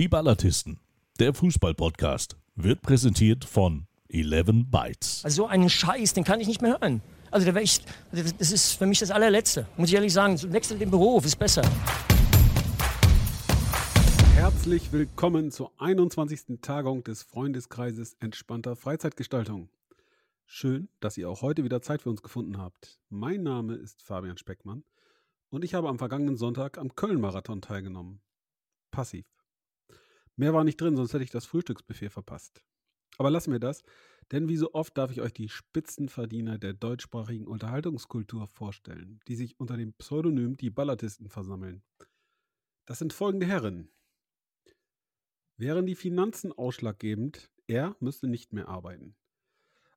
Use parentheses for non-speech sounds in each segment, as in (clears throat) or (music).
Die Ballatisten, der Fußball-Podcast, wird präsentiert von 11 Bytes. Also so einen Scheiß, den kann ich nicht mehr hören. Also da ich, das ist für mich das allerletzte. Muss ich ehrlich sagen, wechsel den Beruf, ist besser. Herzlich willkommen zur 21. Tagung des Freundeskreises entspannter Freizeitgestaltung. Schön, dass ihr auch heute wieder Zeit für uns gefunden habt. Mein Name ist Fabian Speckmann und ich habe am vergangenen Sonntag am Köln-Marathon teilgenommen. Passiv. Mehr war nicht drin, sonst hätte ich das Frühstücksbuffet verpasst. Aber lassen wir das, denn wie so oft darf ich euch die Spitzenverdiener der deutschsprachigen Unterhaltungskultur vorstellen, die sich unter dem Pseudonym die Ballatisten versammeln. Das sind folgende Herren. Wären die Finanzen ausschlaggebend, er müsste nicht mehr arbeiten.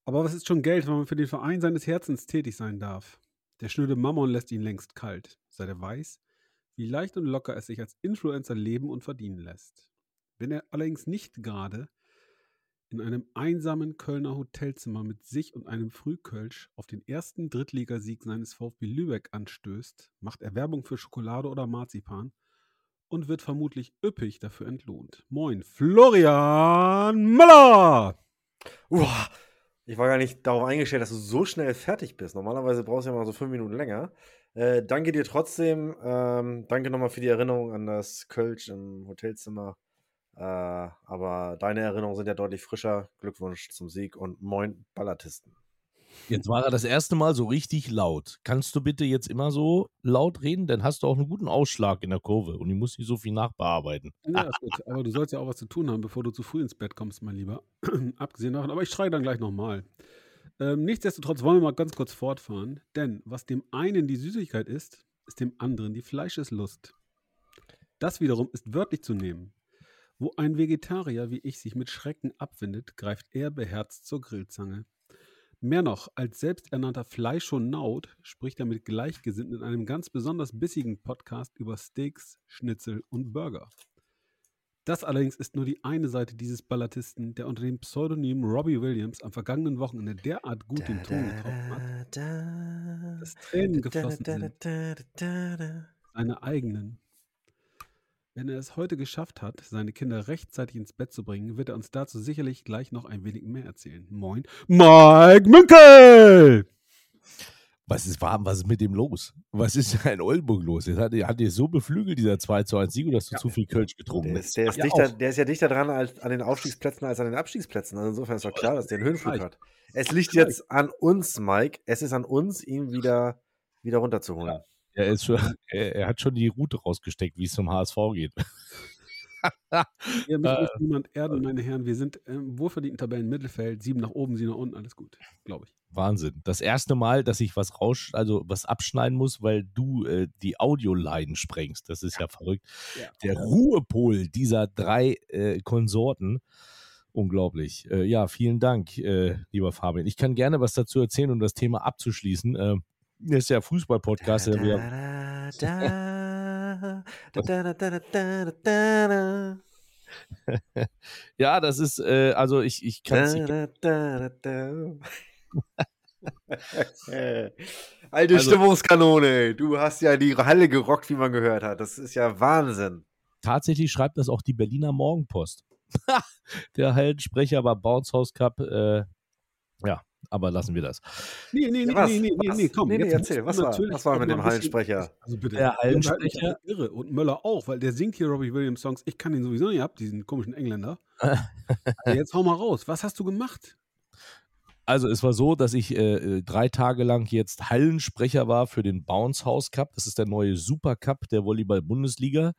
Aber was ist schon Geld, wenn man für den Verein seines Herzens tätig sein darf? Der schnöde Mammon lässt ihn längst kalt, seit er weiß, wie leicht und locker es sich als Influencer leben und verdienen lässt. Wenn er allerdings nicht gerade in einem einsamen Kölner Hotelzimmer mit sich und einem Frühkölsch auf den ersten Drittligasieg seines VfB Lübeck anstößt, macht er Werbung für Schokolade oder Marzipan und wird vermutlich üppig dafür entlohnt. Moin, Florian Müller! Uah, ich war gar nicht darauf eingestellt, dass du so schnell fertig bist. Normalerweise brauchst du ja mal so fünf Minuten länger. Äh, danke dir trotzdem. Ähm, danke nochmal für die Erinnerung an das Kölsch im Hotelzimmer. Äh, aber deine Erinnerungen sind ja deutlich frischer. Glückwunsch zum Sieg und moin Ballatisten. Jetzt war er das erste Mal so richtig laut. Kannst du bitte jetzt immer so laut reden? Dann hast du auch einen guten Ausschlag in der Kurve und ich muss nicht so viel nachbearbeiten. Ja, ist gut. Aber du sollst ja auch was zu tun haben, bevor du zu früh ins Bett kommst, mein Lieber. (clears throat) Abgesehen davon, aber ich schreie dann gleich nochmal. Ähm, nichtsdestotrotz wollen wir mal ganz kurz fortfahren, denn was dem einen die Süßigkeit ist, ist dem anderen die Fleischeslust. Das wiederum ist wörtlich zu nehmen. Wo ein Vegetarier wie ich sich mit Schrecken abwendet, greift er beherzt zur Grillzange. Mehr noch, als selbsternannter Fleischonaut spricht er mit Gleichgesinnten in einem ganz besonders bissigen Podcast über Steaks, Schnitzel und Burger. Das allerdings ist nur die eine Seite dieses Ballatisten, der unter dem Pseudonym Robbie Williams am vergangenen Wochenende derart gut den Ton getroffen hat, dass Tränen geflossen sind. Seine eigenen. Wenn er es heute geschafft hat, seine Kinder rechtzeitig ins Bett zu bringen, wird er uns dazu sicherlich gleich noch ein wenig mehr erzählen. Moin, Mike Münkel! Was ist warm? Was ist mit dem los? Was ist in Oldenburg los? Jetzt hat, hat dir so beflügelt, dieser 2 zu 1 Sieg, dass du ja. zu viel Kölsch getrunken hast. Der, ist, ja dichter, der ist ja dichter dran als, an den Aufstiegsplätzen als an den Abstiegsplätzen. Also insofern ist doch klar, dass der einen Höhenflug hat. Es liegt jetzt an uns, Mike. Es ist an uns, ihn wieder, wieder runterzuholen. Ja. Er, ist schon, (laughs) er, er, hat schon die Route rausgesteckt, wie es zum HSV geht. (laughs) Hier mich muss äh. niemand erden, meine Herren. Wir sind im wohlverdienten Tabellenmittelfeld. Sieben nach oben, sieben nach unten, alles gut, glaube ich. Wahnsinn. Das erste Mal, dass ich was raus, also was abschneiden muss, weil du äh, die Audioleiden sprengst. Das ist ja, ja verrückt. Ja. Der Ruhepol dieser drei äh, Konsorten. Unglaublich. Äh, ja, vielen Dank, äh, lieber Fabian. Ich kann gerne was dazu erzählen, um das Thema abzuschließen. Das ist ja Fußball-Podcast. ja, das ist, äh, also ich, ich kann es (laughs) Alte also, Stimmungskanone, du hast ja die Halle gerockt, wie man gehört hat. Das ist ja Wahnsinn. Tatsächlich schreibt das auch die Berliner Morgenpost. (laughs) Der Hallensprecher war Bounce House Cup. Äh, ja, aber lassen wir das. Nee, nee, nee, ja, nee, nee, nee, nee, komm. Nee, nee, erzähl, was war, was war mit dem Hallensprecher? Also bitte, der Hallensprecher. Irre. Und Möller auch, weil der singt hier Robbie Williams Songs. Ich kann den sowieso nicht ab, diesen komischen Engländer. (laughs) also jetzt hau mal raus. Was hast du gemacht? Also es war so, dass ich äh, drei Tage lang jetzt Hallensprecher war für den Bounce House Cup. Das ist der neue Super Cup der Volleyball-Bundesliga.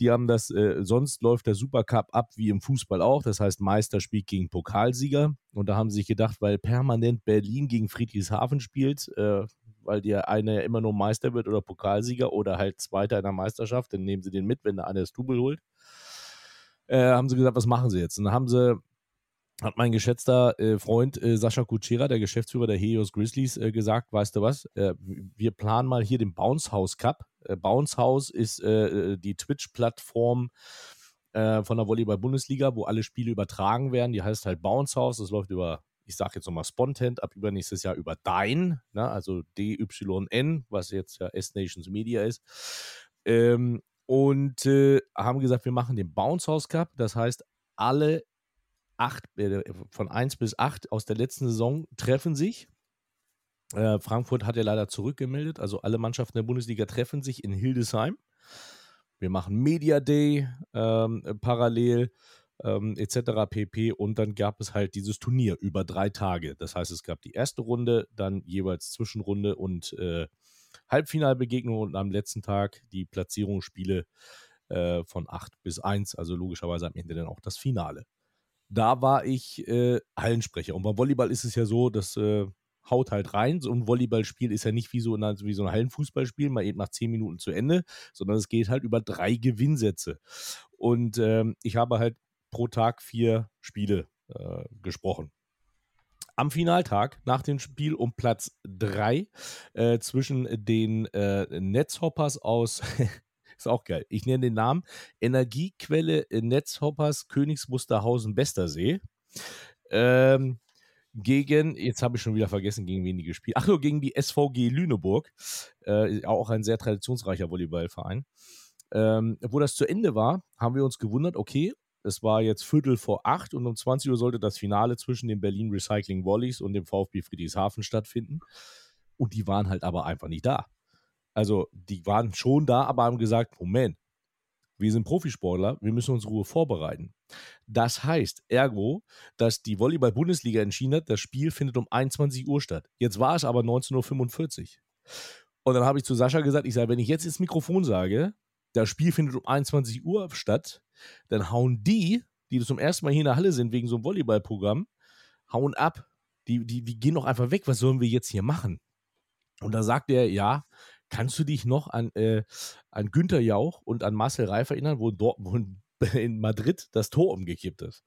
Die haben das, äh, sonst läuft der Supercup ab wie im Fußball auch. Das heißt, Meister spielt gegen Pokalsieger. Und da haben sie sich gedacht, weil permanent Berlin gegen Friedrichshafen spielt, äh, weil der eine immer nur Meister wird oder Pokalsieger oder halt Zweiter in der Meisterschaft, dann nehmen sie den mit, wenn der eine das Double holt. Äh, haben sie gesagt, was machen sie jetzt? Und dann haben sie hat mein geschätzter äh, Freund äh, Sascha Kutschera, der Geschäftsführer der Helios Grizzlies, äh, gesagt, weißt du was, äh, wir planen mal hier den Bounce House Cup. Äh, Bounce House ist äh, die Twitch-Plattform von der Volleyball-Bundesliga, wo alle Spiele übertragen werden. Die heißt halt Bounce House. Das läuft über, ich sage jetzt nochmal Spontent, ab übernächstes Jahr über Dein, ne? also DYN, was jetzt ja S-Nations Media ist. Ähm, und haben gesagt, wir machen den Bounce House Cup. Das heißt, alle acht, äh, von 1 bis 8 aus der letzten Saison treffen sich. Äh, Frankfurt hat ja leider zurückgemeldet. Also alle Mannschaften der Bundesliga treffen sich in Hildesheim. Wir machen Media Day ähm, parallel ähm, etc. pp. Und dann gab es halt dieses Turnier über drei Tage. Das heißt, es gab die erste Runde, dann jeweils Zwischenrunde und äh, Halbfinalbegegnung und am letzten Tag die Platzierungsspiele äh, von 8 bis 1, also logischerweise am Ende dann auch das Finale. Da war ich äh, Hallensprecher. Und beim Volleyball ist es ja so, dass äh, haut halt rein. So ein Volleyballspiel ist ja nicht wie so, eine, wie so ein Hallenfußballspiel, mal eben nach 10 Minuten zu Ende, sondern es geht halt über drei Gewinnsätze. Und ähm, ich habe halt pro Tag vier Spiele äh, gesprochen. Am Finaltag nach dem Spiel um Platz 3 äh, zwischen den äh, Netzhoppers aus, (laughs) ist auch geil, ich nenne den Namen, Energiequelle Netzhoppers Königs Wusterhausen Bestersee. Ähm, gegen, jetzt habe ich schon wieder vergessen, gegen wen die gespielt. Ach so, gegen die SVG Lüneburg, äh, auch ein sehr traditionsreicher Volleyballverein. Ähm, wo das zu Ende war, haben wir uns gewundert, okay, es war jetzt Viertel vor acht und um 20 Uhr sollte das Finale zwischen den Berlin Recycling Volleys und dem VfB Friedrichshafen stattfinden. Und die waren halt aber einfach nicht da. Also, die waren schon da, aber haben gesagt: Moment, wir sind Profisportler, wir müssen uns Ruhe vorbereiten. Das heißt, ergo, dass die Volleyball-Bundesliga entschieden hat, das Spiel findet um 21 Uhr statt. Jetzt war es aber 19.45 Uhr. Und dann habe ich zu Sascha gesagt, ich sage, wenn ich jetzt ins Mikrofon sage, das Spiel findet um 21 Uhr statt, dann hauen die, die zum ersten Mal hier in der Halle sind wegen so einem Volleyballprogramm, hauen ab. Die, die, die gehen doch einfach weg. Was sollen wir jetzt hier machen? Und da sagt er, ja, kannst du dich noch an, äh, an Günther Jauch und an Marcel Reif erinnern, wo, dort, wo (laughs) in Madrid das Tor umgekippt ist?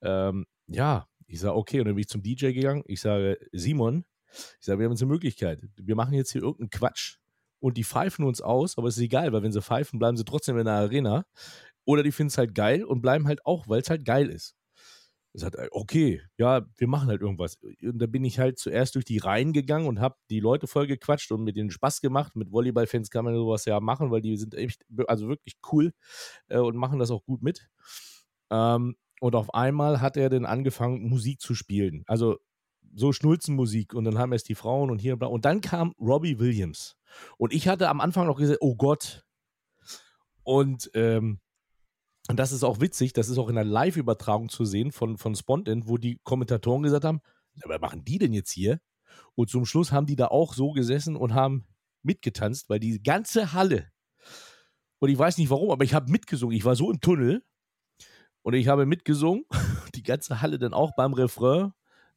Ähm, ja, ich sage, okay, und dann bin ich zum DJ gegangen. Ich sage, Simon, ich sage, wir haben jetzt eine Möglichkeit. Wir machen jetzt hier irgendeinen Quatsch und die pfeifen uns aus, aber es ist egal, weil wenn sie pfeifen, bleiben sie trotzdem in der Arena. Oder die finden es halt geil und bleiben halt auch, weil es halt geil ist. Es hat, okay, ja, wir machen halt irgendwas. Und da bin ich halt zuerst durch die Reihen gegangen und habe die Leute voll gequatscht und mit denen Spaß gemacht. Mit Volleyballfans kann man sowas ja machen, weil die sind echt, also wirklich cool äh, und machen das auch gut mit. Ähm, und auf einmal hat er dann angefangen, Musik zu spielen. Also so Schnulzenmusik und dann haben erst die Frauen und hier und dann kam Robbie Williams. Und ich hatte am Anfang noch gesagt, oh Gott. Und ähm, und das ist auch witzig, das ist auch in der Live-Übertragung zu sehen von, von Spontan, wo die Kommentatoren gesagt haben, was machen die denn jetzt hier? Und zum Schluss haben die da auch so gesessen und haben mitgetanzt, weil die ganze Halle, und ich weiß nicht warum, aber ich habe mitgesungen. Ich war so im Tunnel und ich habe mitgesungen, (laughs) die ganze Halle dann auch beim Refrain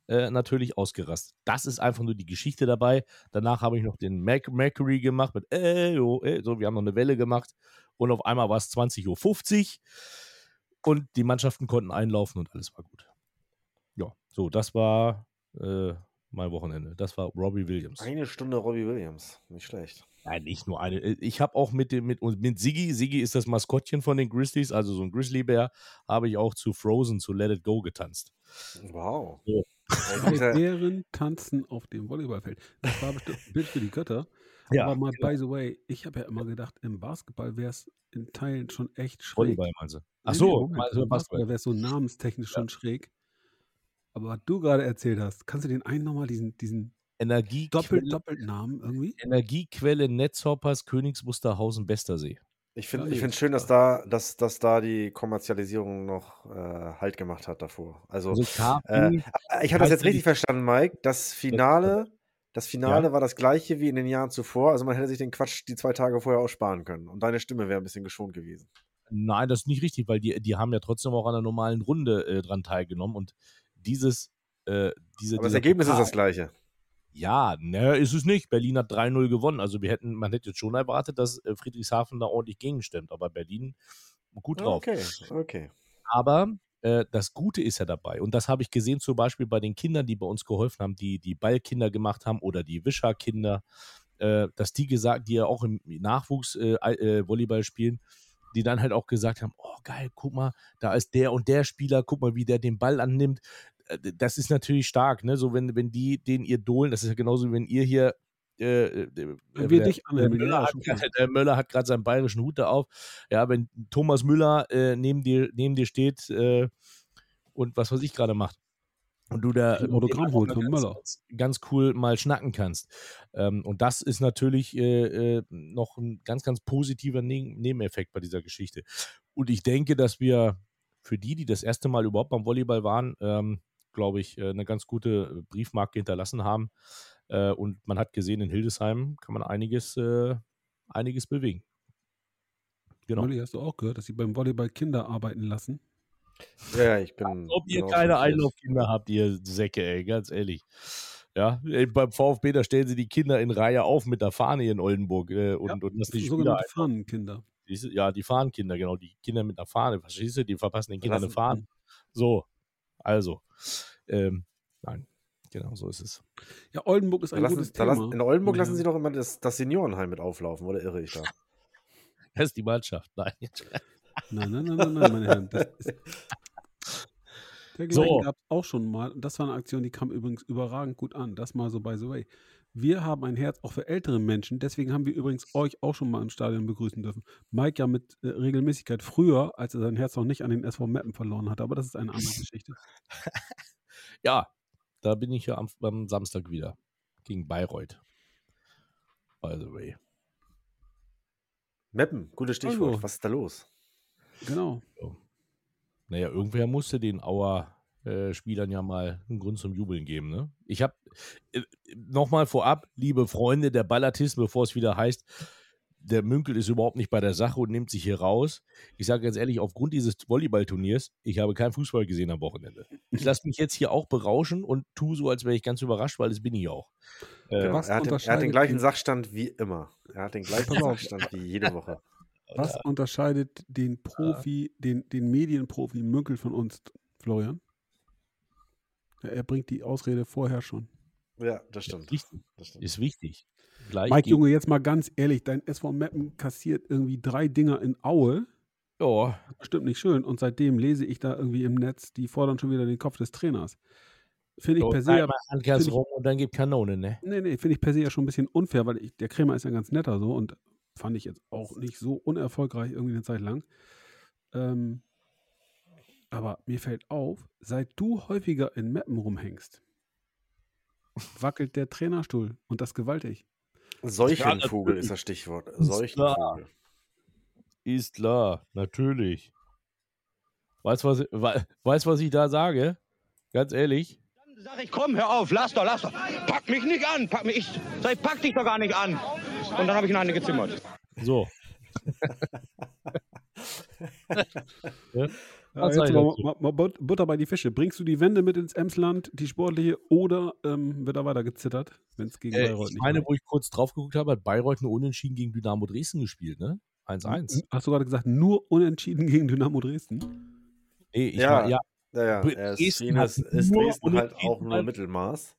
äh, natürlich ausgerastet. Das ist einfach nur die Geschichte dabei. Danach habe ich noch den Mac Mercury gemacht mit äh, oh, äh, so, wir haben noch eine Welle gemacht und auf einmal war es 20.50 Uhr und die Mannschaften konnten einlaufen und alles war gut. Ja, so, das war äh, mein Wochenende. Das war Robbie Williams. Eine Stunde Robbie Williams, nicht schlecht. Nein, nicht nur eine. Äh, ich habe auch mit dem mit, mit Siggi, Siggi ist das Maskottchen von den Grizzlies, also so ein Grizzlybär, habe ich auch zu Frozen, zu Let It Go getanzt. Wow. So. Zwei Bären tanzen auf dem Volleyballfeld. Das war bestimmt (laughs) ein Bild für die Götter. Ja, Aber mal, genau. by the way, ich habe ja immer gedacht, im Basketball wäre es in Teilen schon echt schräg. Volleyball meinst du? Ach so, nee, also Basketball wäre so namenstechnisch ja. schon schräg. Aber was du gerade erzählt hast, kannst du den einen nochmal diesen, diesen Energiequelle, Doppel, Namen irgendwie? Energiequelle Netzhoppers Königs Wusterhausen Bestersee. Ich finde find schön, dass da, dass, dass da die Kommerzialisierung noch äh, Halt gemacht hat davor. Also, also äh, ich habe das jetzt richtig verstanden, Mike. Das Finale, das Finale ja. war das gleiche wie in den Jahren zuvor. Also man hätte sich den Quatsch die zwei Tage vorher aussparen können. Und deine Stimme wäre ein bisschen geschont gewesen. Nein, das ist nicht richtig, weil die, die haben ja trotzdem auch an einer normalen Runde äh, dran teilgenommen. Und dieses, äh, diese. Aber das Ergebnis Pokal, ist das gleiche. Ja, ne, ist es nicht. Berlin hat 3-0 gewonnen. Also wir hätten, man hätte jetzt schon erwartet, dass äh, Friedrichshafen da ordentlich gegenstimmt. Aber Berlin gut drauf. Okay, okay. Aber äh, das Gute ist ja dabei, und das habe ich gesehen zum Beispiel bei den Kindern, die bei uns geholfen haben, die die Ballkinder gemacht haben oder die Wischerkinder, äh, dass die gesagt, die ja auch im Nachwuchs äh, äh, Volleyball spielen, die dann halt auch gesagt haben, oh geil, guck mal, da ist der und der Spieler, guck mal, wie der den Ball annimmt. Äh, das ist natürlich stark, ne? So wenn, wenn die den ihr Dohlen, das ist ja genauso wie wenn ihr hier äh, Wenn wir der, dich anhimmeln, Möller ja, hat, schon klar. (laughs) der Möller hat gerade seinen bayerischen Hut da auf. Ja, wenn Thomas Müller äh, neben, dir, neben dir steht äh, und was weiß ich gerade macht und du da Autogramm mal von ganz, Möller. ganz, ganz cool mal schnacken kannst. Ähm, und das ist natürlich äh, äh, noch ein ganz, ganz positiver Ne- Nebeneffekt bei dieser Geschichte. Und ich denke, dass wir für die, die das erste Mal überhaupt beim Volleyball waren, ähm, glaube ich, äh, eine ganz gute Briefmarke hinterlassen haben. Äh, und man hat gesehen, in Hildesheim kann man einiges, äh, einiges bewegen. Genau. Molly, hast du auch gehört, dass sie beim Volleyball Kinder arbeiten lassen? Ja, ich bin. Ob ihr keine. Einlaufkinder habt, ihr Säcke, ey, ganz ehrlich. Ja, beim VfB, da stellen sie die Kinder in Reihe auf mit der Fahne hier in Oldenburg äh, und, Ja, und Das die sind sogenannte. Fahnenkinder. Ja, die Fahnenkinder, genau, die Kinder mit einer Fahne, verstehst du? Die verpassen den Kindern eine Fahne. So, also, ähm, nein, genau, so ist es. Ja, Oldenburg ist ein lassen, gutes Thema. lassen, in Oldenburg Ja. lassen sie doch immer das, das Seniorenheim mit auflaufen, oder irre ich da? (laughs) Das ist die Mannschaft. Nein. (laughs) Nein, nein, nein, nein, nein, meine Herren. Das ist, dergleichen So. gab es auch schon mal. Das war eine Aktion, die kam übrigens überragend gut an. Das mal so by the way. Wir haben ein Herz auch für ältere Menschen. Deswegen haben wir übrigens euch auch schon mal im Stadion begrüßen dürfen. Mike ja mit äh, Regelmäßigkeit früher, als er sein Herz noch nicht an den SV Meppen verloren hatte. Aber das ist eine andere (laughs) Geschichte. Ja, da bin ich ja am, am Samstag wieder gegen Bayreuth. By the way. Meppen, gutes Stichwort. Also. Was ist da los? Genau. Naja, irgendwer musste den Auer äh, Spielern ja mal einen Grund zum Jubeln geben. Ne? Ich habe äh, nochmal vorab, liebe Freunde, der Ballatismus, bevor es wieder heißt, der Münkel ist überhaupt nicht bei der Sache und nimmt sich hier raus. Ich sage ganz ehrlich, aufgrund dieses Volleyballturniers, ich habe keinen Fußball gesehen am Wochenende. Ich lasse mich jetzt hier auch berauschen und tue so, als wäre ich ganz überrascht, weil das bin ich auch. Äh, Er, hat den, er hat den gleichen Sachstand wie immer. Er hat den (laughs) gleichen. Sachstand wie jede Woche. Was unterscheidet den Profi, den, den Medienprofi Münkel von uns, Florian? Ja, er bringt die Ausrede vorher schon. Ja, das stimmt. wichtig. Das stimmt. Ist wichtig. Gleich Mike, Junge, jetzt mal ganz ehrlich, dein SV Meppen kassiert irgendwie drei Dinger in Aue. Ja, Bestimmt nicht schön. Und seitdem lese ich da irgendwie im Netz, die fordern schon wieder den Kopf des Trainers. Finde ich so, per se ja, einmal Handgas rum und dann gibt Kanone, ne? nee, nee, finde ich per se ja schon ein bisschen unfair, weil ich, der Krämer ist ja ganz netter so und fand ich jetzt auch nicht so unerfolgreich irgendwie eine Zeit lang. Ähm, aber mir fällt auf, seit du häufiger in Meppen rumhängst, wackelt der Trainerstuhl und das gewaltig. Seuchenvogel ist das Stichwort. Seuchenvogel. Ist klar, natürlich. Weißt du, was, we- weißt, was ich da sage? Ganz ehrlich. Sag ich, komm, hör auf, lass doch, lass doch. Pack mich nicht an, pack mich, ich, sag ich, pack dich doch gar nicht an. Und dann habe ich ihn eine gezimmert. So. (laughs) Ja, Was jetzt ich mal, mal But- Butter bei die Fische. Bringst du die Wende mit ins Emsland, die sportliche, oder ähm, wird da weiter gezittert, wenn es gegen Äh, Bayreuth ich nicht meine, läuft? wo ich kurz drauf geguckt habe, hat Bayreuth nur unentschieden gegen Dynamo Dresden gespielt, ne? 1-1. Hast du gerade gesagt, nur unentschieden gegen Dynamo Dresden? Nee, ich Ja, mein, ja, Ja, ja. Dresden ist, ist, Dresden halt auch nur halt- Mittelmaß.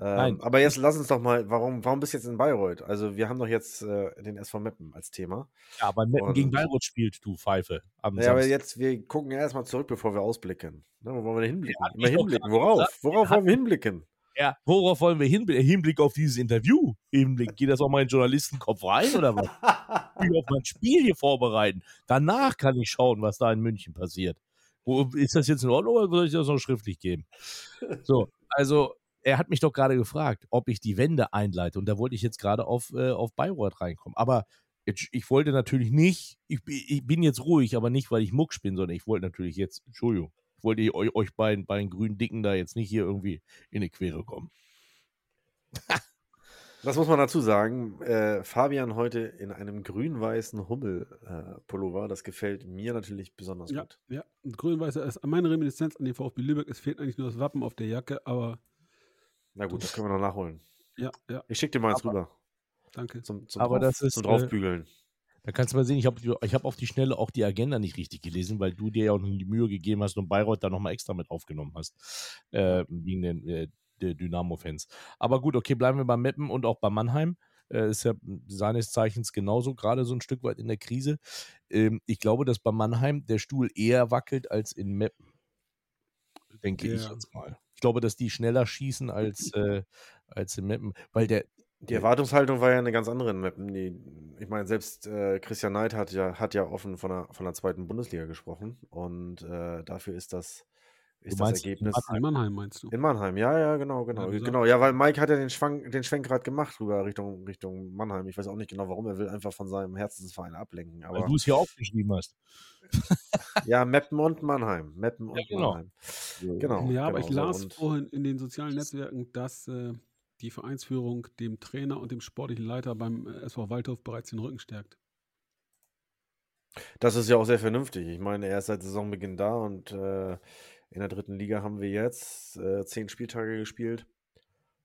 Nein. Ähm, aber jetzt lass uns doch mal, warum, warum bist du jetzt in Bayreuth? Also wir haben doch jetzt äh, den SV Meppen als Thema. ja, aber Meppen gegen Und- Bayreuth spielt, du Pfeife. Ja, aber Samstag. jetzt, wir gucken ja erstmal zurück, bevor wir ausblicken. Ne, wo wollen wir denn hinblicken? doch hinblicken. Worauf? gesagt, Worauf wollen wir hinblicken? Ja, worauf wollen wir hinblicken? Hinblick auf dieses Interview. Hinblick, geht das auch mal in den Journalistenkopf rein oder was? (laughs) Ich will auf mein Spiel hier vorbereiten. Danach kann ich schauen, was da in München passiert. Ist das jetzt in Ordnung oder soll ich das noch schriftlich geben? So, also er hat mich doch gerade gefragt, ob ich die Wende einleite. Und da wollte ich jetzt gerade auf, äh, auf Bayreuth reinkommen. Aber jetzt, ich wollte natürlich nicht, ich, ich bin jetzt ruhig, aber nicht, weil ich mucksch bin, sondern ich wollte natürlich jetzt, Entschuldigung, ich wollte euch, euch beiden, beiden grünen Dicken da jetzt nicht hier irgendwie in die Quere kommen. (laughs) Das muss man dazu sagen. Äh, Fabian heute in einem grün-weißen Hummel-Pullover. das gefällt mir natürlich besonders Ja, gut. ja. Grün-Weißer ist meine Reminiszenz an den VfB Lübeck. Es fehlt eigentlich nur das Wappen auf der Jacke, aber Na gut, das können wir noch nachholen. ja, ja, Ich schicke dir mal eins Aber- rüber. danke. Zum, zum, Aber drauf, das ist, zum äh, draufbügeln. Da kannst du mal sehen, ich habe ich hab auf die Schnelle auch die Agenda nicht richtig gelesen, weil du dir ja auch noch die Mühe gegeben hast und Bayreuth da nochmal extra mit aufgenommen hast. Äh, wegen den äh, der Dynamo-Fans. Aber gut, okay, bleiben wir bei Meppen und auch bei Mannheim. Äh, ist ja seines Zeichens genauso, gerade so ein Stück weit in der Krise. Ähm, ich glaube, dass bei Mannheim der Stuhl eher wackelt als in Meppen. Denke ich Ja. jetzt mal. Ich glaube, dass die schneller schießen als, äh, als in Meppen. Weil der, Die Erwartungshaltung war ja eine ganz andere in Meppen. Die, ich meine, selbst äh, Christian Neid hat ja, hat ja offen von der, von der zweiten Bundesliga gesprochen. Und äh, dafür ist das, ist das meinst Ergebnis. In Mannheim meinst du? In Mannheim, ja, ja, genau, genau. Ja, genau, ja, weil Mike hat ja den Schwank, den Schwenk gerade gemacht rüber Richtung, Richtung Mannheim. Ich weiß auch nicht genau warum, er will einfach von seinem Herzensverein ablenken. Weil Aber du es hier aufgeschrieben hast. Ja, Meppen und Mannheim. Meppen und genau. Mannheim. Genau. Ja, aber ich genau so. las Und- vorhin in den sozialen Netzwerken, dass äh, die Vereinsführung dem Trainer und dem sportlichen Leiter beim äh, SV Waldhof bereits den Rücken stärkt. Das ist ja auch sehr vernünftig. Ich meine, er ist seit Saisonbeginn da und äh, in der dritten Liga haben wir jetzt äh, zehn Spieltage gespielt.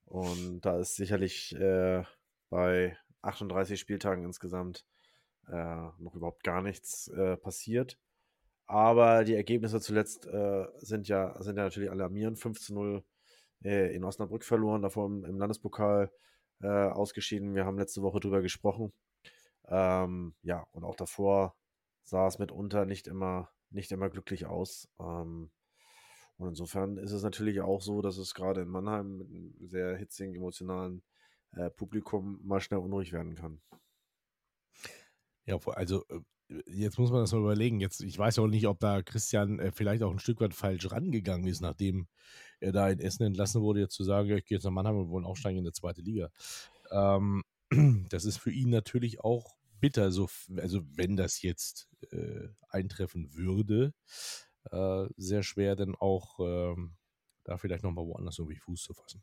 Und da ist sicherlich äh, bei 38 Spieltagen insgesamt äh, noch überhaupt gar nichts äh, passiert. Aber die Ergebnisse zuletzt äh, sind, ja, sind ja natürlich alarmierend. 5 zu 0 äh, in Osnabrück verloren, davor im, im Landespokal äh, ausgeschieden. Wir haben letzte Woche drüber gesprochen. Ähm, ja, und auch davor sah es mitunter nicht immer, nicht immer glücklich aus. Ähm, und insofern ist es natürlich auch so, dass es gerade in Mannheim mit einem sehr hitzigen, emotionalen äh, Publikum mal schnell unruhig werden kann. Ja, also äh, jetzt muss man das mal überlegen. Jetzt, ich weiß auch nicht, ob da Christian äh, vielleicht auch ein Stück weit falsch rangegangen ist, nachdem er da in Essen entlassen wurde, jetzt zu sagen, ich gehe jetzt nach Mannheim und wollen aufsteigen in der zweite Liga. Ähm, (clears throat) das ist für ihn natürlich auch bitter, so, also wenn das jetzt äh, eintreffen würde, äh, sehr schwer dann auch ähm, da vielleicht nochmal woanders irgendwie Fuß zu fassen.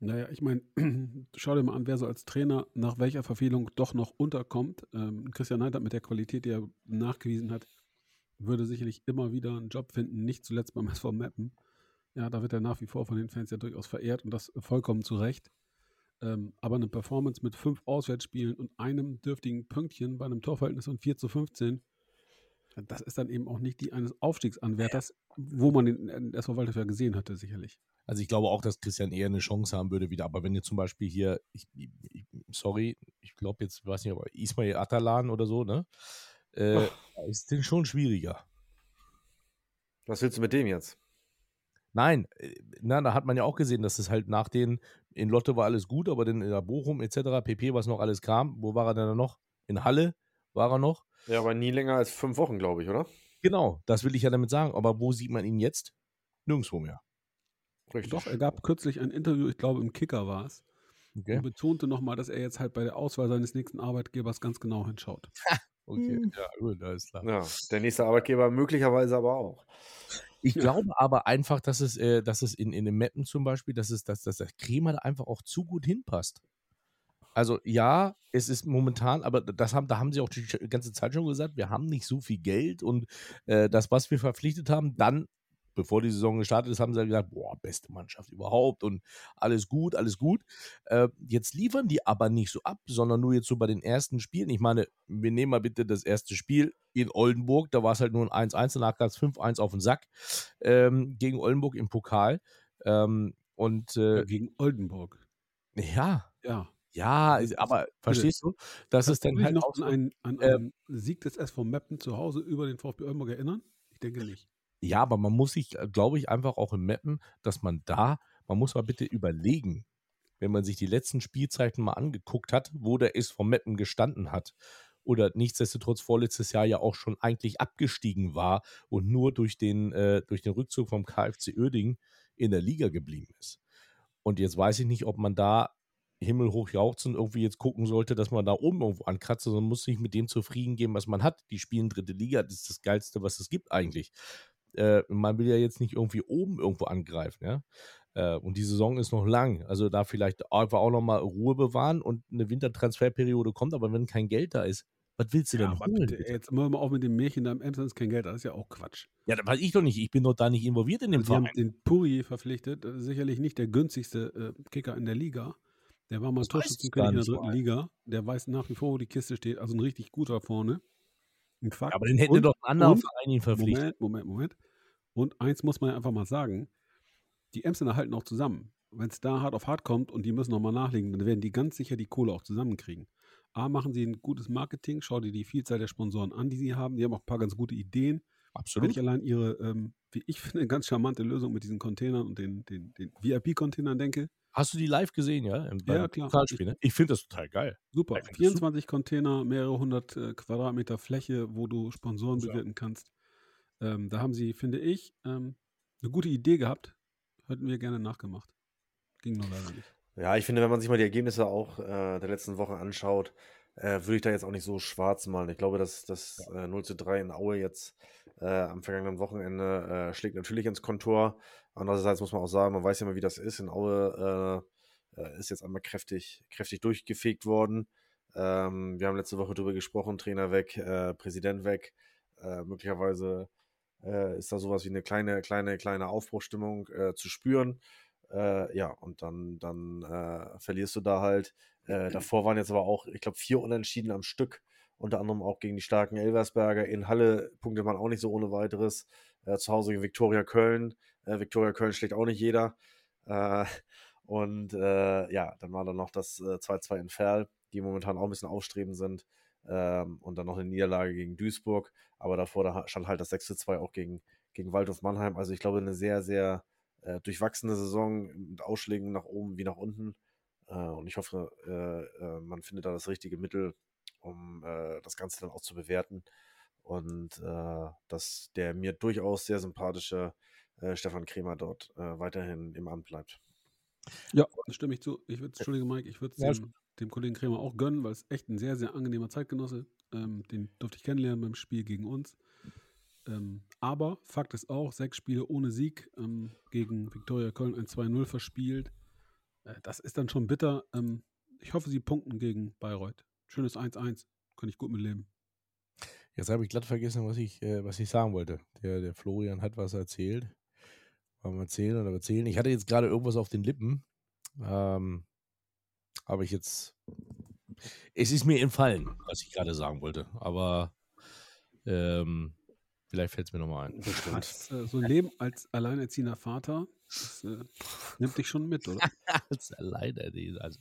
Naja, ich meine, (clears throat) schau dir mal an, wer so als Trainer nach welcher Verfehlung doch noch unterkommt. Ähm, Christian Neidert mit der Qualität, die er nachgewiesen hat, würde sicherlich immer wieder einen Job finden, nicht zuletzt beim (laughs) SV Meppen. Ja, da wird er nach wie vor von den Fans ja durchaus verehrt und das vollkommen zu Recht. Ähm, aber eine Performance mit fünf Auswärtsspielen und einem dürftigen Pünktchen bei einem Torverhältnis von 4 zu 15, das ist dann eben auch nicht die eines Aufstiegsanwärters, wo man den äh, SV Waldhof ja gesehen hatte, sicherlich. Also ich glaube auch, dass Christian eher eine Chance haben würde wieder. Aber wenn ihr zum Beispiel hier, ich, ich, sorry, ich glaube jetzt, weiß nicht, aber Ismail Atalan oder so, ne? Äh, ist denn schon schwieriger. Was willst du mit dem jetzt? Nein, äh, na, da hat man ja auch gesehen, dass es halt nach den, in Lotte war alles gut, aber dann in der Bochum etc., PP, was noch alles kam, wo war er denn noch? In Halle war er noch? Ja, aber nie länger als fünf Wochen, glaube ich, oder? Genau, das will ich ja damit sagen. Aber wo sieht man ihn jetzt? Nirgendwo mehr. Richtig. Doch, er gab kürzlich ein Interview, ich glaube im Kicker war es, Okay, und betonte nochmal, dass er jetzt halt bei der Auswahl seines nächsten Arbeitgebers ganz genau hinschaut. (laughs) okay. ja, gut, alles klar. Ja, der nächste Arbeitgeber möglicherweise aber auch. Ich glaube aber einfach, dass es, äh, dass es in, in den Mappen zum Beispiel, dass es, dass, dass der Kremer da einfach auch zu gut hinpasst. Also ja, es ist momentan, aber das haben, da haben sie auch die ganze Zeit schon gesagt, wir haben nicht so viel Geld und äh, das, was wir verpflichtet haben, dann, bevor die Saison gestartet ist, haben sie gesagt, boah, beste Mannschaft überhaupt und alles gut, alles gut. Äh, jetzt liefern die aber nicht so ab, sondern nur jetzt so bei den ersten Spielen. Ich meine, wir nehmen mal bitte das erste Spiel in Oldenburg, da war es halt nur ein 1-1, danach gab es 5-1 auf den Sack ähm, gegen Oldenburg im Pokal. Ähm, und äh, Gegen Oldenburg. ja, Ja. ja, aber verstehst du, dass es Kannst du dann halt noch auch an einen, an äh, einen Sieg des SV Meppen zu Hause über den VfB Oldenburg erinnern? Ich denke nicht. Ja, aber man muss sich, glaube ich, einfach auch im Mappen, dass man da, man muss mal bitte überlegen, wenn man sich die letzten Spielzeiten mal angeguckt hat, wo der SV Meppen gestanden hat oder nichtsdestotrotz vorletztes Jahr ja auch schon eigentlich abgestiegen war und nur durch den, äh, durch den Rückzug vom KfC Oerding in der Liga geblieben ist. Und jetzt weiß ich nicht, ob man da himmelhoch jauchzend irgendwie jetzt gucken sollte, dass man da oben irgendwo ankratzt, sondern muss sich mit dem zufrieden geben, was man hat. Die spielen dritte Liga, das ist das Geilste, was es gibt eigentlich. Äh, man will ja jetzt nicht irgendwie oben irgendwo angreifen, ja. Äh, und die Saison ist noch lang. Also da vielleicht einfach auch nochmal Ruhe bewahren und eine Wintertransferperiode kommt, aber wenn kein Geld da ist, was willst du denn aber holen? bitte, bitte? jetzt immer mal auf mit dem Märchen, da im Emsland ist kein Geld, das ist ja auch Quatsch. Ja, das weiß ich doch nicht. Ich bin doch da nicht involviert in dem Also die haben Verein. den Puri verpflichtet, ist sicherlich nicht der günstigste äh, Kicker in der Liga. Der war mal Torschützenkönig in der dritten. Liga. Der weiß nach wie vor, wo die Kiste steht. Also ein richtig guter vorne. Ein Fakt. Aber den hätte Und- doch ein anderer und- Verein ihn verpflichtet. Moment, Moment, Moment. Und eins muss man ja einfach mal sagen: Die Emsländer halten auch zusammen. Wenn es da hart auf hart kommt und die müssen nochmal nachlegen, dann werden die ganz sicher die Kohle auch zusammenkriegen. A, machen sie ein gutes Marketing, schau dir die Vielzahl der Sponsoren an, die sie haben. Die haben auch ein paar ganz gute Ideen. Wenn Absolut. ich allein ihre, ähm, wie ich (laughs) finde, ganz charmante Lösung mit diesen Containern und den, den, den VIP-Containern denke, Hast du die live gesehen, ja? Im, Ja, klar. Pokalspiel, ne? Ich finde das total geil. Super. Ich find das 24 Container, mehrere hundert äh, Quadratmeter Fläche, wo du Sponsoren So. bewirten kannst. Ähm, da haben sie, finde ich, ähm, eine gute Idee gehabt. Hätten wir gerne nachgemacht. Ging nur leider nicht. Ja, ich finde, wenn man sich mal die Ergebnisse auch äh, der letzten Woche anschaut, äh, würde ich da jetzt auch nicht so schwarz malen. Ich glaube, dass das äh, 0 zu 3 in Aue jetzt äh, am vergangenen Wochenende äh, schlägt natürlich ins Kontor. Andererseits muss man auch sagen, man weiß ja mal, wie das ist. In Aue äh, äh, ist jetzt einmal kräftig, kräftig durchgefegt worden. Ähm, wir haben letzte Woche darüber gesprochen, Trainer weg, Präsident weg. Möglicherweise ist da sowas wie eine kleine, kleine, kleine Aufbruchstimmung zu spüren. Ja, und dann, dann verlierst du da halt. Äh, davor waren jetzt aber auch, ich glaube, vier Unentschieden am Stück. Unter anderem auch gegen die starken Elversberger. In Halle punktet man auch nicht so ohne weiteres. Äh, zu Hause gegen Viktoria Köln. Äh, Viktoria Köln schlägt auch nicht jeder. Äh, (laughs) und äh, ja, dann war dann noch das äh, 2-2 in Ferl, die momentan auch ein bisschen aufstrebend sind. Ähm, und dann noch eine Niederlage gegen Duisburg. Aber davor da stand halt das 6-2 auch gegen, gegen Waldhof Mannheim. Also ich glaube, eine sehr, sehr äh, durchwachsene Saison mit Ausschlägen nach oben wie nach unten. Äh, und ich hoffe, äh, äh, man findet da das richtige Mittel, um äh, das Ganze dann auch zu bewerten. Und äh, dass der mir durchaus sehr sympathische äh, Stefan Kremer dort äh, weiterhin im Amt bleibt. Ja, das stimme ich zu. Ich würde, Entschuldige Mike, ich würde es Ja, dem, dem Kollegen Kremer auch gönnen, weil es echt ein sehr, sehr angenehmer Zeitgenosse. Ähm, den durfte ich kennenlernen beim Spiel gegen uns. Ähm, aber Fakt ist auch, sechs Spiele ohne Sieg ähm, gegen Viktoria Köln ein 2-0 verspielt. Äh, das ist dann schon bitter. Ähm, ich hoffe, sie punkten gegen Bayreuth. Schönes 1-1. Kann ich gut mitleben. Jetzt habe ich glatt vergessen, was ich, äh, was ich sagen wollte. Der, der Florian hat was erzählt. Wollen wir erzählen oder erzählen? Ich hatte jetzt gerade irgendwas auf den Lippen. Ähm, habe ich jetzt. Es ist mir entfallen, was ich gerade sagen wollte. Aber ähm, vielleicht fällt es mir nochmal ein. Als, äh, so ein Leben als alleinerziehender Vater, das äh, nimmt dich schon mit, oder? (laughs) Als alleine. die- Also,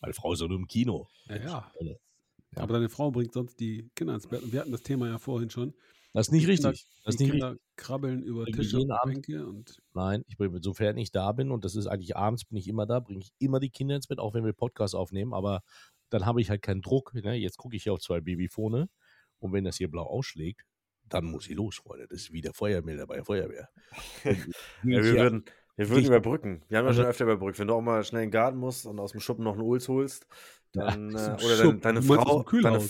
meine Frau ist doch nur im Kino. Ja, ja. Ja. Aber deine Frau bringt sonst die Kinder ins Bett. Und wir hatten das Thema ja vorhin schon. Das ist nicht Die Kinder- richtig. Das ist die nicht Kinder richtig. krabbeln über Tische und Bänke und Nein, ich bringe, sofern ich da bin, und das ist eigentlich abends, bin ich immer da, bringe ich immer die Kinder ins Bett, auch wenn wir Podcast aufnehmen, aber dann habe ich halt keinen Druck. Ne? Jetzt gucke ich hier auf zwei Babyfone und wenn das hier blau ausschlägt, dann muss ich los, Freunde. Das ist wie der Feuermelder bei der Feuerwehr. (laughs) Ja, wir Ja. würden, wir würden überbrücken. Wir haben ja Also- schon öfter überbrückt. Wenn du auch mal schnell in den Garten musst und aus dem Schuppen noch einen Uls holst, Ja, dann, aus äh, oder deine, aus Frau, deine,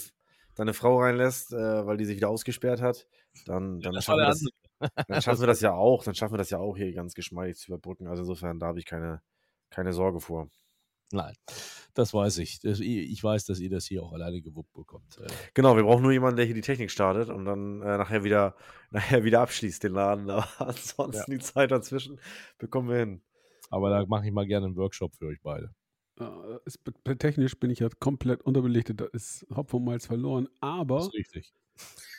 deine Frau reinlässt, äh, weil die sich wieder ausgesperrt hat, dann, dann, das schaffen wir das, dann schaffen wir das ja auch. Dann schaffen wir das ja auch hier ganz geschmeidig zu überbrücken. Also insofern, da habe ich keine, keine Sorge vor. Nein, das weiß ich. Das, ich weiß, dass ihr das hier auch alleine gewuppt bekommt. Äh, Genau, wir brauchen nur jemanden, der hier die Technik startet und dann äh, nachher wieder (laughs) nachher wieder abschließt den Laden. Aber (laughs) ansonsten die Zeit dazwischen bekommen wir hin. Aber da mache ich mal gerne einen Workshop für euch beide. äh, ist, be- technisch bin ich ja komplett unterbelichtet. Da ist Hopf und Malz verloren. Das Aber ist richtig.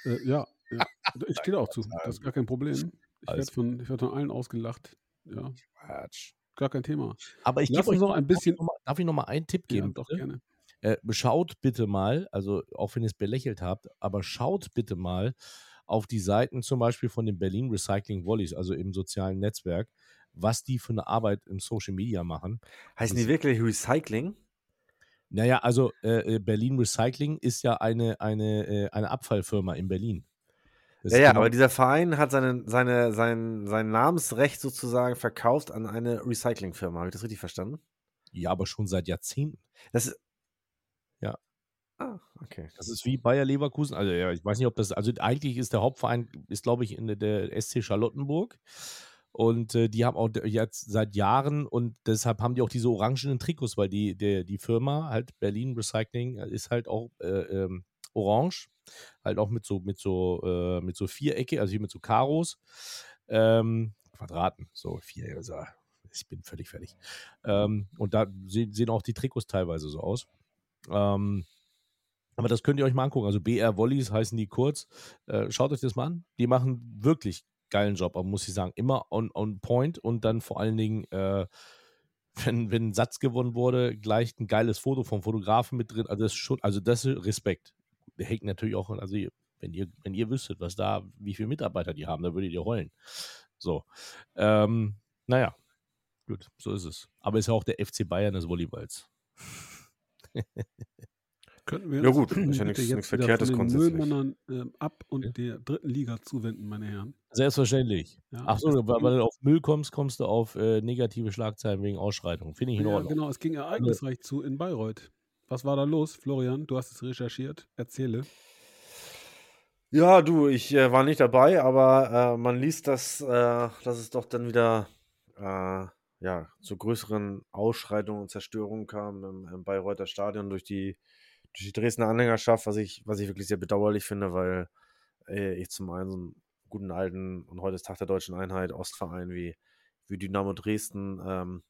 äh, ja, (laughs) ja, ich stehe da auch zu. Das ist gar kein Problem. Ich werde von, ich werd von allen ausgelacht. Ja, Quatsch. gar kein Thema. Aber ich Lass gebe uns euch noch ein bisschen- Darf ich noch mal, darf ich noch mal einen Tipp Ja, geben? doch bitte? gerne. Äh, schaut bitte mal, also auch wenn ihr es belächelt habt, aber schaut bitte mal auf die Seiten zum Beispiel von den Berlin Recycling Volleys, also im sozialen Netzwerk, was die für eine Arbeit im Social Media machen. Heißen Das- die wirklich Recycling? Naja, also äh, äh, Berlin Recycling ist ja eine, eine, äh, eine Abfallfirma in Berlin. Das Ja, ja, genau- aber dieser Verein hat seine, seine, sein, sein Namensrecht sozusagen verkauft an eine Recyclingfirma. Habe ich das richtig verstanden? Ja, aber schon seit Jahrzehnten. Das ist. Ja. Ah, okay. Das ist wie Bayer Leverkusen. Also ja, ich weiß nicht, ob das, also eigentlich ist der Hauptverein, ist glaube ich in der, SC Charlottenburg. Und äh, die haben auch jetzt seit Jahren und deshalb haben die auch diese orangenen Trikots, weil die, der, die Firma halt Berlin Recycling äh, ist halt auch äh, ähm, orange, halt auch mit so, mit so, äh, mit so Vierecke, also hier mit so Karos, ähm, Quadraten, so vier, also, ich bin völlig fertig. Ähm, und da sehen, auch die Trikots teilweise so aus. Ähm, aber das könnt ihr euch mal angucken. Also BR Volleys heißen die kurz. Äh, schaut euch das mal an. Die machen wirklich geilen Job, aber muss ich sagen, immer on, on point und dann vor allen Dingen, äh, wenn, wenn ein Satz gewonnen wurde, gleich ein geiles Foto vom Fotografen mit drin. Also das ist schon, also das ist Respekt. Der hängt natürlich auch, also wenn ihr, wenn ihr wüsstet, was da, wie viele Mitarbeiter die haben, da würdet ihr heulen. So. Ähm, naja, Gut, so ist es. Aber ist ja auch der FC Bayern des Volleyballs. (laughs) Könnten wir Ja gut, (laughs) ist ja nichts- nichts Verkehrtes von den grundsätzlich. Müllmännern ähm, ab und Ja. der dritten Liga zuwenden, meine Herren. Selbstverständlich. Ja, Ach so, weil, weil du auf Müll kommst, kommst du auf äh, negative Schlagzeilen wegen Ausschreitung. Finde ich in Ja, Ordnung. genau, es ging ereignisreich zu in Bayreuth. Was war da los, Florian? Du hast es recherchiert. Erzähle. Ja, du, ich äh, war nicht dabei, aber äh, man liest, dass, äh, dass es doch dann wieder äh, ja, zu größeren Ausschreitungen und Zerstörungen kam im, im Bayreuther Stadion durch die, durch die Dresdner Anhängerschaft, was ich, was ich wirklich sehr bedauerlich finde, weil äh, ich zum einen so einen guten alten und heute ist Tag der Deutschen Einheit Ostverein wie, wie Dynamo Dresden ähm,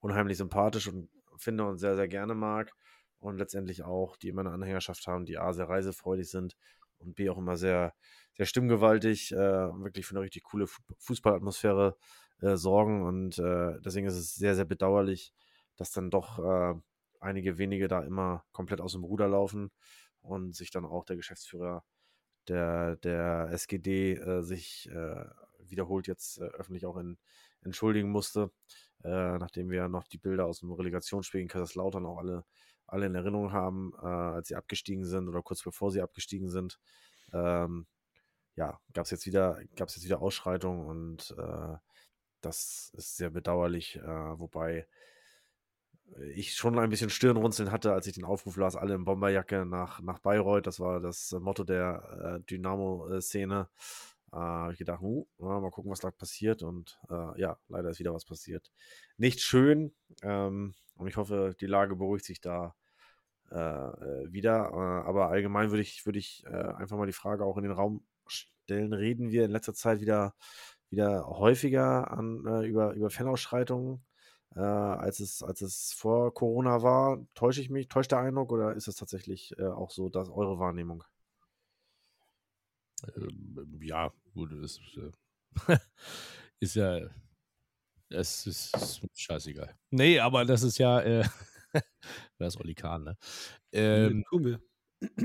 unheimlich sympathisch und finde und sehr, sehr gerne mag und letztendlich auch, die immer eine Anhängerschaft haben, die A, sehr reisefreudig sind und B auch immer sehr, sehr stimmgewaltig, äh, wirklich für eine richtig coole Fu- Fußballatmosphäre äh, sorgen. Und äh, deswegen ist es sehr, sehr bedauerlich, dass dann doch äh, einige wenige da immer komplett aus dem Ruder laufen und sich dann auch der Geschäftsführer der, der SGD äh, sich äh, wiederholt jetzt öffentlich auch in, entschuldigen musste, nachdem wir noch die Bilder aus dem Relegationsspiel in Kaiserslautern auch alle, alle in Erinnerung haben, als sie abgestiegen sind oder kurz bevor sie abgestiegen sind. Ähm, ja, gab es jetzt wieder, gab es jetzt wieder Ausschreitungen und äh, das ist sehr bedauerlich, äh, wobei ich schon ein bisschen Stirnrunzeln hatte, als ich den Aufruf las, alle in Bomberjacke nach, nach Bayreuth. Das war das äh, Motto der äh, Dynamo-Szene. Äh, ich gedacht, uh, mal gucken, was da passiert. Und äh, ja, leider ist wieder was passiert. Nicht schön. Ähm, und ich hoffe, die Lage beruhigt sich da äh, äh, wieder. Äh, aber allgemein würde ich, würde ich äh, einfach mal die Frage auch in den Raum stellen. Reden wir in letzter Zeit wieder, wieder häufiger an, äh, über, über Fanausschreitungen? äh, als, es, als es vor Corona war. Täusche ich mich, täuscht der Eindruck oder ist es tatsächlich äh, auch so, dass eure Wahrnehmung? Ähm, ja, gut, das ist, äh, (laughs) ist ja, es ist, ist scheißegal. Nee, aber das ist ja, äh, (laughs) das ist Oli Kahn, ne? Ähm, tun wir.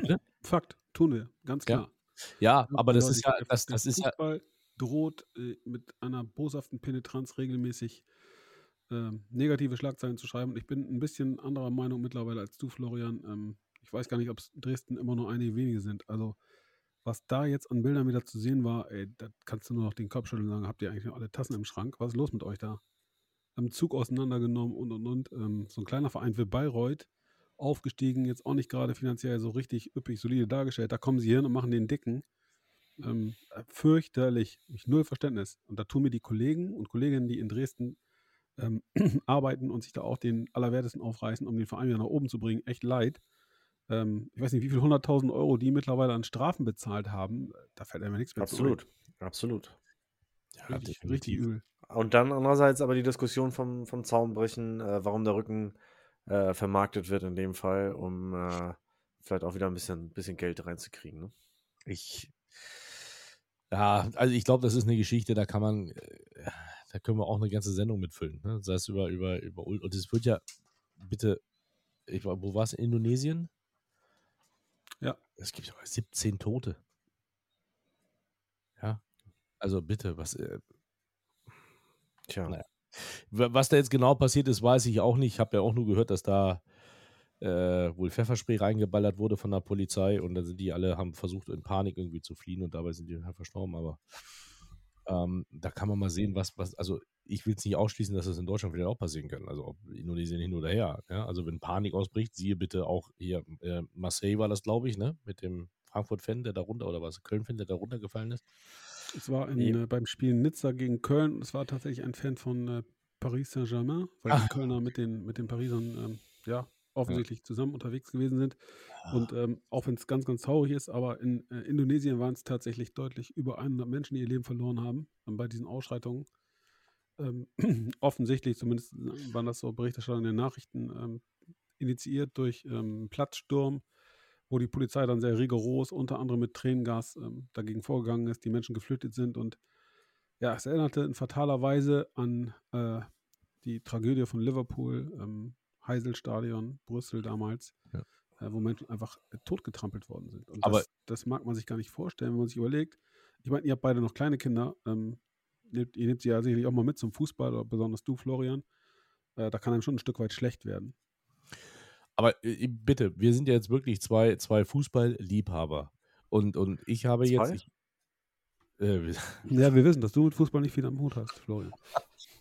bitte? Fakt, tun wir, ganz Ja. klar. ja, aber das ist ja, das, das ist ja, droht äh, mit einer boshaften Penetranz regelmäßig ähm, negative Schlagzeilen zu schreiben. Und ich bin ein bisschen anderer Meinung mittlerweile als du, Florian. Ähm, ich weiß gar nicht, ob es Dresden immer nur einige wenige sind. Also, was da jetzt an Bildern wieder zu sehen war, ey, da kannst du nur noch den Kopf schütteln und sagen, habt ihr eigentlich noch alle Tassen im Schrank? Was ist los mit euch da? Am Zug auseinandergenommen und und und. Ähm, so ein kleiner Verein wie Bayreuth, aufgestiegen, jetzt auch nicht gerade finanziell so richtig üppig solide dargestellt. Da kommen sie hin und machen den Dicken. Ähm, äh, fürchterlich. Ich null Verständnis. Und da tun mir die Kollegen und Kolleginnen, die in Dresden ähm, (clears throat) arbeiten und sich da auch den Allerwertesten aufreißen, um den Verein wieder nach oben zu bringen, echt leid. Ähm, ich weiß nicht, wie viele hunderttausend Euro die mittlerweile an Strafen bezahlt haben. Da fällt einem nichts mehr zu Absolut, absolut. ja. Richtig, richtig übel. Und dann andererseits aber die Diskussion vom, vom Zaunbrechen, äh, warum der Rücken äh, vermarktet wird in dem Fall, um äh, vielleicht auch wieder ein bisschen, bisschen Geld reinzukriegen. Ne? Ich, ja, also ich glaube, das ist eine Geschichte, da kann man, äh, da können wir auch eine ganze Sendung mitfüllen. Ne? Das heißt, über, über, über, und es wird ja, bitte, ich, war- wo war es, in Indonesien? Ja. Es gibt sogar 17 Tote. Ja, also bitte, was, äh, Tja, Naja. wa- was da jetzt genau passiert ist, weiß ich auch nicht. Ich habe ja auch nur gehört, dass da äh, wohl Pfefferspray reingeballert wurde von der Polizei und dann sind die alle, haben versucht in Panik irgendwie zu fliehen und dabei sind die halt verstorben, aber ähm, da kann man mal sehen, was, was, also ich will es nicht ausschließen, dass das in Deutschland vielleicht auch passieren kann. Also ob Indonesien hin oder her. Ja? Also wenn Panik ausbricht, siehe bitte auch hier, äh, Marseille war das, glaube ich, ne? Mit dem Frankfurt-Fan, der da runter, oder was, Köln-Fan, der da runtergefallen ist. Es war in, äh, beim Spiel Nizza gegen Köln. und Es war tatsächlich ein Fan von äh, Paris Saint-Germain, weil die Ach. Kölner mit den, mit den Parisern ähm, ja, offensichtlich zusammen unterwegs gewesen sind. Und ähm, auch wenn es ganz, ganz traurig ist, aber in äh, Indonesien waren es tatsächlich deutlich über 100 Menschen, die ihr Leben verloren haben ähm, bei diesen Ausschreitungen. Ähm, (clears throat) offensichtlich, zumindest äh, waren das so Berichterstattung in den Nachrichten, ähm, initiiert durch ähm, einen Platzsturm, wo die Polizei dann sehr rigoros, unter anderem mit Tränengas, ähm, dagegen vorgegangen ist, die Menschen geflüchtet sind. Und ja, es erinnerte in fataler Weise an äh, die Tragödie von Liverpool, ähm, Heiselstadion, Brüssel damals, Ja. äh, wo Menschen einfach äh, totgetrampelt worden sind. Und Aber- das, das mag man sich gar nicht vorstellen, wenn man sich überlegt. Ich meine, ihr habt beide noch kleine Kinder. Ähm, nehmt, ihr nehmt sie ja sicherlich auch mal mit zum Fußball, oder besonders du, Florian. äh, da kann einem schon ein Stück weit schlecht werden. Aber äh, bitte, wir sind ja jetzt wirklich zwei, zwei Fußballliebhaber. Und, und ich habe Zwei? jetzt. Ich, äh, (laughs) Ja, wir wissen, dass du mit Fußball nicht viel am Hut hast, Florian.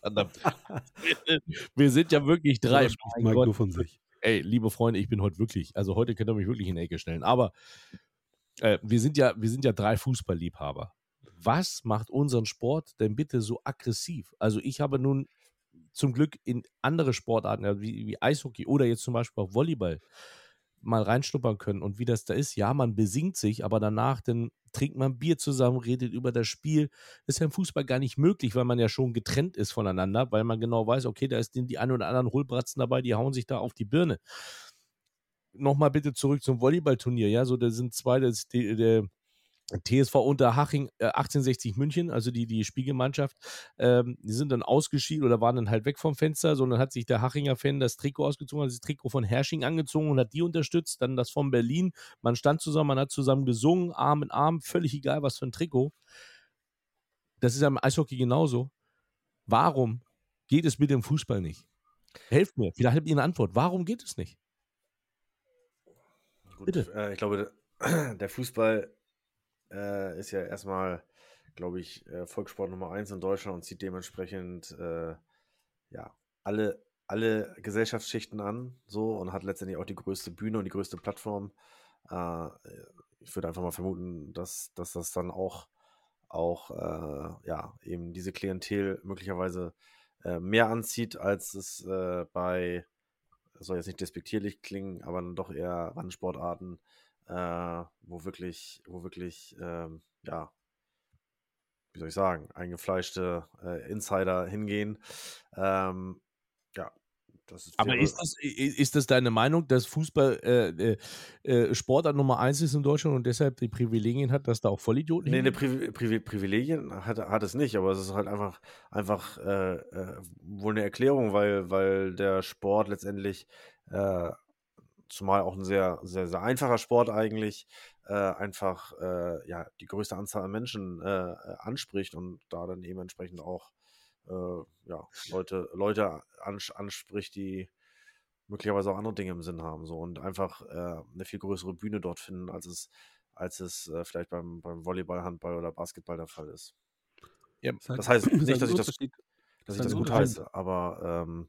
Verdammt. (laughs) wir, sind ja wirklich drei. Das spricht Mein Mike Gott. nur von sich. Ey, liebe Freunde, ich bin heute wirklich, also heute könnt ihr mich wirklich in die Ecke stellen. Aber äh, wir, sind ja, wir sind ja drei Fußballliebhaber. Was macht unseren Sport denn bitte so aggressiv? Also ich habe nun zum Glück in andere Sportarten, wie, wie Eishockey oder jetzt zum Beispiel auch Volleyball, mal reinschnuppern können und wie das da ist. Ja, man besingt sich, aber danach dann trinkt man Bier zusammen, redet über das Spiel. Ist ja im Fußball gar nicht möglich, weil man ja schon getrennt ist voneinander, weil man genau weiß, okay, da ist die ein oder anderen Hohlbratzen dabei, die hauen sich da auf die Birne. Nochmal bitte zurück zum Volleyballturnier. Ja, so da sind zwei, das die, der TSV Unterhaching äh, 1860 München, also die, die Spielgemeinschaft, ähm, die sind dann ausgeschieden oder waren dann halt weg vom Fenster, sondern hat sich der Hachinger Fan das Trikot ausgezogen, hat das Trikot von Hersching angezogen und hat die unterstützt, dann das von Berlin. Man stand zusammen, man hat zusammen gesungen, Arm in Arm, völlig egal, was für ein Trikot. Das ist ja im Eishockey genauso. Warum geht es mit dem Fußball nicht? Helft mir, vielleicht habt ihr eine Antwort. Warum geht es nicht? Gut, Bitte. Äh, ich glaube, (clears throat) der Fußball äh, ist ja erstmal, glaube ich, äh, Volkssport Nummer eins in Deutschland und zieht dementsprechend äh, ja alle, alle Gesellschaftsschichten an so und hat letztendlich auch die größte Bühne und die größte Plattform. Äh, ich würde einfach mal vermuten, dass, dass das dann auch, auch äh, ja, eben diese Klientel möglicherweise äh, mehr anzieht, als es bei soll jetzt nicht despektierlich klingen, aber dann doch eher Randsportarten, äh, wo wirklich, wo wirklich, ähm, ja, wie soll ich sagen, eingefleischte äh, Insider hingehen. Ähm, ja, das ist. Aber ist das, ist das deine Meinung, dass Fußball äh, äh, äh, Sportart Nummer eins ist in Deutschland und deshalb die Privilegien hat, dass da auch Vollidioten Nee, eine hingehen? Privi Privi Privilegien hat, hat es nicht, aber es ist halt einfach, einfach äh, äh, wohl eine Erklärung, weil, weil der Sport letztendlich, äh, zumal auch ein sehr, sehr, sehr einfacher Sport eigentlich, äh, einfach äh, ja, die größte Anzahl an Menschen äh, anspricht und da dann eben entsprechend auch äh, ja, Leute, Leute ans anspricht, die möglicherweise auch andere Dinge im Sinn haben so und einfach äh, eine viel größere Bühne dort finden, als es als es äh, vielleicht beim, beim Volleyball, Handball oder Basketball der Fall ist. Ja, Ist halt- Das heißt (clears throat) nicht, halt dass ich das, dass ich halt das gut heiße, aber ähm,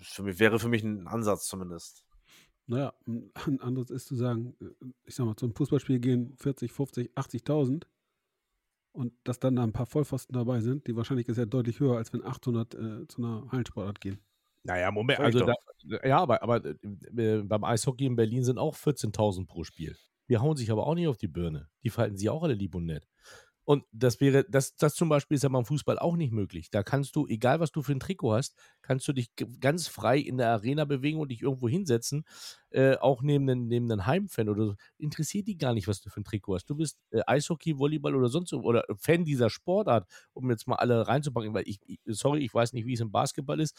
für mich, wäre für mich ein Ansatz zumindest. Naja, ein anderes ist zu sagen, äh, ich sag mal, zum Fußballspiel gehen 40, 50, 80.000 und dass dann da ein paar Vollpfosten dabei sind, die Wahrscheinlichkeit ist ja deutlich höher, als wenn 800 äh, zu einer Hallensportart gehen. Naja, Moment, also da, ja, aber, aber äh, beim Eishockey in Berlin sind auch 14.000 pro Spiel. Die hauen sich aber auch nicht auf die Birne. Die verhalten sich auch alle lieb und nett. Und das wäre, das, das zum Beispiel ist ja beim Fußball auch nicht möglich. Da kannst du, egal was du für ein Trikot hast, kannst du dich ganz frei in der Arena bewegen und dich irgendwo hinsetzen, äh, auch neben den, neben den Heimfan oder so. Interessiert die gar nicht, was du für ein Trikot hast. Du bist äh, Eishockey, Volleyball oder sonst so- oder Fan dieser Sportart, um jetzt mal alle reinzupacken, weil ich, ich sorry, ich weiß nicht, wie es im Basketball ist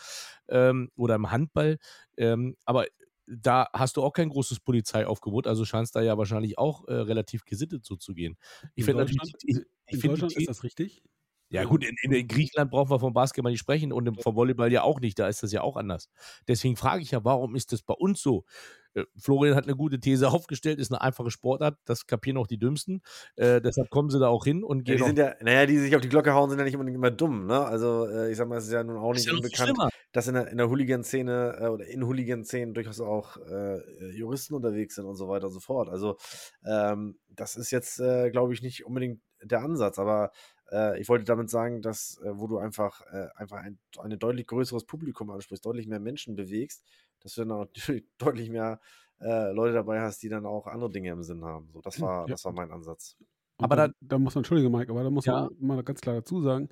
ähm, oder im Handball, ähm, aber da hast du auch kein großes Polizeiaufgebot, also scheint es da ja wahrscheinlich auch äh, relativ gesittet so zu gehen. Ich In finde natürlich, ich, ich in Deutschland die, ist das richtig. ja gut, in, in, Griechenland brauchen wir vom Basketball nicht sprechen und vom Volleyball ja auch nicht, da ist das ja auch anders. Deswegen frage ich ja, warum ist das bei uns so? Äh, Florian hat eine gute These aufgestellt, ist eine einfache Sportart, das kapieren auch die Dümmsten. Äh, deshalb kommen sie da auch hin und Ja, gehen die auch sind ja, naja, die sich auf die Glocke hauen, sind ja nicht unbedingt immer dumm, ne? Also, äh, ich sag mal, es ist ja nun auch ist nicht ja noch viel unbekannt, schlimmer. Dass in der, in der Hooligan-Szene äh, oder in Hooligan-Szenen durchaus auch äh, Juristen unterwegs sind und so weiter und so fort. Also, ähm, das ist jetzt, äh, glaube ich, nicht unbedingt der Ansatz, aber äh, ich wollte damit sagen, dass, äh, wo du einfach, äh, einfach ein, ein deutlich größeres Publikum ansprichst, deutlich mehr Menschen bewegst, dass du dann auch (laughs) natürlich deutlich mehr äh, Leute dabei hast, die dann auch andere Dinge im Sinn haben. So, das war, Ja. das war mein Ansatz. Und Aber da, da muss man, Entschuldige Mike, aber da muss Ja. man mal ganz klar dazu sagen,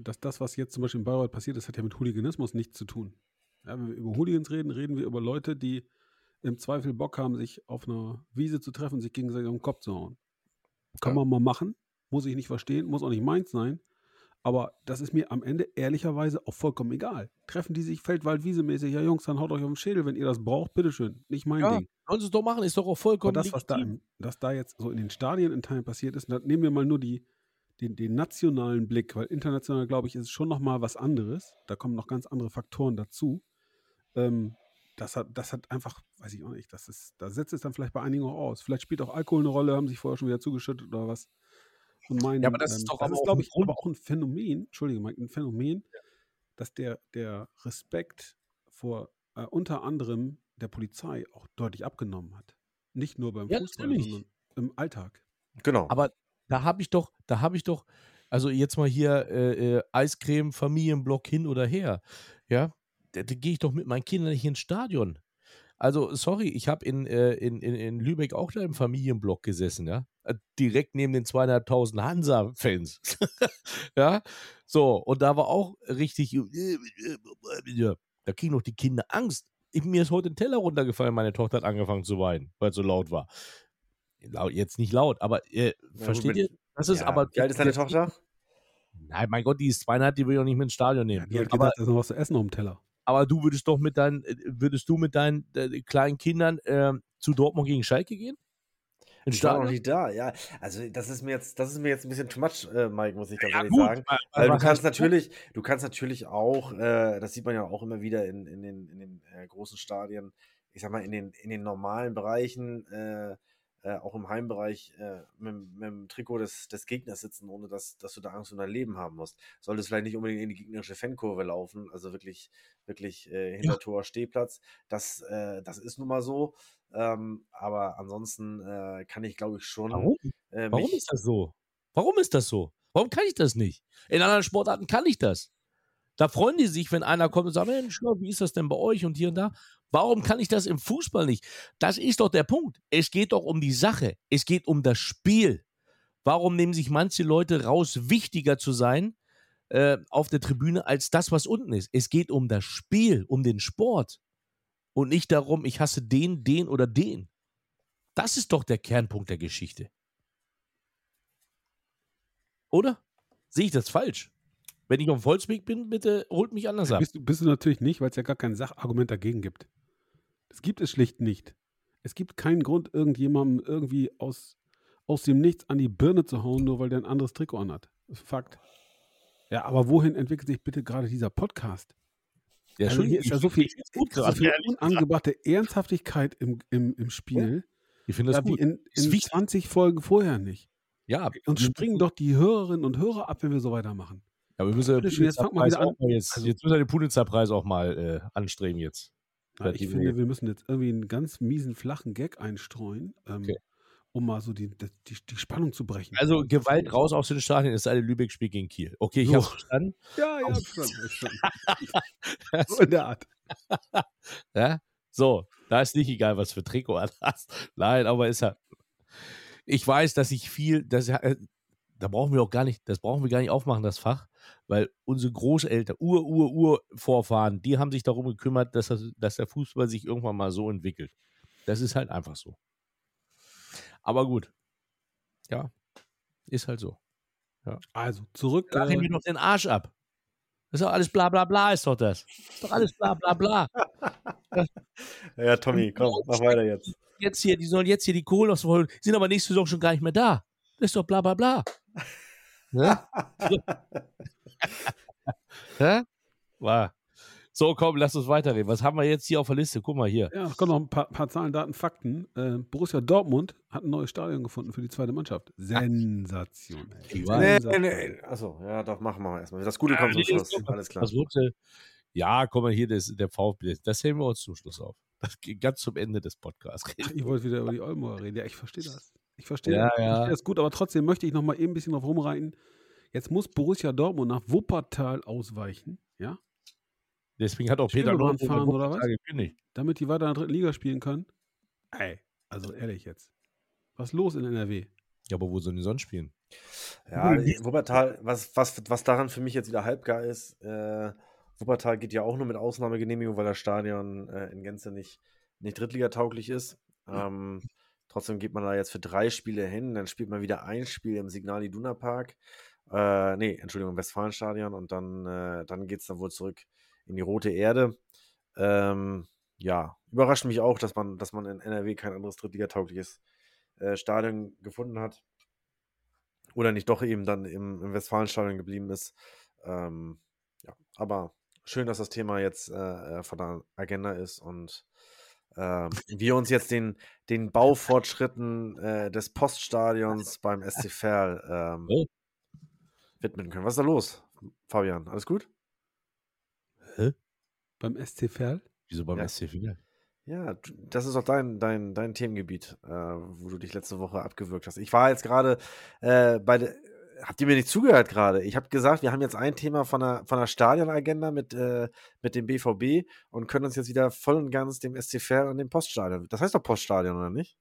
dass das, was jetzt zum Beispiel in Bayreuth passiert ist, hat ja mit Hooliganismus nichts zu tun. Ja, wenn wir über Hooligans reden, reden wir über Leute, die im Zweifel Bock haben, sich auf einer Wiese zu treffen, sich gegenseitig auf den Kopf zu hauen. Kann Ja. man mal machen, muss ich nicht verstehen, muss auch nicht meins sein. Aber das ist mir am Ende ehrlicherweise auch vollkommen egal. Treffen die sich Feldwald-Wiese-mäßig, ja Jungs, dann haut euch auf den Schädel, wenn ihr das braucht, bitteschön. Nicht mein Ja, Ding. sollen sie es doch machen, ist doch auch Aber vollkommen das, was da, im, das da jetzt so in den Stadien in Teilen passiert ist, nehmen wir mal nur die, den, den nationalen Blick, weil international, glaube ich, ist es schon nochmal was anderes. Da kommen noch ganz andere Faktoren dazu. Ähm, das hat, das hat einfach, weiß ich auch nicht, das ist, da setzt es dann vielleicht bei einigen auch aus. Vielleicht spielt auch Alkohol eine Rolle, haben sich vorher schon wieder zugeschüttet oder was. Und mein, Ja, aber das ist doch das aber ist, glaube ich, Grund. aber auch ein Phänomen, Entschuldige Mike, ein Phänomen, dass der, der Respekt vor äh, unter anderem der Polizei auch deutlich abgenommen hat. Nicht nur beim Ja, Fußball, natürlich. sondern im Alltag. Genau. Aber da habe ich doch, da habe ich doch, also jetzt mal hier äh, äh, Eiscreme, Familienblock hin oder her. Ja, da, da gehe ich doch mit meinen Kindern nicht ins Stadion. Also, sorry, ich habe in, äh, in, in, in Lübeck auch da im Familienblock gesessen, ja. Äh, Direkt neben den 200.000 Hansa-Fans. (laughs) ja, so, und da war auch richtig, äh, ja, da kriegen doch die Kinder Angst. Ich, mir ist heute ein Teller runtergefallen, meine Tochter hat angefangen zu weinen, weil es so laut war. Jetzt nicht laut, aber äh, gut, versteht ihr? Das ist ja. aber. Wie alt ist deine Tochter? Nein, mein Gott, die ist zweieinhalb, die will ich auch nicht mit ins Stadion nehmen. Die hat aber, da ist noch was zu essen auf dem Teller. aber du würdest doch mit deinen, äh, würdest du mit deinen äh, kleinen Kindern äh, zu Dortmund gegen Schalke gehen? Ins Ich war noch nicht da, ja. Also das ist mir jetzt, das ist mir jetzt ein bisschen too much, äh, Mike, muss ich ganz Ja, ehrlich gut, sagen. Weil du kannst natürlich, du kannst natürlich auch, äh, das sieht man ja auch immer wieder in, in den, in den äh, großen Stadien, ich sag mal, in den, in den normalen Bereichen, äh, äh, auch im Heimbereich, äh, mit, mit dem Trikot des, des Gegners sitzen, ohne dass, dass du da Angst um dein Leben haben musst. Solltest vielleicht nicht unbedingt in die gegnerische Fankurve laufen, also wirklich, wirklich äh, hinter Tor Stehplatz. Das, äh, das ist nun mal so. Ähm, aber ansonsten äh, kann ich, glaube ich, schon. Warum? Warum ist das so? Warum ist das so? Warum kann ich das nicht? In anderen Sportarten kann ich das. Da freuen die sich, wenn einer kommt und sagt, Mensch, wie ist das denn bei euch und hier und da? Warum kann ich das im Fußball nicht? Das ist doch der Punkt. Es geht doch um die Sache. Es geht um das Spiel. Warum nehmen sich manche Leute raus, wichtiger zu sein äh, auf der Tribüne als das, was unten ist? Es geht um das Spiel, um den Sport. Und nicht darum, ich hasse den, den oder den. Das ist doch der Kernpunkt der Geschichte. Oder? Sehe ich das falsch? Wenn ich auf dem Holzweg bin, bitte holt mich anders ab. Bist du, bist du natürlich nicht, weil es ja gar kein Sachargument dagegen gibt. Das gibt es schlicht nicht. Es gibt keinen Grund, irgendjemandem irgendwie aus, aus dem Nichts an die Birne zu hauen, nur weil der ein anderes Trikot anhat. Das ist Fakt. Ja, aber wohin entwickelt sich bitte gerade dieser Podcast? Ja, Also hier ist ja so viel, gut so viel unangebrachte Ernsthaftigkeit im, im, im Spiel, ich finde das ja, wie gut. in, Ist in wichtig. 20 Folgen vorher nicht. Ja, Und springen doch die Hörerinnen und Hörer ab, wenn wir so weitermachen. Ja, wir müssen schön, jetzt fang mal wieder an. mal jetzt, Also- jetzt müssen wir den Pulitzerpreis auch mal äh, anstreben jetzt. Ja, Ja, ich finde, wir müssen jetzt irgendwie einen ganz miesen, flachen Gag einstreuen, ähm, Okay. um mal so die, die, die, Spannung zu brechen. Also Gewalt raus aus den Stadien, sei denn, Lübeck spielt gegen Kiel. Okay, ich So. habe verstanden. Ja, ja, schon. (laughs) so in der Art. (laughs) Ja? So, da ist nicht egal, was für Trikot du hast. Nein, aber ist ja. Ich weiß, dass ich viel, das, äh, da brauchen wir auch gar nicht, das brauchen wir gar nicht aufmachen, das Fach, weil unsere Großeltern, Ur, Ur, Ur-Vorfahren, die haben sich darum gekümmert, dass, das, dass der Fußball sich irgendwann mal so entwickelt. Das ist halt einfach so. Aber gut. Ja, ist halt so. Also, zurück. Ich Äh, mir doch den Arsch ab. Das ist doch alles bla bla bla, ist doch das. Ist doch alles bla bla bla. (laughs) Ja, Tommy, komm, mach weiter jetzt. jetzt hier, die sollen jetzt hier die Kohlen aus dem Holen, sind aber nächste Saison schon gar nicht mehr da. Das ist doch bla bla bla. Ne? (laughs) Hä? War. So, komm, lass uns weiterreden. Was haben wir jetzt hier auf der Liste? Guck mal hier. ja, es kommen noch ein paar, paar Zahlen, Daten, Fakten. Äh, Borussia Dortmund hat ein neues Stadion gefunden für die zweite Mannschaft. Sensationell. Ich. Nee, nee, nee. Achso, ja, doch, machen wir erstmal. Das Gute kommt zum nee, Schluss. das kommt- Alles klar. Das wurde, ja, komm mal hier, das, der VfB, das heben wir uns zum Schluss auf. Das geht ganz zum Ende des Podcasts. Ach, ihr wollt wieder über die Oldenburger reden. Ja, ich verstehe das. Ich verstehe Ja. Ich ja. verstehe das gut, aber trotzdem möchte ich noch mal eben ein bisschen drauf rumreiten. Jetzt muss Borussia Dortmund nach Wuppertal ausweichen, ja, Deswegen hat auch Peter Lohn fahren, oder was? gekündigt. damit die weiter in der dritten Liga spielen können. Ey, also ehrlich jetzt. Was ist los in NRW? Ja, aber wo sollen die sonst spielen? Ja, Wuppertal, was, was, was daran für mich jetzt wieder halbgar ist, äh, Wuppertal geht ja auch nur mit Ausnahmegenehmigung, weil das Stadion äh, in Gänze nicht, nicht drittligatauglich ist. Ähm, trotzdem geht man da jetzt für drei Spiele hin, dann spielt man wieder ein Spiel im Signal Iduna Park. Äh, nee, Entschuldigung, im Westfalenstadion und dann, äh, dann geht es dann wohl zurück in die Rote Erde. Ähm, ja, überrascht mich auch, dass man, dass man in NRW kein anderes drittligataugliches äh, Stadion gefunden hat. oder nicht doch eben dann im, im Westfalenstadion geblieben ist. Ähm, ja, aber schön, dass das Thema jetzt äh, äh von der Agenda ist und ähm, wir uns jetzt den, den Baufortschritten äh, des Poststadions beim SC Verl ähm, Oh. widmen können. Was ist da los, Fabian? Alles gut? Hä? Beim SC Verl? Wieso beim Ja. SC Verl? Ja, das ist auch dein, dein, dein Themengebiet, äh, wo du dich letzte Woche abgewürgt hast. Ich war jetzt gerade äh, bei der. Habt ihr mir nicht zugehört gerade? Ich habe gesagt, wir haben jetzt ein Thema von der, von der Stadionagenda mit, äh, mit dem BVB und können uns jetzt wieder voll und ganz dem SC Verl und dem Poststadion. Das heißt doch Poststadion, oder nicht?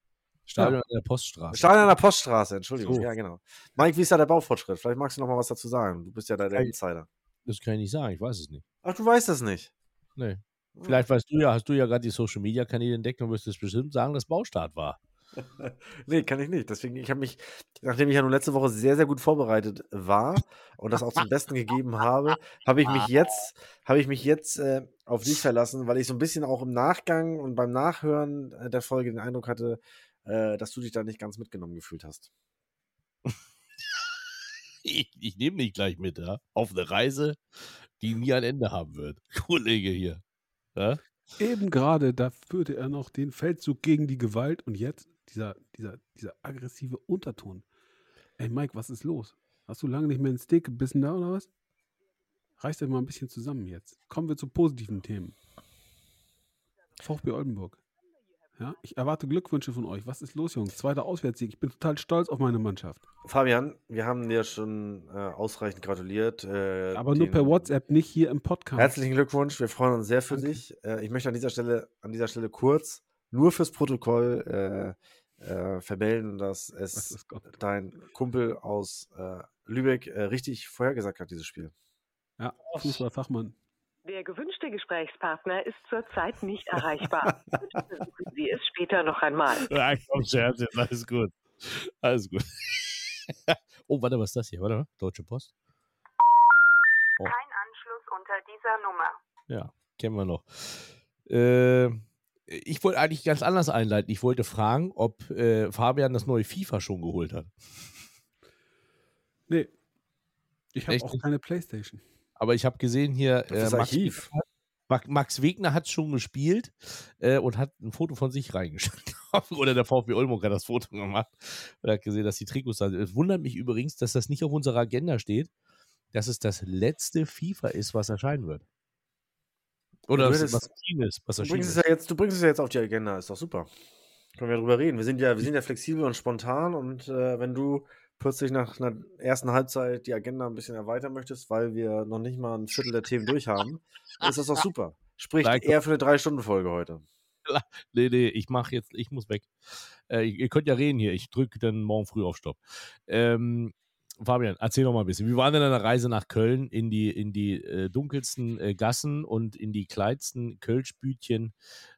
Stadion an der Poststraße. Stadion an der Poststraße, Entschuldigung. So. Ja, genau. Mike, wie ist da der Baufortschritt? Vielleicht magst du noch mal was dazu sagen. Du bist ja da der Kann- Insider. Das kann ich nicht sagen, ich weiß es nicht. Ach, du weißt das nicht. Nee. Vielleicht weißt du ja, hast du ja gerade die Social Media Kanäle entdeckt und wirst bestimmt sagen, dass Baustart war. (laughs) Nee, kann ich nicht. Deswegen, ich habe mich, nachdem ich ja nun letzte Woche sehr, sehr gut vorbereitet war und das auch zum Besten gegeben habe, habe ich mich jetzt, habe ich mich jetzt äh, auf dich verlassen, weil ich so ein bisschen auch im Nachgang und beim Nachhören äh, der Folge den Eindruck hatte, äh, dass du dich da nicht ganz mitgenommen gefühlt hast. (laughs) Ich, ich nehme dich gleich mit, ja? Auf eine Reise, die nie ein Ende haben wird. (laughs) Kollege hier. Ja? Eben gerade, da führte er noch den Feldzug gegen die Gewalt und jetzt dieser, dieser, dieser aggressive Unterton. Ey, Mike, was ist los? Hast du lange nicht mehr einen Steak gebissen da oder was? Reißt euch mal ein bisschen zusammen jetzt. Kommen wir zu positiven Themen. VfB Oldenburg. Ja, ich erwarte Glückwünsche von euch. Was ist los, Jungs? Zweiter Auswärtssieg. Ich bin total stolz auf meine Mannschaft. Fabian, wir haben dir schon äh, ausreichend gratuliert. Äh, Aber nur per WhatsApp, nicht hier im Podcast. Herzlichen Glückwunsch, wir freuen uns sehr für Danke. dich. Äh, ich möchte an dieser Stelle, an dieser Stelle kurz nur fürs Protokoll äh, vermelden, dass (laughs) es Gott? dein Kumpel aus äh, Lübeck äh, richtig vorhergesagt hat, dieses Spiel. Ja, Fußballfachmann. Der gewünschte Gesprächspartner ist zurzeit nicht (laughs) erreichbar. Bitte versuchen Sie es später noch einmal. (laughs) Ja, komm, Scherz jetzt, alles gut. Alles gut. oh, warte, was ist das hier? Warte mal. Deutsche Post? Kein Anschluss unter dieser Nummer. Ja, kennen wir noch. Äh, ich wollte eigentlich ganz anders einleiten. Ich wollte fragen, ob äh, Fabian das neue FIFA schon geholt hat. Nee. Ich habe auch keine Playstation. Aber ich habe gesehen hier, äh, Max. Max, Max Wegner hat schon gespielt äh, und hat ein Foto von sich reingeschickt. (laughs) Oder der VfB Oldenburg hat das Foto gemacht und hat gesehen, dass die Trikots da sind. Es wundert mich übrigens, dass das nicht auf unserer Agenda steht, dass es das letzte FIFA ist, was erscheinen wird. Oder Du was, erschienen ist. Was Du bringst, es ist. ja jetzt, du bringst es ja jetzt auf die Agenda, ist doch super. Können wir drüber reden. Wir sind ja, wir sind ja flexibel und spontan und äh, wenn du plötzlich nach einer ersten Halbzeit die Agenda ein bisschen erweitern möchtest, weil wir noch nicht mal ein Viertel der Themen durch haben, ist das doch (laughs) super. Spricht Nein, eher für eine Drei-Stunden-Folge heute. (laughs) Nee, nee, ich mache jetzt, ich muss weg. Äh, ihr könnt ja reden hier, ich drücke dann morgen früh auf Stopp. Ähm, Fabian, erzähl doch mal ein bisschen. Wie war denn deine Reise nach Köln in die, in die äh, dunkelsten äh, Gassen und in die kleinsten Kölschbütchen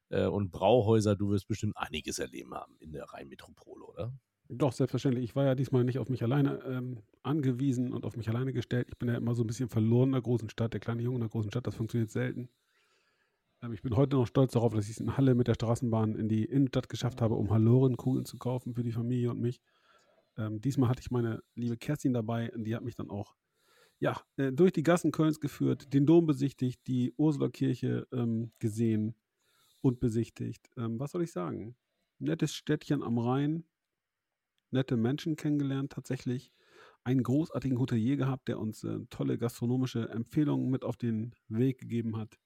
äh, und Brauhäuser? Du wirst bestimmt einiges erleben haben in der Rheinmetropole, oder? Doch, selbstverständlich. Ich war ja diesmal nicht auf mich alleine ähm, angewiesen und auf mich alleine gestellt. Ich bin ja immer so ein bisschen verloren in der großen Stadt, der kleine Junge in der großen Stadt. Das funktioniert selten. Ähm, ich bin heute noch stolz darauf, dass ich es in Halle mit der Straßenbahn in die Innenstadt geschafft habe, um Hallorenkugeln zu kaufen für die Familie und mich. Ähm, diesmal hatte ich meine liebe Kerstin dabei und die hat mich dann auch ja, äh, durch die Gassen Kölns geführt, den Dom besichtigt, die Ursula-Kirche ähm, gesehen und besichtigt. Ähm, was soll ich sagen? Nettes Städtchen am Rhein, nette Menschen kennengelernt, tatsächlich einen großartigen Hotelier gehabt, der uns äh, tolle gastronomische Empfehlungen mit auf den Weg gegeben hat.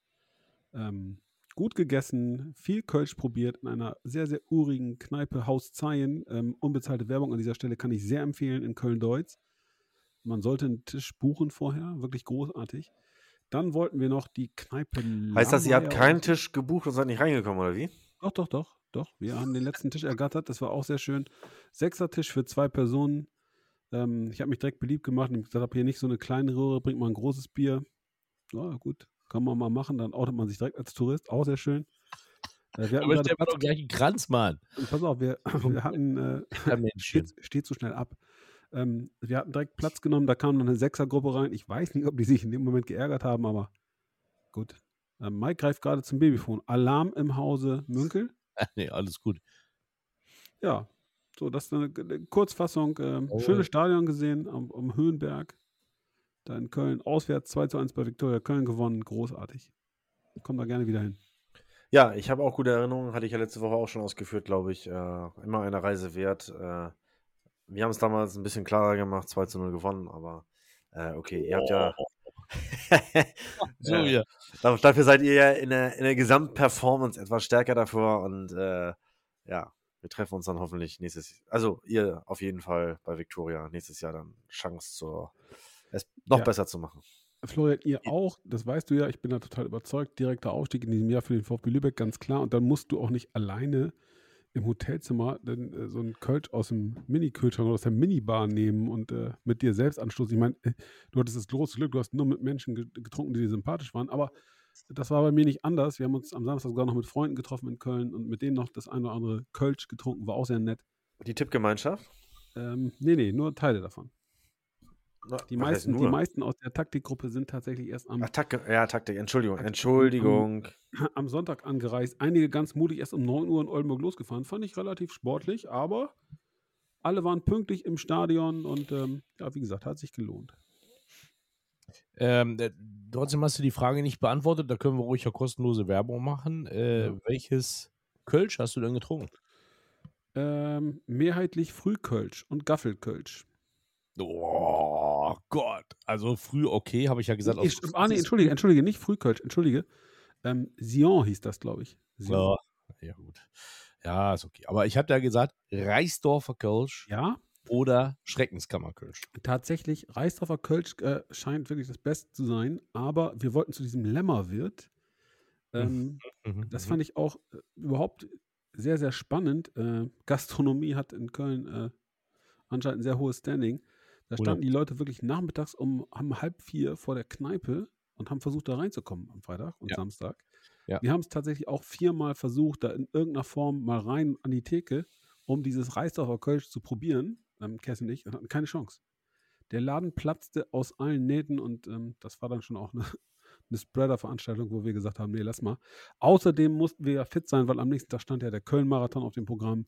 Ähm, gut gegessen, viel Kölsch probiert in einer sehr, sehr urigen Kneipe Haus Zeien. Ähm, unbezahlte Werbung an dieser Stelle kann ich sehr empfehlen in Köln-Deutz. Man sollte einen Tisch buchen vorher, wirklich großartig. Dann wollten wir noch die Kneipe Heißt das, ihr habt keinen Tisch gebucht und seid nicht reingekommen, oder wie? doch, doch, doch, doch. Wir haben den letzten Tisch ergattert. Das war auch sehr schön. Sechser-Tisch für zwei Personen. Ähm, ich habe mich direkt beliebt gemacht und gesagt habe, hier nicht so eine kleine Röhre, bringt mal ein großes Bier. Ja, gut, kann man mal machen. Dann outet man sich direkt als Tourist. Auch sehr schön. Äh, wir Aber stell mal doch gleich einen Kranz, Mann. Pass auf, wir, (laughs) wir hatten, äh, Ja, steht, steht so schnell ab. Ähm, wir hatten direkt Platz genommen, da kam noch eine Sechsergruppe rein. Ich weiß nicht, ob die sich in dem Moment geärgert haben, aber gut. Ähm, Mike greift gerade zum Babyphone. Alarm im Hause Münkel. (laughs) nee, alles gut. Ja, So, das ist eine, eine Kurzfassung. Ähm, Oh. Schönes Stadion gesehen am, am Höhenberg. Da in Köln. Auswärts 2 zu 1 bei Viktoria Köln gewonnen. Großartig. Komm da gerne wieder hin. Ja, ich habe auch gute Erinnerungen, hatte ich ja letzte Woche auch schon ausgeführt, glaube ich. Äh, immer eine Reise wert. Äh, wir haben es damals ein bisschen klarer gemacht, 2 zu 0 gewonnen, aber äh, okay, ihr habt ja. (laughs) So, Äh, ja. da- Dafür seid ihr ja in der, in der Gesamtperformance etwas stärker davor und äh, ja, wir treffen uns dann hoffentlich nächstes Also ihr auf jeden Fall bei Victoria nächstes Jahr dann Chance zur es noch Ja. besser zu machen. Florian, ihr auch, das weißt du ja, ich bin da total überzeugt. Direkter Aufstieg in diesem Jahr für den VfB Lübeck, ganz klar. Und dann musst du auch nicht alleine im Hotelzimmer denn, äh, so einen Kölsch aus dem Mini-Kühlschrank oder aus der Minibar nehmen und äh, mit dir selbst anstoßen. Ich meine, äh, du hattest das große Glück, du hast nur mit Menschen ge getrunken, die dir sympathisch waren. Aber das war bei mir nicht anders. Wir haben uns am Samstag sogar noch mit Freunden getroffen in Köln und mit denen noch das eine oder andere Kölsch getrunken, war auch sehr nett. Die Tippgemeinschaft? Ähm, nee, nee, nur Teile davon. Die was meisten, die meisten aus der Taktikgruppe sind tatsächlich erst am Ach, Taktik, ja, Taktik, Entschuldigung, Taktik. Entschuldigung. (clears throat) am Sonntag angereist. Einige ganz mutig erst um 9 Uhr in Oldenburg losgefahren. Fand ich relativ sportlich, aber alle waren pünktlich im Stadion und ähm, ja, wie gesagt, hat sich gelohnt. Ähm, äh, trotzdem hast du die Frage nicht beantwortet. Da können wir ruhig ja kostenlose Werbung machen. Äh, Ja. Welches Kölsch hast du denn getrunken? Ähm, mehrheitlich Frühkölsch und Gaffelkölsch. Oh Gott. Also früh okay, habe ich ja gesagt. Ich, ah, nee, entschuldige, entschuldige, nicht Frühkölsch, entschuldige. Ähm, Sion hieß das, glaube ich. Sion. Ja, ja, gut. Ja, ist okay. Aber ich hatte ja gesagt, Reisdorfer Kölsch Ja, oder Schreckenskammerkölsch. tatsächlich, Reisdorfer Kölsch äh, scheint wirklich das Beste zu sein, aber wir wollten zu diesem Lämmerwirt. Ähm, Mhm, Das mhm. fand ich auch äh, überhaupt sehr, sehr spannend. Äh, Gastronomie hat in Köln äh, anscheinend ein sehr hohes Standing. Da standen die Leute wirklich nachmittags um, um halb vier vor der Kneipe und haben versucht, da reinzukommen am Freitag und Ja. Samstag. Ja. Wir haben es tatsächlich auch viermal versucht, da in irgendeiner Form mal rein an die Theke, um dieses Reisdorfer Kölsch zu probieren. Ähm, Kerstin und ich und hatten keine Chance. Der Laden platzte aus allen Nähten und ähm, das war dann schon auch eine, (laughs) eine Spreader-Veranstaltung, wo wir gesagt haben, nee, lass mal. Außerdem mussten wir ja fit sein, weil am nächsten Tag stand ja der Köln-Marathon auf dem Programm.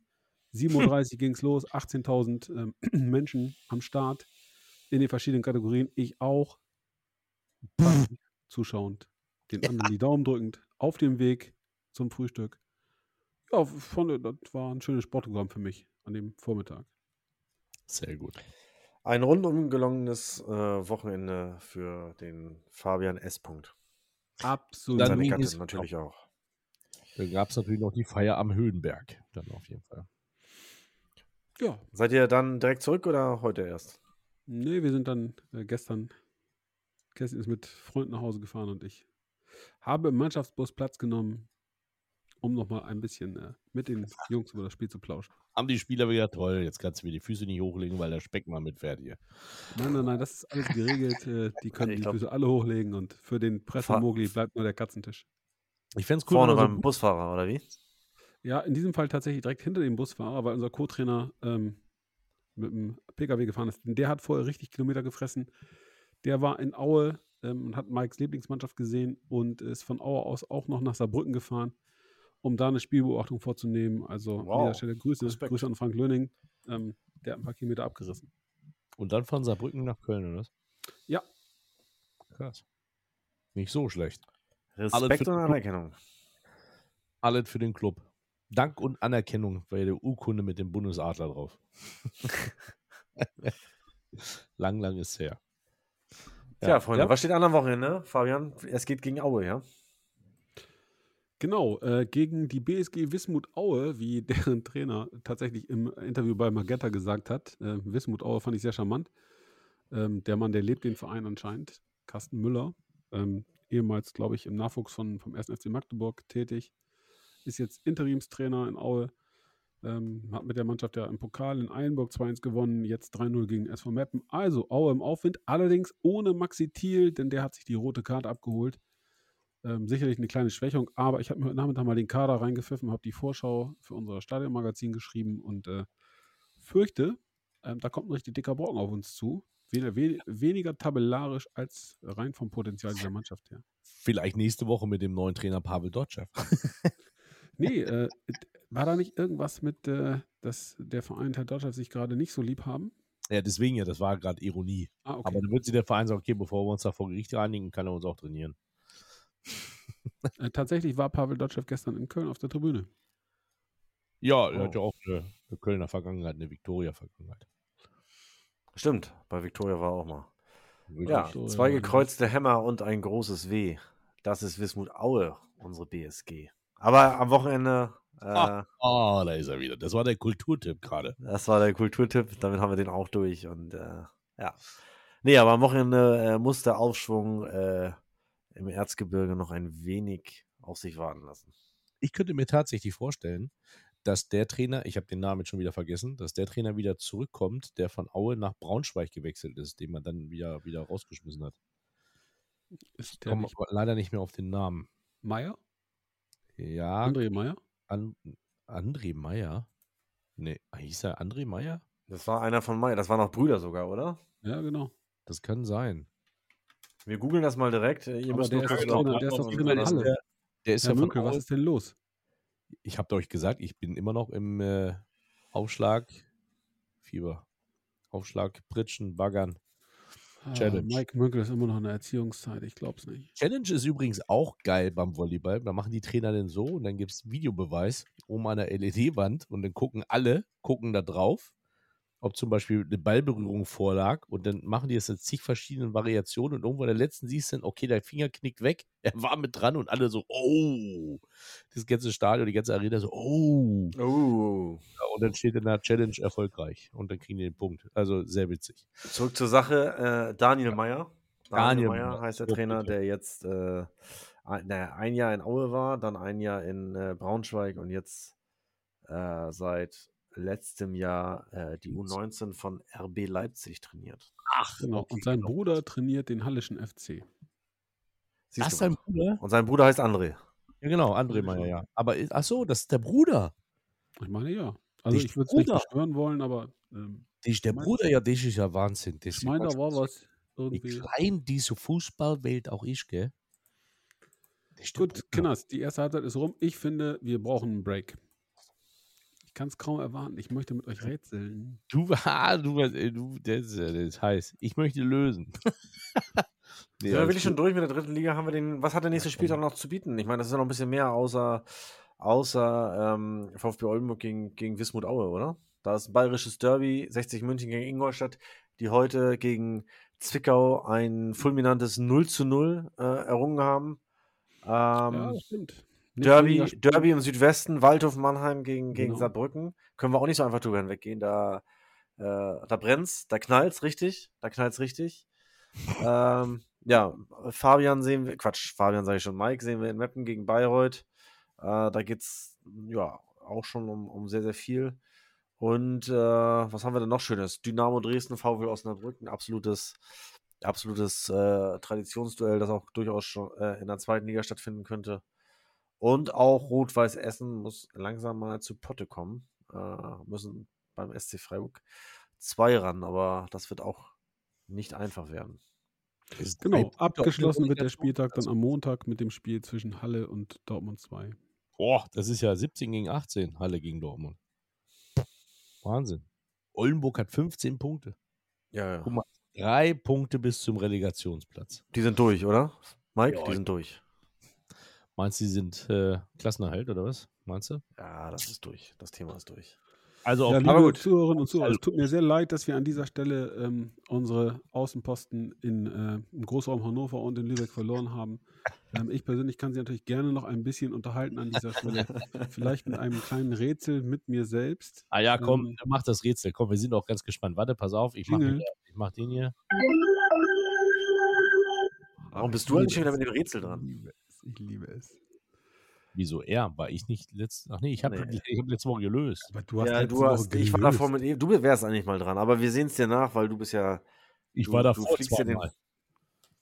7.30 Uhr ging es los, 18.000 ähm, (clears throat) Menschen am Start in den verschiedenen Kategorien. Ich auch. Zuschauend, den anderen die Daumen drückend, auf dem Weg zum Frühstück. Ja, von, das war ein schönes Sportprogramm für mich an dem Vormittag. Sehr gut. Ein rundum gelungenes äh, Wochenende für den Fabian S. Punkt. Absolut. Dann Seine Gattin es- natürlich auch. Dann gab es natürlich noch die Feier am Höhenberg. Dann auf jeden Fall. Ja, Seid ihr dann direkt zurück oder heute erst? Nee, wir sind dann äh, gestern, Kerstin ist mit Freunden nach Hause gefahren und ich habe im Mannschaftsbus Platz genommen, um nochmal ein bisschen äh, mit den Jungs über das Spiel zu plauschen. Haben die Spieler wieder toll. Jetzt kannst du mir die Füße nicht hochlegen, weil der Speck mal mitfährt hier. Nein, nein, nein, das ist alles geregelt. Äh, die können Ich die glaub- Füße alle hochlegen und für den Pressemogli bleibt nur der Katzentisch. Ich fände es cool, Vorne wenn er beim so, Busfahrer, oder wie? Ja, in diesem Fall tatsächlich direkt hinter dem Busfahrer, weil unser Co-Trainer ähm, mit dem Pkw gefahren ist. Denn der hat vorher richtig Kilometer gefressen. Der war in Aue ähm, und hat Mikes Lieblingsmannschaft gesehen und ist von Aue aus auch noch nach Saarbrücken gefahren, um da eine Spielbeobachtung vorzunehmen. Also an Wow. dieser Stelle Grüße, Respekt. Grüße an Frank Löning. Ähm, der hat ein paar Kilometer abgerissen. und dann von Saarbrücken nach Köln, oder was? Ja. Krass. Nicht so schlecht. Respekt für- und Anerkennung. Alles für den Club. Dank und Anerkennung bei der Urkunde mit dem Bundesadler drauf. (laughs) lang, lang ist her. Tja, Freunde, ja. was steht an am Wochenende? Fabian, es geht gegen Aue, ja? Genau, äh, gegen die BSG Wismut Aue, wie (laughs) deren Trainer tatsächlich im Interview bei Magenta gesagt hat. Äh, Wismut Aue fand ich sehr charmant. Ähm, der Mann, der lebt den Verein anscheinend, Carsten Müller, ähm, ehemals, glaube ich, im Nachwuchs von, vom 1. FC Magdeburg tätig, ist jetzt Interimstrainer in Aue, ähm, hat mit der Mannschaft ja im Pokal in Eilenburg 2-1 gewonnen, jetzt 3-0 gegen SV Meppen. Also Aue im Aufwind, allerdings ohne Maxi Thiel, denn der hat sich die rote Karte abgeholt. Ähm, sicherlich eine kleine Schwächung, aber ich habe mir heute Nachmittag mal den Kader reingepfiffen, habe die Vorschau für unser Stadionmagazin geschrieben und äh, fürchte, ähm, da kommt ein richtig dicker Brocken auf uns zu. Weniger, we weniger tabellarisch als rein vom Potenzial dieser Mannschaft her. Vielleicht nächste Woche mit dem neuen Trainer Pavel Dotschew. (laughs) Nee, äh, War da nicht irgendwas mit, äh, dass der Verein Herr Dodgers sich gerade nicht so lieb haben? Ja, deswegen ja, das war gerade Ironie. Ah, okay. Aber dann wird sich der Verein sagen, okay, bevor wir uns da vor Gericht reinigen, kann er uns auch trainieren. Äh, tatsächlich war Pavel Dotschew gestern in Köln auf der Tribüne. Ja, er Oh. hat ja auch eine, eine Kölner Vergangenheit, eine Viktoria-Vergangenheit. Stimmt, bei Victoria war auch mal. Ja, zwei gekreuzte Hämmer und ein großes W. Das ist Wismut Aue, unsere BSG. Aber am Wochenende, äh, Ah. Ah, da ist er wieder. Das war der Kulturtipp gerade. das war der Kulturtipp, damit haben wir den auch durch. Und äh, ja. Nee, aber am Wochenende äh, muss der Aufschwung äh, im Erzgebirge noch ein wenig auf sich warten lassen. Ich könnte mir tatsächlich vorstellen, dass der Trainer, ich habe den Namen jetzt schon wieder vergessen, dass der Trainer wieder zurückkommt, der von Aue nach Braunschweig gewechselt ist, den man dann wieder, wieder rausgeschmissen hat. Ist Ich komme leider nicht mehr auf den Namen. Meier? Ja, André Meier? An, André Meyer? Nee, hieß er André Meyer? Das war einer von Mai, das waren auch Brüder sogar, oder? Ja, genau. Das kann sein. Wir googeln das mal direkt. Ihr Aber müsst der ist doch der ist doch in Halle. der, der ist Herr ja Münkel, was ist denn los? Ich habe euch gesagt, ich bin immer noch im äh, Aufschlag Fieber. Aufschlag, Pritschen, Baggern. Challenge. Ah, Mike Münkel ist immer noch in der Erziehungszeit, ich glaub's nicht. Challenge ist übrigens auch geil beim Volleyball. Da machen die Trainer denn so und dann gibt es Videobeweis oben an der LED-Wand und dann gucken alle, gucken da drauf, ob zum Beispiel eine Ballberührung vorlag und dann machen die das in zig verschiedenen Variationen und irgendwo in der letzten siehst du dann, okay, der Finger knickt weg, (laughs) er war mit dran und alle so, oh, das ganze Stadion, die ganze Arena so, oh. Oh. Und dann steht in der Challenge erfolgreich und dann kriegen die den Punkt. Also sehr witzig. Zurück zur Sache. Äh, Daniel Meyer. Daniel Meyer Meyer, heißt der so Trainer, bitte. der jetzt äh, ein, naja, ein Jahr in Aue war, dann ein Jahr in äh, Braunschweig und jetzt äh, seit letztem Jahr äh, die U19 von RB Leipzig trainiert. Ach, Genau. Und sein Bruder trainiert den Hallischen FC. Siehst dein mal. Bruder? Und sein Bruder heißt André. Ja, genau, André Meyer, ja. Aber ist- ach so, das ist der Bruder. Ich meine ja. Also Nicht ich würde es nicht beschwören wollen, aber ähm, Das ist der Bruder, ja, das ist ja Wahnsinn. Das ich meine, da war was Wie irgendwie. klein diese Fußballwelt auch ist, gell? Gut. Kinders, die erste Halbzeit ist rum. Ich finde, wir brauchen einen Break. Ich kann es kaum erwarten. Ich möchte mit euch rätseln. Du, (laughs) ah, du, äh, du das, ist, das heißt, ich möchte lösen. (laughs) nee, wir alles wirklich schon durch mit der dritten Liga? Haben wir den, was hat der nächste Spieltag noch zu bieten? Ich meine, das ist ja noch ein bisschen mehr außer, außer ähm, VfB Oldenburg gegen, gegen Wismut Aue, oder? Da ist ein bayerisches Derby, 60 München gegen Ingolstadt, die heute gegen Zwickau ein fulminantes 0 zu 0 äh, errungen haben. ja, Ähm, das stimmt. Derby. Derby im Südwesten, Waldhof Mannheim gegen, gegen Genau. Saarbrücken. Können wir auch nicht so einfach drüber hinweggehen. Da, äh, da brennt's, da knallt's richtig. Da knallt's richtig. (laughs) ähm, ja, Fabian sehen wir, Quatsch, Fabian sage ich schon, Mike sehen wir in Meppen gegen Bayreuth. Äh, da geht's ja auch schon um, um sehr, sehr viel. Und äh, was haben wir denn noch Schönes? Dynamo Dresden, VW Osnabrück, ein absolutes, absolutes äh, Traditionsduell, das auch durchaus schon äh, in der zweiten Liga stattfinden könnte. Und auch Rot-Weiß Essen muss langsam mal zu Potte kommen. Äh, müssen beim SC Freiburg zwei ran, aber das wird auch nicht einfach werden. Genau, abgeschlossen wird der. Spieltag dann am Montag mit dem Spiel zwischen Halle und Dortmund 2. Boah, das ist ja 17 gegen 18, Halle gegen Dortmund. Wahnsinn. Oldenburg hat 15 Punkte. Ja, ja. Guck mal, drei Punkte bis zum Relegationsplatz. Die sind durch, oder? Mike, Ja, die sind durch. Meinst du, sie sind äh, Klassenerhalt oder was? Meinst du? Ja, das ist durch. Das Thema ist durch. Also Ja, auf liebe gut. Zuhörerinnen und Zuhörer, Also- es tut mir sehr leid, dass wir an dieser Stelle ähm, unsere Außenposten in, äh, im Großraum Hannover und in Lübeck verloren haben. (laughs) Ähm, ich persönlich kann Sie natürlich gerne noch ein bisschen unterhalten an dieser Stelle. Vielleicht mit einem kleinen Rätsel mit mir selbst. Ah ja, komm, Ähm, mach das Rätsel. Komm, wir sind auch ganz gespannt. Warte, pass auf, ich mach, Jingle. hier, ich mach den hier. Warum bist du eigentlich schon wieder mit dem Rätsel dran? Es. (laughs) Ich liebe es. Wieso er? War ich nicht letzt? Ach nee, ich habe Nee. ich hab letzte Woche gelöst. Aber du hast Ja, letzte du Woche hast, ich war gelöst. davor mit, ihm- du wärst eigentlich mal dran, aber wir sehen es dir nach, weil du bist ja, Ich Du- war du davor fliegst ja den- zweimal.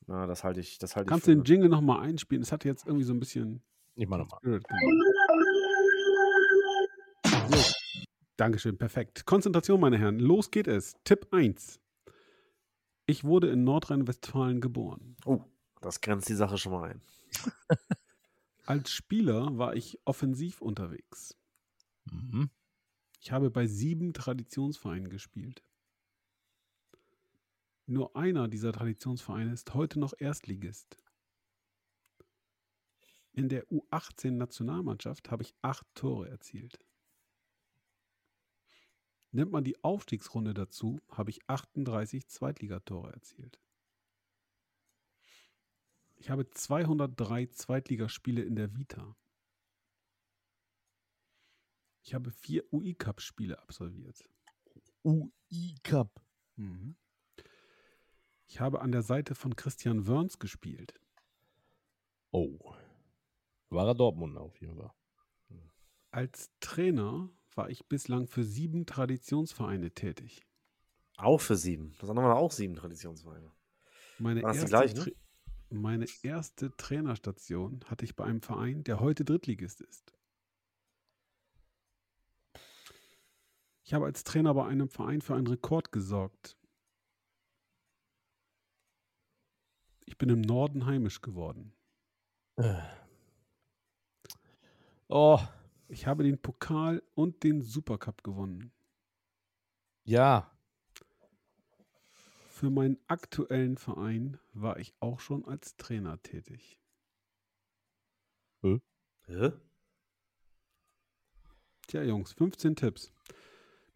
na, das halte ich, das halte ich Kannst für du den Jingle nochmal einspielen? Es hatte jetzt irgendwie so ein bisschen Ich mach nochmal. Spirit gemacht. So. Dankeschön, perfekt. Konzentration, meine Herren. Los geht es. Tipp 1. Ich wurde in Nordrhein-Westfalen geboren. Oh, das grenzt die Sache schon mal ein. Als Spieler war ich offensiv unterwegs. Mhm. Ich habe bei sieben Traditionsvereinen gespielt. Nur einer dieser Traditionsvereine ist heute noch Erstligist. In der U18-Nationalmannschaft habe ich acht Tore erzielt. Nimmt man die Aufstiegsrunde dazu, habe ich 38 Zweitligatore erzielt. Ich habe 203 Zweitligaspiele in der Vita. Ich habe vier UI-Cup-Spiele absolviert. UI Cup. Mhm. Ich habe an der Seite von Christian Wörns gespielt. Oh. War er Dortmund auf jeden Fall. Als Trainer war ich bislang für sieben Traditionsvereine tätig. Auch für sieben. Das andere waren auch sieben Traditionsvereine. Meine Waren das die erste, gleichen? Tra- meine erste Trainerstation hatte ich bei einem Verein, der heute Drittligist ist. Ich habe als Trainer bei einem Verein für einen Rekord gesorgt. Ich bin im Norden heimisch geworden. Oh, Ich habe den Pokal und den Supercup gewonnen. ja. Für meinen aktuellen Verein war ich auch schon als Trainer tätig. Hä? Tja, Jungs, 15 Tipps.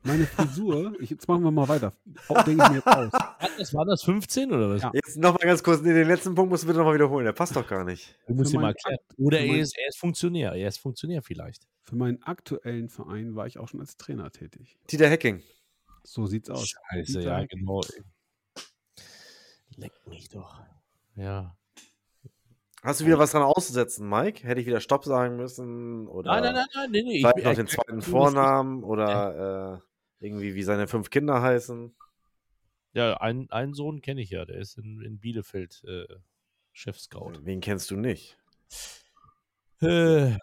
Meine Frisur, (laughs) ich, jetzt machen wir mal weiter. Auch denke ich mir jetzt aus. (laughs) Das war das 15 oder was? Ja. Jetzt nochmal ganz kurz, nee, den letzten Punkt musst du bitte nochmal wiederholen. Der passt doch gar nicht. Du musst ihn mal erklären. Oder er ist, er ist Funktionär. Er ist Funktionär vielleicht. Für meinen aktuellen Verein war ich auch schon als Trainer tätig. Dieter Hacking. So sieht's aus. Scheiße, Dieter ja, Heck. genau. Leck mich doch. Ja. Hast du wieder was dran auszusetzen, Mike? Hätte ich wieder Stopp sagen müssen? Oder Nein, nein, nein, nein, nee, nee. vielleicht ich- noch den zweiten Vornamen oder äh, irgendwie wie seine fünf Kinder heißen? Ja, einen, einen Sohn kenne ich ja. Der ist in, in Bielefeld äh, Chef-Scout. Wen kennst du nicht? Äh,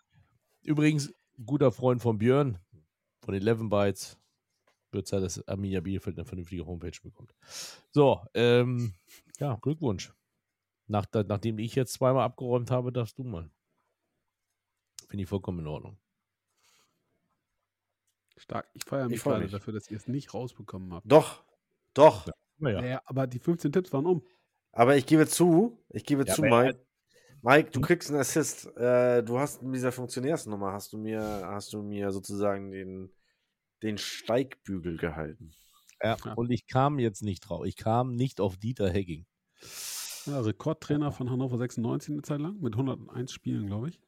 übrigens, guter Freund von Björn, von 11 Bytes. Wird Zeit, dass Arminia Bielefeld eine vernünftige Homepage bekommt. So, ähm, ja, Glückwunsch. Nach, nachdem ich jetzt zweimal abgeräumt habe, darfst du mal. Finde ich vollkommen in Ordnung. Stark. Ich feiere mich Ich freu gerade mich. dafür, dass ihr es nicht rausbekommen habt. Doch, doch. Naja. Naja, aber die 15 Tipps waren um. Aber ich gebe zu, ich gebe Ja, zu, Mike. Mike, du kriegst einen Assist. Äh, du hast mit dieser Funktionärsnummer hast du mir, hast du mir sozusagen den, den Steigbügel gehalten. Ja, Ja. und ich kam jetzt nicht drauf. Ich kam nicht auf Dieter Hecking. Ja, Rekordtrainer von Hannover 96 eine Zeit lang mit 101 Spielen, glaube ich.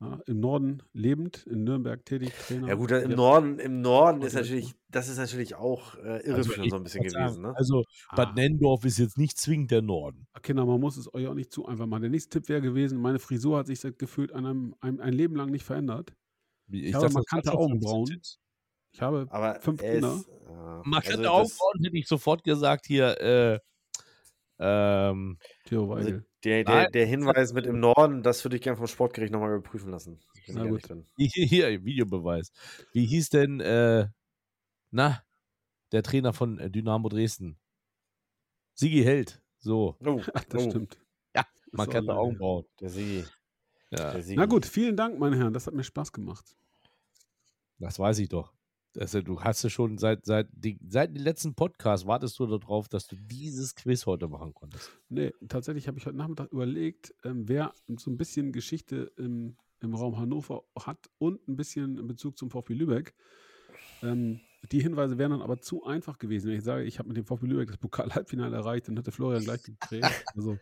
Ja, Im Norden lebend, in Nürnberg tätig, Trainer. Ja gut, im Norden, im Norden ist natürlich, das ist natürlich auch äh, Also irreführend ich so ein bisschen wollte gewesen, sagen, ne? Also Ah. Bad Nendorf ist jetzt nicht zwingend der Norden. Kinder, man muss es euch auch nicht zu einfach machen. Der nächste Tipp wäre gewesen, meine Frisur hat sich seit gefühlt an einem, einem, ein Leben lang nicht verändert. Ich, habe dachte, markante waren schon 15 Augenbrauen. Ich habe Aber fünf er Kinder. äh, Markante also Augenbrauen hätte ich sofort gesagt hier, äh, ähm, Theo Also Weigel. der, der, Nein. der Hinweis mit im Norden, das würde ich gerne vom Sportgericht nochmal überprüfen lassen. Na ich gut. hier, hier, Videobeweis. Wie hieß denn, äh, na, der Trainer von äh, Dynamo Dresden? Sigi Held. So, Oh, Ach, (laughs) das oh, stimmt. Ja, lange her. Augenbrauen. Der Sigi. Ja. Na gut, vielen Dank, meine Herren. Das hat mir Spaß gemacht. das weiß ich doch. Also, du hast ja schon seit, seit, die, seit dem letzten Podcast wartest du darauf, dass du dieses Quiz heute machen konntest. Nee, tatsächlich habe ich heute Nachmittag überlegt, ähm, wer so ein bisschen Geschichte im, im Raum Hannover hat und ein bisschen in Bezug zum VfB Lübeck. Ähm, die Hinweise wären dann aber zu einfach gewesen. Wenn ich sage, ich habe mit dem VfB Lübeck das Pokal-Halbfinale erreicht, dann hätte Florian gleich gekriegt. (laughs) Also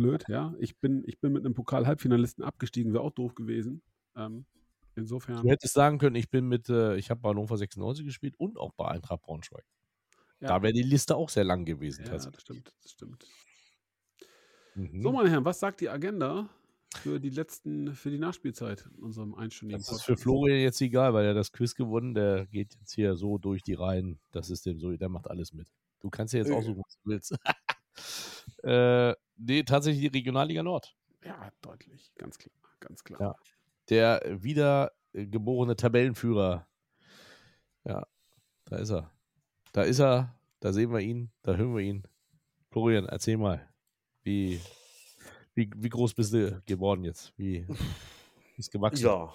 blöd, ja. Ich bin, ich bin mit einem Pokal-Halbfinalisten abgestiegen, wäre auch doof gewesen. Ähm, insofern. Du hättest sagen können, ich bin mit, äh, ich habe bei Hannover 96 gespielt und auch bei Eintracht Braunschweig. Ja. Da wäre die Liste auch sehr lang gewesen. Ja, tatsächlich. das stimmt, das stimmt. Mhm. So, meine Herren, was sagt die Agenda für die letzten, für die Nachspielzeit in unserem einstündigen Das ist für Florian jetzt egal, weil er das Quiz gewonnen, der geht jetzt hier so durch die Reihen. Das ist dem so, der macht alles mit. Du kannst ja jetzt Äh. aussuchen, was du willst. (laughs) äh, nee, tatsächlich die Regionalliga Nord. Ja, deutlich, ganz klar, ganz klar. Ja. Der äh, geborene Tabellenführer. Ja, da ist er. Da ist er, da sehen wir ihn, da hören wir ihn. Florian, erzähl mal, wie, wie, wie groß bist du geworden jetzt? Wie (laughs) ist gewachsen? Ja,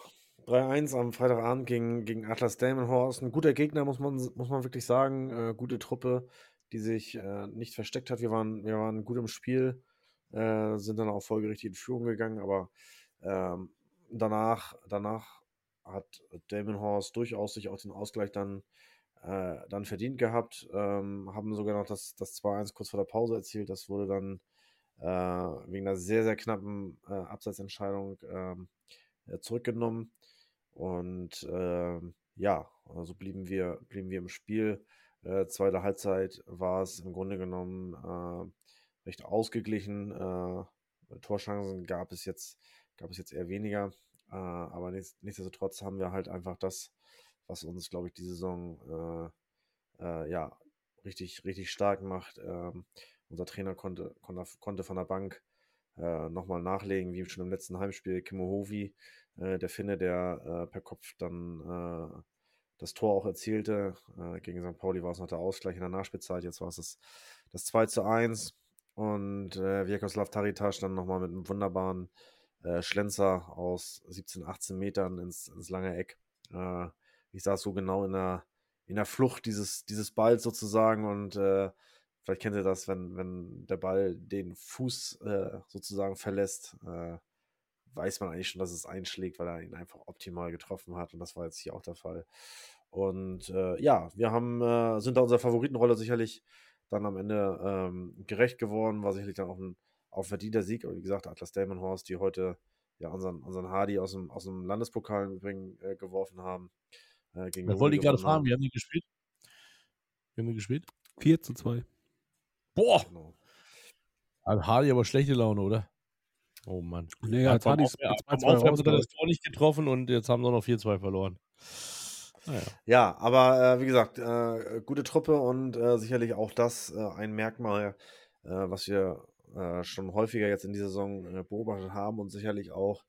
3-1 am Freitagabend gegen, gegen Atlas Delmenhorst. Ein guter Gegner, muss man, muss man wirklich sagen. Äh, gute Truppe, die sich äh, nicht versteckt hat. Wir waren, wir waren gut im Spiel, äh, sind dann auch folgerichtig in Führung gegangen, aber ähm, danach, danach hat Delmenhorst durchaus sich auch den Ausgleich dann, äh, dann verdient gehabt. Ähm, haben sogar noch das, das 2-1 kurz vor der Pause erzielt. Das wurde dann äh, wegen einer sehr, sehr knappen äh, Abseitsentscheidung ähm, äh, zurückgenommen. Und äh, ja, also blieben wir, blieben wir im Spiel. Äh, zweite Halbzeit war es im Grunde genommen recht ausgeglichen. Äh, Torchancen gab es jetzt, gab es jetzt eher weniger. Äh, aber nichts, nichtsdestotrotz haben wir halt einfach das, was uns, glaube ich, die Saison äh, ja, richtig, richtig stark macht. Ähm, unser Trainer konnte, konnte, konnte von der Bank äh, nochmal nachlegen, wie schon im letzten Heimspiel, Kimmo Hovi, äh, der Finne, der äh, per Kopf dann äh, das Tor auch erzielte. Äh, gegen St. Pauli war es noch der Ausgleich in der Nachspielzeit, jetzt war es das, das 2 zu 1. Und äh, Vjekoslav Taritasch dann nochmal mit einem wunderbaren äh, Schlenzer aus 17, 18 Metern ins, ins lange Eck. Äh, ich saß so genau in der, in der Flucht dieses, dieses Balls sozusagen und äh, vielleicht kennt ihr das, wenn, wenn der Ball den Fuß äh, sozusagen verlässt, äh, weiß man eigentlich schon, dass es einschlägt, weil er ihn einfach optimal getroffen hat. Und das war jetzt hier auch der Fall. Und äh, ja, wir haben, äh, sind da unserer Favoritenrolle sicherlich dann am Ende ähm, gerecht geworden. War sicherlich dann auch ein, auch verdienter Sieg. Aber wie gesagt, Atlas Delmenhorst, die heute ja unseren, unseren Hardy aus dem, aus dem Landespokal übrigens äh, geworfen haben. Äh, gegen da wollte ich gerade fragen, wie haben die gespielt? Wie haben die gespielt? 4 zu 2. Boah! Genau. Hat Hardy aber schlechte Laune, oder? Oh Mann. Nee, ja, haben sie das Tor nicht getroffen und jetzt haben sie noch 4-2 verloren. Naja. Ja, aber äh, wie gesagt, äh, gute Truppe und äh, sicherlich auch das äh, ein Merkmal, äh, was wir äh, schon häufiger jetzt in dieser Saison beobachtet haben und sicherlich auch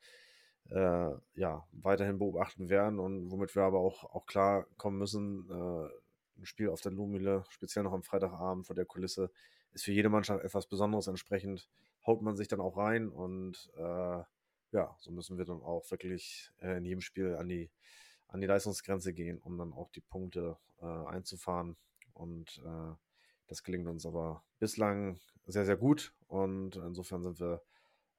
ja, weiterhin beobachten werden und womit wir aber auch, auch klar kommen müssen, ein Spiel auf der Lumile, speziell noch am Freitagabend vor der Kulisse, ist für jede Mannschaft etwas Besonderes. Entsprechend haut man sich dann auch rein und ja, so müssen wir dann auch wirklich in jedem Spiel an die, an die Leistungsgrenze gehen, um dann auch die Punkte äh, einzufahren. Und äh, das gelingt uns aber bislang sehr, sehr gut. Und insofern sind wir,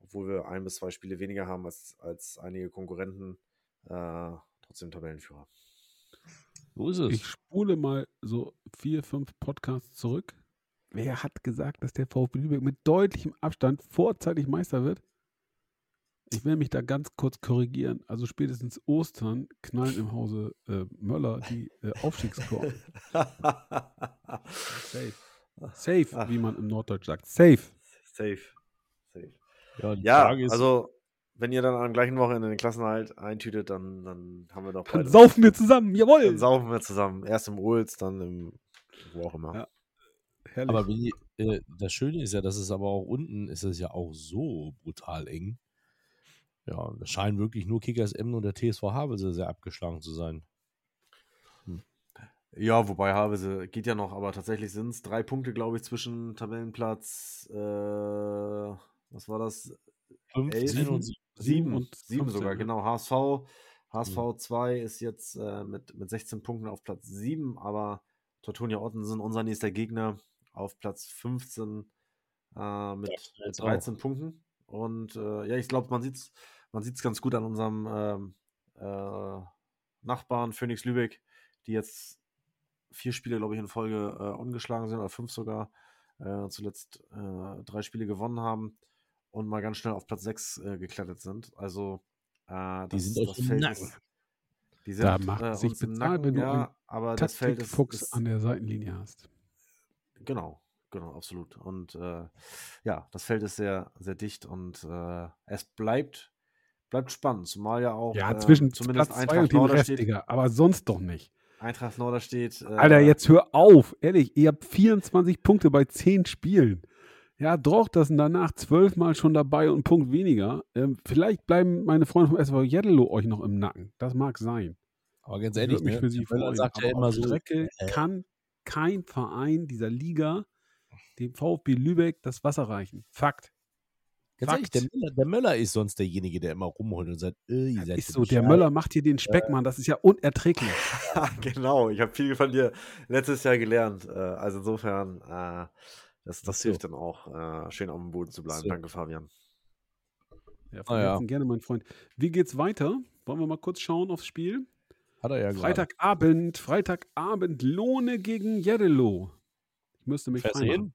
obwohl wir ein bis zwei Spiele weniger haben als, als einige Konkurrenten, äh, trotzdem Tabellenführer. So ist es. Ich spule mal so vier, fünf Podcasts zurück Wer hat gesagt, dass der VfB Lübeck mit deutlichem Abstand vorzeitig Meister wird? Ich will mich da ganz kurz korrigieren. Also spätestens Ostern knallen im Hause äh, Möller die äh, (laughs) Aufstiegskorb. Safe. Safe, wie man im Norddeutsch sagt. Safe. Safe. Safe. Ja, ja also wenn ihr dann am gleichen Wochenende den Klassenhalt eintütet, dann, dann haben wir doch Dann saufen wir zusammen, jawohl. Dann saufen wir zusammen. Erst im Uhls, dann im wo auch immer. Ja. Herrlich. Aber wie, äh, das Schöne ist ja, dass es aber auch unten ist es ja auch so brutal eng. Ja, das scheinen wirklich nur Kickers Emden und der TSV Havelse sehr abgeschlagen zu sein. Hm. Ja, wobei Havelse geht ja noch, aber tatsächlich sind es drei Punkte, glaube ich, zwischen Tabellenplatz, äh, was war das? Fünf, Elf, sieben, und sieben, sieben, und sieben sogar, genau. HSV, HSV hm. 2 ist jetzt äh, mit, mit 16 Punkten auf Platz 7, aber Tortonia Ottensen, unser nächster Gegner, auf Platz 15 äh, mit, mit 13 auch. Punkten. Und äh, ja, ich glaube, man sieht es man sieht's ganz gut an unserem ähm, äh, Nachbarn Phoenix Lübeck, die jetzt vier Spiele, glaube ich, in Folge äh, ungeschlagen sind, oder fünf sogar, äh, zuletzt äh, drei Spiele gewonnen haben und mal ganz schnell auf Platz 6 geklettert sind. Also das, die sind das Feld ist, die sind, da macht sich bezahlt, wenn du ja, aber das Feld ist, Fuchs an der Seitenlinie hast. Genau, genau, absolut. Und äh, ja, das Feld ist sehr, sehr dicht und äh, es bleibt, bleibt spannend, zumal ja auch ja, zwischen äh, zumindest Platz Eintracht Norder steht. Aber sonst doch nicht. Eintracht Norder steht. Äh, Alter, jetzt hör auf, ehrlich, ihr habt 24 Punkte bei 10 Spielen. Ja, Drocht das sind danach zwölfmal schon dabei und einen Punkt weniger. Ähm, vielleicht bleiben meine Freunde vom SV Jeddelo euch noch im Nacken. Das mag sein. Aber ganz ehrlich, mich ne? für sie freuen. sagt ja immer so, Strecke äh, kann kein Verein dieser Liga dem VfB Lübeck das Wasser reichen. Fakt. Ganz ehrlich, der Möller, der Möller ist sonst derjenige, der immer rumholt und sagt, äh, ihr seid Ist so der. Möller macht hier den Speckmann, das ist ja unerträglich. (laughs) genau, ich habe viel von dir letztes Jahr gelernt. Äh, also insofern, äh, das, das so. hilft dann auch, äh, schön auf dem Boden zu bleiben. So. Danke, Fabian. Ja, Ah, ja. gerne, mein Freund. Wie geht's weiter? Wollen wir mal kurz schauen aufs Spiel? Hat er ja gerade. Freitagabend, Freitagabend, Lohne gegen Jeddelo. Ich müsste mich Fährst du reinmachen. hin?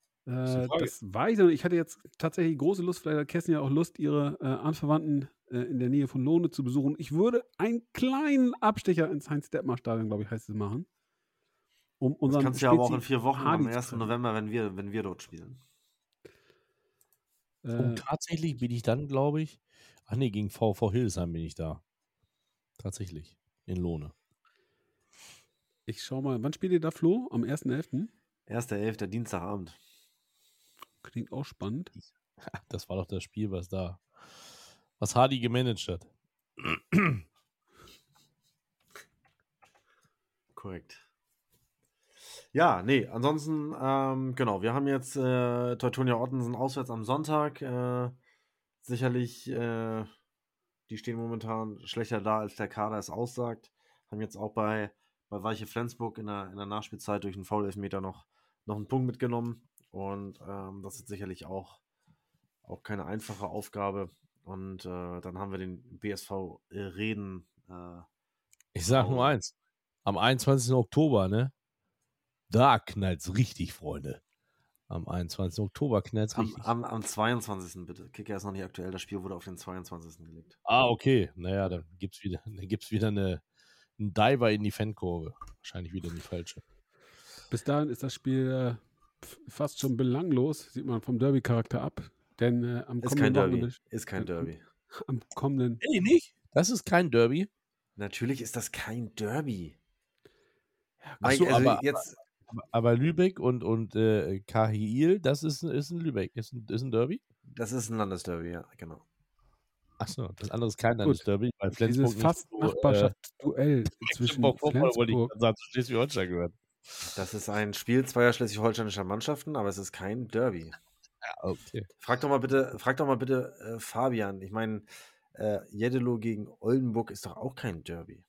Ist die Äh, das weiß ich noch nicht. Ich hatte jetzt tatsächlich große Lust, vielleicht hat Kerstin ja auch Lust, ihre äh, Anverwandten äh, in der Nähe von Lohne zu besuchen. Ich würde einen kleinen Abstecher ins Heinz-Dettmar-Stadion, glaube ich, heißt es, machen. Um Das unseren kannst du ja aber auch in vier Wochen, am Hardy zu 1. treffen. November, wenn wir, wenn wir dort spielen. Äh, Und tatsächlich bin ich dann, glaube ich, ach nee, gegen VV Hildesheim bin ich da. Tatsächlich. In Lohne. ich schau mal, wann spielt ihr da, Flo? Am 1.11.? 1.11. Dienstagabend. Klingt auch spannend. (laughs) Das war doch das Spiel, was da, was Hardy gemanagt hat. (clears throat) Korrekt. Ja, nee, ansonsten, ähm, genau, wir haben jetzt äh, Teutonia Ottensen auswärts am Sonntag. Äh, sicherlich, äh, die stehen momentan schlechter da, als der Kader es aussagt. Haben jetzt auch bei, bei Weiche Flensburg in der, in der Nachspielzeit durch einen Foul-Elfmeter noch, noch einen Punkt mitgenommen. Und ähm, das ist sicherlich auch, auch keine einfache Aufgabe. Und äh, dann haben wir den BSV Reden. Äh, Ich sag nur eins. Am 21. Oktober, ne? Da knallt's richtig, Freunde. Am 21. Oktober knallt's Am, richtig. am, am 22. bitte. Kicker ist noch nicht aktuell. Das Spiel wurde auf den 22. gelegt. ah, okay. Naja, dann gibt's wieder, (laughs) dann gibt's wieder eine, einen Diver in die Fankurve. Wahrscheinlich wieder die falsche. Bis dahin ist das Spiel äh, fast schon belanglos, sieht man vom Derby-Charakter ab. Denn äh, am Ist kommenden kein Derby. Wochenende- Ist kein Derby. Am kommenden. Nee, nicht? Das ist kein Derby. Natürlich ist das kein Derby. Ach Mike, so, also aber, jetzt, aber, aber Lübeck und, und äh, Kahiil, das ist, ist ein Lübeck. Ist ein, ist ein Derby? das ist ein Landesderby, ja, genau. Achso, das andere ist kein. Landesderby, weil Flensburg Dieses fast äh, Nachbarschaftsduell (laughs) zwischen Mecklenburg-Vorpommern wollte ich Flensburg. gerade sagen, zu Schleswig-Holstein gehört. Das ist ein Spiel zweier schleswig-holsteinischer Mannschaften, aber es ist kein Derby. Ja, okay. Frag doch mal bitte, frag doch mal bitte äh, Fabian. Ich meine, äh, Jeddelo gegen Oldenburg ist doch auch kein Derby.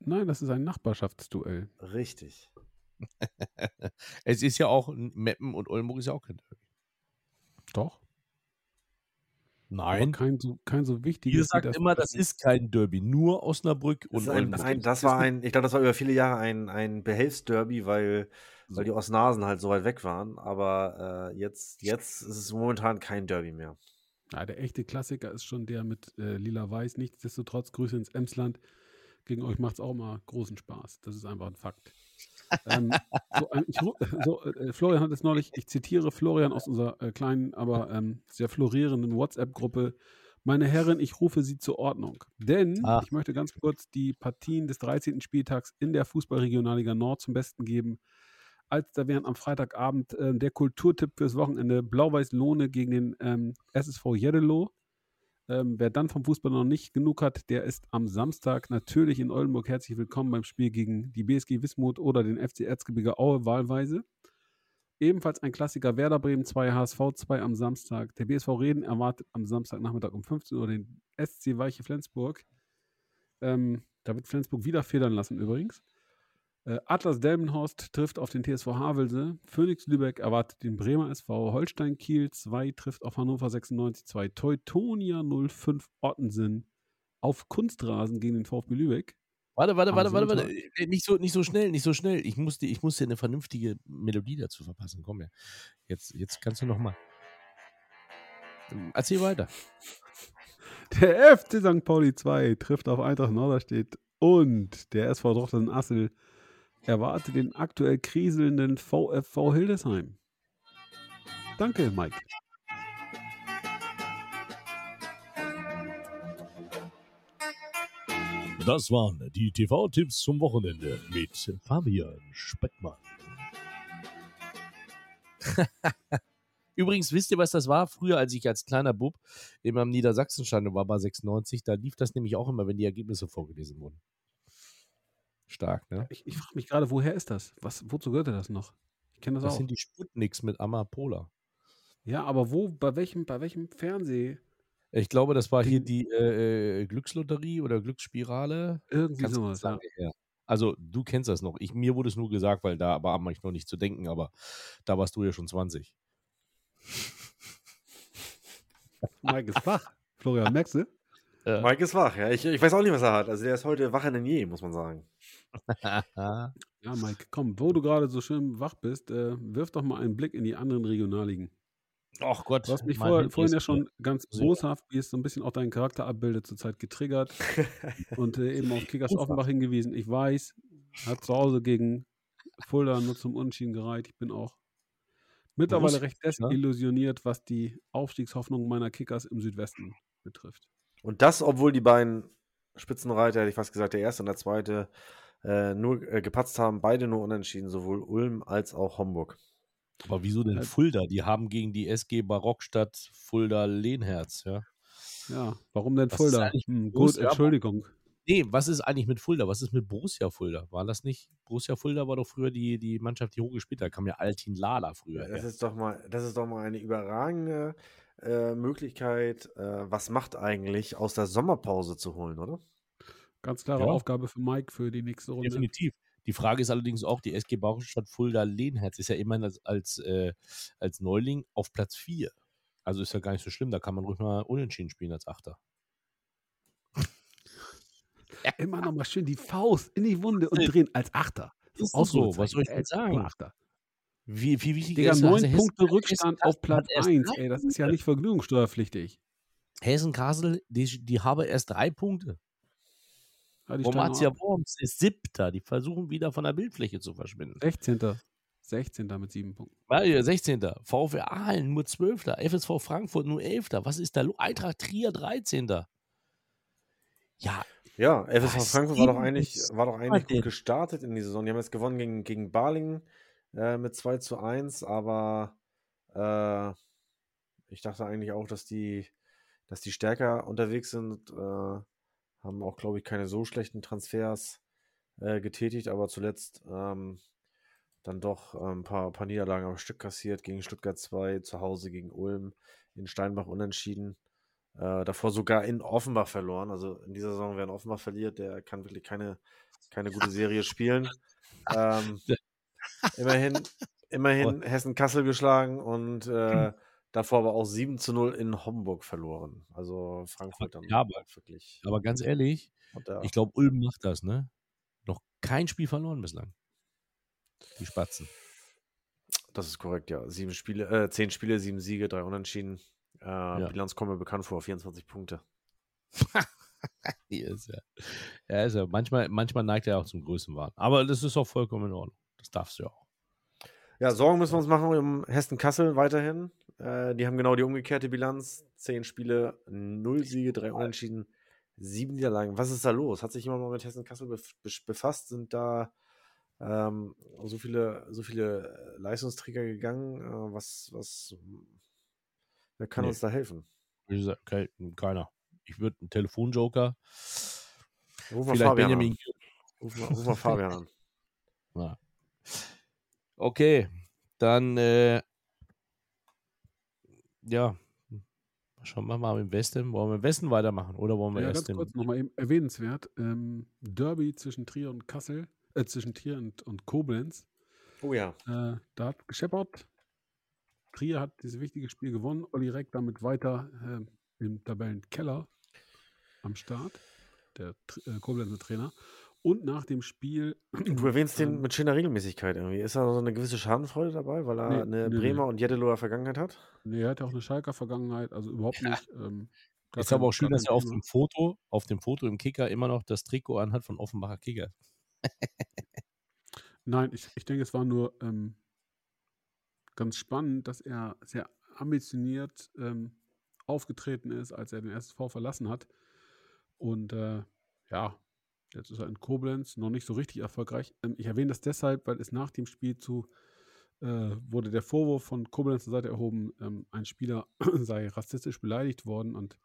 Nein, das ist ein Nachbarschaftsduell. Richtig. (laughs) es ist ja auch, Meppen und Oldenburg ist ja auch kein Derby. Doch. Nein. kein so, kein so Ihr wichtiges. wie sagt immer, das ist kein Derby, nur Osnabrück Das, und ist ein, Oldenburg. ein, das war ein, ich glaube, das war über viele Jahre ein, ein Behelfsderby, weil, weil die Osnasen halt so weit weg waren. Aber äh, jetzt, jetzt ist es momentan kein Derby mehr. Ja, der echte Klassiker ist schon der mit äh, Lila-Weiß. Nichtsdestotrotz, Grüße ins Emsland. Gegen euch macht es auch mal großen Spaß. Das ist einfach ein Fakt. Ähm, so, ein- ich, (laughs) so, äh, Florian hat es neulich, ich zitiere Florian aus unserer äh, kleinen, aber ähm, sehr florierenden WhatsApp-Gruppe. Meine Herren, ich rufe Sie zur Ordnung. Denn Ah. ich möchte ganz kurz die Partien des 13. Spieltags in der Fußballregionalliga Nord zum Besten geben. Als da während am Freitagabend äh, der Kulturtipp fürs Wochenende Blau-Weiß Lohne gegen den ähm, SSV Jeddelo. Ähm, wer dann vom Fußball noch nicht genug hat, der ist am Samstag natürlich in Oldenburg herzlich willkommen beim Spiel gegen die BSG Wismut oder den FC Erzgebirge Aue wahlweise. Ebenfalls ein Klassiker Werder Bremen 2, HSV 2 am Samstag. Der BSV Reden erwartet am Samstagnachmittag um 15 Uhr den SC Weiche Flensburg. Ähm, da wird Flensburg wieder federn lassen übrigens. Äh, Atlas Delmenhorst trifft auf den TSV Havelse. Phoenix Lübeck erwartet den Bremer SV. Holstein Kiel 2 trifft auf Hannover 96 2. Teutonia 05 Ottensen auf Kunstrasen gegen den VfB Lübeck. Warte, warte, warte, warte, warte. Äh, Nicht so, nicht so schnell, nicht so schnell. Ich muss, dir, ich muss dir eine vernünftige Melodie dazu verpassen. Komm her. Jetzt, jetzt kannst du noch mal. Erzähl weiter. Der FC St. Pauli 2 trifft auf Eintracht Norderstedt und der SV Drochtersen Assel erwartet den aktuell kriselnden VfV Hildesheim. Danke, Mike. Das waren die TV-Tipps zum Wochenende mit Fabian Speckmann. (laughs) Übrigens, wisst ihr, was das war? Früher, als ich als kleiner Bub immer am Niedersachsenstadion war bei 96, da lief das nämlich auch immer, wenn die Ergebnisse vorgelesen wurden. Stark, ne? Ich, ich frage mich gerade, woher ist das? Was, wozu gehört das noch? Ich kenne das, Das auch. sind die Sputniks mit Amapola. Ja, aber wo, bei welchem, bei welchem Fernseh? Ich glaube, das war hier Ding. die äh, äh, Glückslotterie oder Glücksspirale. Irgendwie Ganz, sowas, lange ja. Also, du kennst das noch. Ich, mir wurde es nur gesagt, weil da war ich noch nicht zu denken, aber da warst du ja schon 20. (laughs) Mike ist wach. Florian, merkst du? Ja. Mike ist wach, ja. Ich, ich weiß auch nicht, was er hat. Also der ist heute wacher denn je, muss man sagen. (laughs) Ja, Mike, komm, wo du gerade so schön wach bist, äh, wirf doch mal einen Blick in die anderen Regionalligen. Ach Gott. Du hast mich vor, vorhin ja schon ganz boshaft, wie es so ein bisschen auch deinen Charakter abbildet, zurzeit getriggert (laughs) und äh, eben auf (laughs) Kickers. Offenbach hingewiesen. Ich weiß, hat zu Hause gegen Fulda nur zum Unentschieden gereiht. Ich bin auch mittlerweile recht ne? desillusioniert, was die Aufstiegshoffnung meiner Kickers im Südwesten betrifft. Und das, obwohl die beiden Spitzenreiter, hätte ich fast gesagt, der erste und der zweite, äh, nur äh, gepatzt haben, beide nur unentschieden, sowohl Ulm als auch Homburg. Aber wieso denn Äh, Fulda? Die haben gegen die SG Barockstadt Fulda Lehnherz, ja. Ja, warum denn Was Fulda? Hm, gut? Entschuldigung. Nee, was ist eigentlich mit Fulda? Was ist mit Borussia Fulda? War das nicht? Borussia Fulda war doch früher die, die Mannschaft, die hochgespielt hat. Da kam ja Altin Lala früher Das her. ist doch mal, das ist doch mal eine überragende äh, Möglichkeit, äh, was macht eigentlich aus der Sommerpause zu holen, oder? Ganz klare Ja. Aufgabe für Mike für die nächste Runde. Definitiv. Die Frage ist allerdings auch, die SG Barockstadt Fulda Lehnherz ist ja immerhin als, als, äh, als Neuling auf Platz 4. Also ist ja gar nicht so schlimm. Da kann man ruhig mal unentschieden spielen als Achter. Immer noch mal schön die Faust in die Wunde und drehen als Achter. ist doch so, was soll ich denn sagen? Achter. Wie, wie wichtig Digga, ist neun Hessen- Punkte Hessen- Rückstand Hessen- auf Platz hat erst 1. drei Ey, das ist ja nicht vergnügungssteuerpflichtig. Hessen-Kassel, die, die haben erst drei Punkte. Romatia. Worms ist siebter. Die versuchen wieder von der Bildfläche zu verschwinden. 16. 16. mit sieben Punkten. Ja, ja, 16. VfR Aalen nur 12. FSV Frankfurt nur 11. Was ist da los? Eintracht Trier 13. Ja, Ja, FSV Was Frankfurt war doch eigentlich, war doch eigentlich gut gestartet in die Saison. Die haben jetzt gewonnen gegen, gegen Balingen äh, mit 2 zu 1, aber äh, ich dachte eigentlich auch, dass die, dass die stärker unterwegs sind. Äh, haben auch, glaube ich, keine so schlechten Transfers äh, getätigt, aber zuletzt ähm, dann doch ein paar, paar Niederlagen am Stück kassiert gegen Stuttgart 2, zu Hause gegen Ulm, in Steinbach unentschieden. Äh, davor sogar in Offenbach verloren. Also in dieser Saison, wer in Offenbach verliert, der kann wirklich keine, keine gute Serie spielen. Ähm, (laughs) immerhin immerhin Hessen-Kassel geschlagen und äh, davor aber auch 7 zu 0 in Homburg verloren. Also Frankfurt dann Ja, aber- wirklich. aber ganz ehrlich, der- ich glaube, Ulm macht das, ne? Noch kein Spiel verloren bislang. Die Spatzen. Das ist korrekt, ja. Sieben Spiele, äh, zehn Spiele, sieben Siege, drei Unentschieden. Äh, Bilanz kommen mir bekannt vor, 24 Punkte. (laughs) Ist ja. Er ist ja manchmal, manchmal neigt er auch zum Größenwahn. Aber das ist auch vollkommen in Ordnung. Das darfst du ja auch. Ja, Sorgen müssen wir uns machen um Hessen-Kassel weiterhin. Äh, die haben genau die umgekehrte Bilanz. Zehn Spiele, null Siege, drei Unentschieden, sieben Niederlagen. Was ist da los? Hat sich jemand mal mit Hessen-Kassel bef bef- befasst? Sind da ähm, so viele, so viele äh, Leistungsträger gegangen? Äh, was, was, wer kann Nee. uns da helfen? Wie gesagt, ke- keiner. Ich würde einen Telefonjoker. Ruf mal Vielleicht Fabian Benjamin. an. Ruf mal, ruf mal Fabian an. (laughs) Okay, dann äh, ja, schauen wir mal im Westen. Wollen wir im Westen weitermachen oder wollen wir Ja, erst ganz kurz nochmal eben erwähnenswert. Ähm, Derby zwischen Trier und Kassel, äh, zwischen Trier und, und Koblenz. Oh ja. Äh, da hat gescheppert. Trier hat dieses wichtige Spiel gewonnen. Olli Reck damit weiter äh, im Tabellenkeller am Start. Der äh, Koblenzer Trainer. Und nach dem Spiel. Du erwähnst den ähm, mit schöner Regelmäßigkeit irgendwie. Ist da so eine gewisse Schadenfreude dabei, weil er Nee, eine nee, nee. Bremer und Jetteloher Vergangenheit hat? Nee, er hat ja auch eine Schalker Vergangenheit, also überhaupt nicht. Ähm, Ist aber auch schön, dass er auf dem Foto, auf dem Foto im Kicker immer noch das Trikot anhat von Offenbacher Kicker. (laughs) Nein, ich, ich denke, es war nur ähm, ganz spannend, dass er sehr ambitioniert ähm, aufgetreten ist, als er den SSV verlassen hat. Und äh, ja, jetzt ist er in Koblenz noch nicht so richtig erfolgreich. Ähm, ich erwähne das deshalb, weil es nach dem Spiel zu äh, wurde der Vorwurf von Koblenzer Seite erhoben, ähm, ein Spieler (clears throat) sei rassistisch beleidigt worden und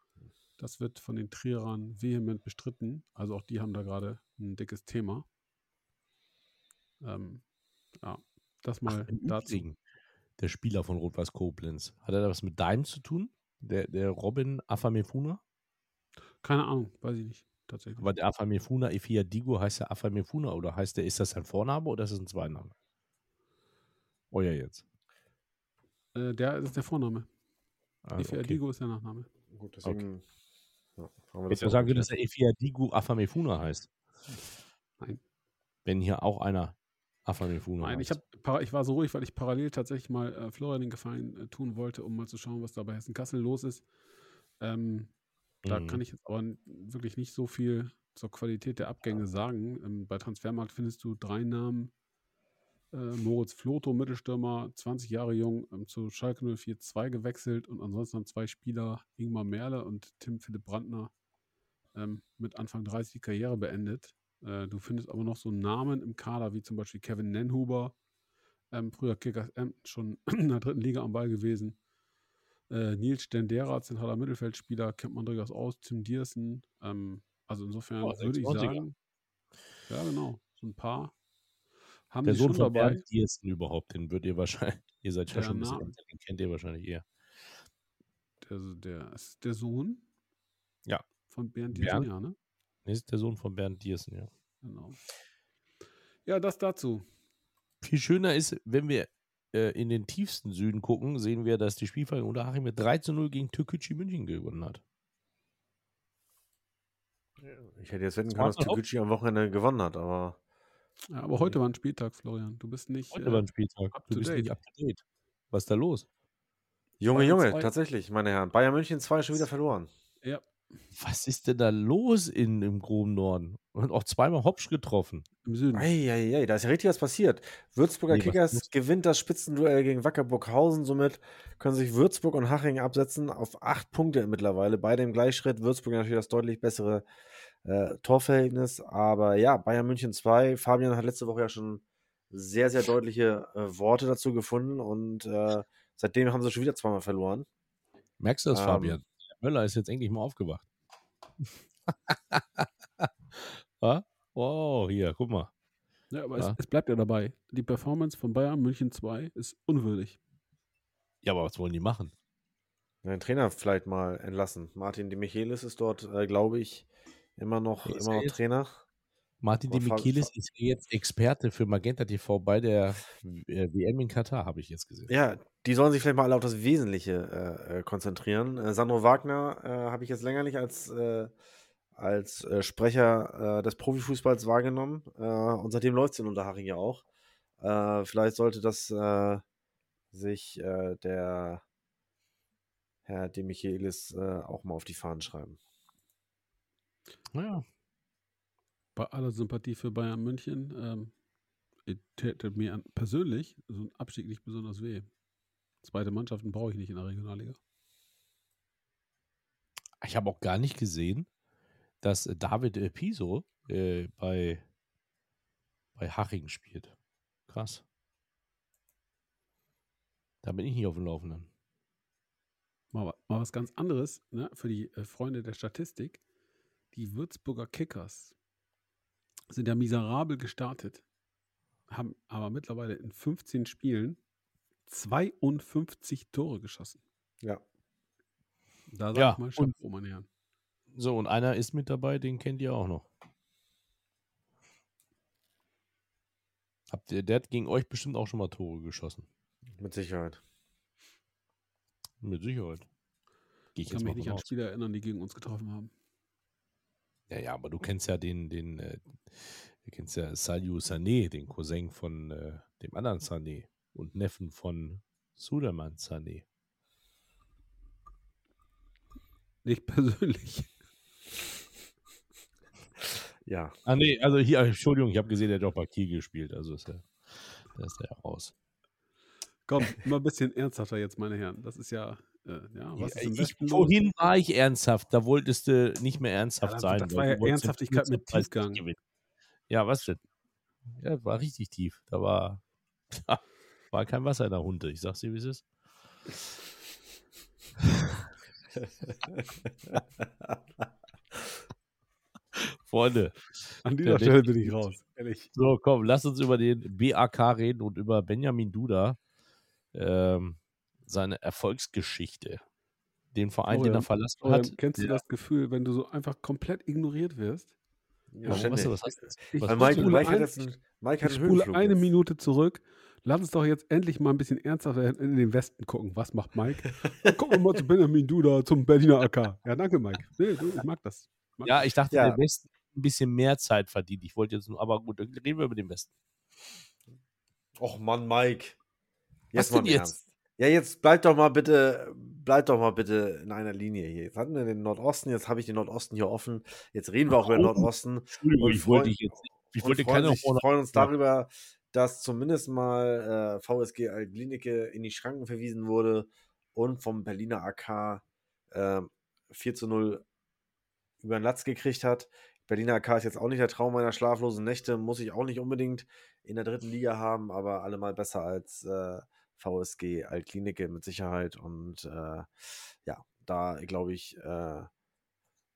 das wird von den Trierern vehement bestritten. Also auch die haben da gerade ein dickes Thema. Ähm, ja, das mal Im dazu. Übrigen, Der Spieler von Rot-Weiß Koblenz. Hat er da was mit deinem zu tun? Der, der Robin Afamefuna? Keine Ahnung, weiß ich nicht. Tatsächlich. Aber der Afamefuna Ifia Digo heißt der Afamefuna oder heißt der, ist das ein Vorname oder ist das ein Zweiname? Euer jetzt. Äh, der ist der Vorname. Ah, Efe okay. Digo ist der Nachname. Gut, deswegen ja, haben wir ja auch sagen dass der Ifia Digo Afamefuna heißt. Nein. Wenn hier auch einer Afamefuna Nein, ich, heißt. hab, para- ich war so ruhig, weil ich parallel tatsächlich mal äh, Florian den Gefallen äh, tun wollte, um mal zu schauen, was da bei Hessen-Kassel los ist. Ähm, da Mhm. kann ich jetzt aber wirklich nicht so viel zur Qualität der Abgänge sagen. Ähm, bei Transfermarkt findest du drei Namen. Äh, Moritz Floto, Mittelstürmer, 20 Jahre jung, ähm, zu Schalke 04-2 gewechselt und ansonsten dann zwei Spieler, Ingmar Merle und Tim Philipp Brandner, ähm, mit Anfang 30 die Karriere beendet. Äh, du findest aber noch so Namen im Kader, wie zum Beispiel Kevin Nenhuber, ähm, früher Kickers Emden, schon (clears throat) in der dritten Liga am Ball gewesen. Äh, Nils Stendera, zentraler Mittelfeldspieler, kennt man durchaus aus. Tim Diersen. Ähm, also insofern Oh, würde ich 96er. sagen, ja genau, so ein paar haben Der Sohn von dabei. Bernd Diersten überhaupt, den würdet ihr wahrscheinlich, (laughs) ihr seid ja Der schon ein bisschen älter, den kennt ihr wahrscheinlich eher. Der, der ist der Sohn Ja. von Bernd Diersen, Bernd? ja, ne? Nee, ist der Sohn von Bernd Diersten, ja. Genau. Ja, das dazu. Viel schöner ist, wenn wir äh, in den tiefsten Süden gucken, sehen wir, dass die Spielvereinigung Unterhaching mit 3 zu 0 gegen Türkgücü München gewonnen hat. Ich hätte jetzt wetten können, dass? Türkgücü am Wochenende gewonnen hat, aber Ja, aber heute war ein Spieltag, Florian. Du bist nicht. Heute äh, war ein Spieltag. up Du bist date. nicht up to date. Was ist da los? Junge, Bayern Junge, zwei. tatsächlich, meine Herren. Bayern München 2 schon wieder verloren. ja, Was ist denn da los in, im groben Norden? Und auch zweimal Hopsch getroffen. im Süden. Eieiei, da ist ja richtig was passiert. Würzburger Nee, Kickers gewinnt das Spitzenduell gegen Wacker Burghausen. Somit können sich Würzburg und Haching absetzen auf acht Punkte mittlerweile. Beide im Gleichschritt. Würzburg natürlich das deutlich bessere äh, Torverhältnis. Aber ja, Bayern München 2. Fabian hat letzte Woche ja schon sehr, sehr deutliche äh, Worte dazu gefunden. Und äh, seitdem haben sie schon wieder zweimal verloren. Merkst du das, Ähm. Fabian? Möller ist jetzt endlich mal aufgewacht. (laughs) Wow, hier, guck mal. Ja, aber Ja. Es, es bleibt ja dabei. Die Performance von Bayern München 2 ist unwürdig. Ja, aber was wollen die machen? Den Trainer vielleicht mal entlassen. Martin de Michelis ist dort, äh, glaube ich, immer noch, immer er noch jetzt? Trainer. Martin de Michelis ist jetzt Experte für Magenta TV bei der äh, WM in Katar, habe ich jetzt gesehen. Ja, die sollen sich vielleicht mal alle auf das Wesentliche äh, äh, konzentrieren. Äh, Sandro Wagner äh, habe ich jetzt länger nicht als, äh, als äh, Sprecher äh, des Profifußballs wahrgenommen. Äh, und seitdem läuft es in Unterhaching ja auch. Äh, vielleicht sollte das äh, sich äh, der Herr de Michelis äh, auch mal auf die Fahnen schreiben. Ja. Bei aller Sympathie für Bayern München ähm, täte mir persönlich so ein Abstieg nicht besonders weh. Zweite Mannschaften brauche ich nicht in der Regionalliga. Ich habe auch gar nicht gesehen, dass äh, David äh, Piso äh, bei, bei Haching spielt. Krass. Da bin ich nicht auf dem Laufenden. Mal, mal was ganz anderes ne, für die äh, Freunde der Statistik. Die Würzburger Kickers sind ja miserabel gestartet, haben aber mittlerweile in 15 Spielen 52 Tore geschossen. Ja. Da sage Ja, ich mal Chapeau, meine Herren. So, und einer ist mit dabei, den kennt ihr auch noch. Habt ihr, der hat gegen euch bestimmt auch schon mal Tore geschossen. Mit Sicherheit. Mit Sicherheit. Gehe ich Ich kann jetzt mich mal nicht an. Spieler erinnern, die gegen uns getroffen haben. Ja, ja, aber du kennst ja den, den, äh, du kennst ja Saliu Sané, den Cousin von äh, dem anderen Sané und Neffen von Suleiman Sané. Nicht persönlich. (laughs) Ja. Ah, nee, also hier, Entschuldigung, ich habe gesehen, der hat auch bei Kiel gespielt, also ist er, da ist er raus. Komm, mal ein bisschen ernsthafter jetzt, meine Herren. Das ist ja, ja, was ich, vorhin war ich ernsthaft, da wolltest du nicht mehr ernsthaft Ja, sein. das war ja Ernsthaftigkeit mit Tiefgang. Ja, was denn? Ja, war richtig tief. Da war, (laughs) war kein Wasser in der Hunde. Ich sag's dir, wie es ist. (laughs) Freunde, An dieser Stelle bin ich raus. Ehrlich. so komm, lass uns über den BAK reden und über Benjamin Duda. ähm, seine Erfolgsgeschichte, den Verein, den Florian, er verlassen Florian, hat. kennst du Ja. das Gefühl, wenn du so einfach komplett ignoriert wirst? Ja, Warum, was, was heißt das? Ich Was Mike, du- spule Mike hat ein- jetzt einen, Mike hat Ich spule eine jetzt. Minute zurück. Lass uns doch jetzt endlich mal ein bisschen ernsthaft in den Westen gucken. Was macht Mike? (laughs) Gucken wir mal zu Benjamin Duda, zum Berliner AK. Ja, danke, Mike. Nee, du, ich mag das. Mag Ja, das. ich dachte, Ja. der Westen ein bisschen mehr Zeit verdient. Ich wollte jetzt nur, aber gut, dann reden wir über den Westen. Och Mann, Mike. Was Jetzt mal denn im jetzt? Ernst. Ja, jetzt bleib doch mal bitte, bleib doch mal bitte in einer Linie hier. Jetzt hatten wir den Nordosten, jetzt habe ich den Nordosten hier offen. Jetzt reden wir auch über den Nordosten. Entschuldigung, ich wollte dich jetzt. Ich wollte freuen, keine sich, freuen uns darüber, dass zumindest mal äh, VSG Altlinike in die Schranken verwiesen wurde und vom Berliner AK äh, 4 zu 0 über den Latz gekriegt hat. Berliner AK ist jetzt auch nicht der Traum meiner schlaflosen Nächte, muss ich auch nicht unbedingt in der dritten Liga haben, aber allemal besser als äh, VSG Altklinike mit Sicherheit. Und äh, ja, da glaube ich, äh,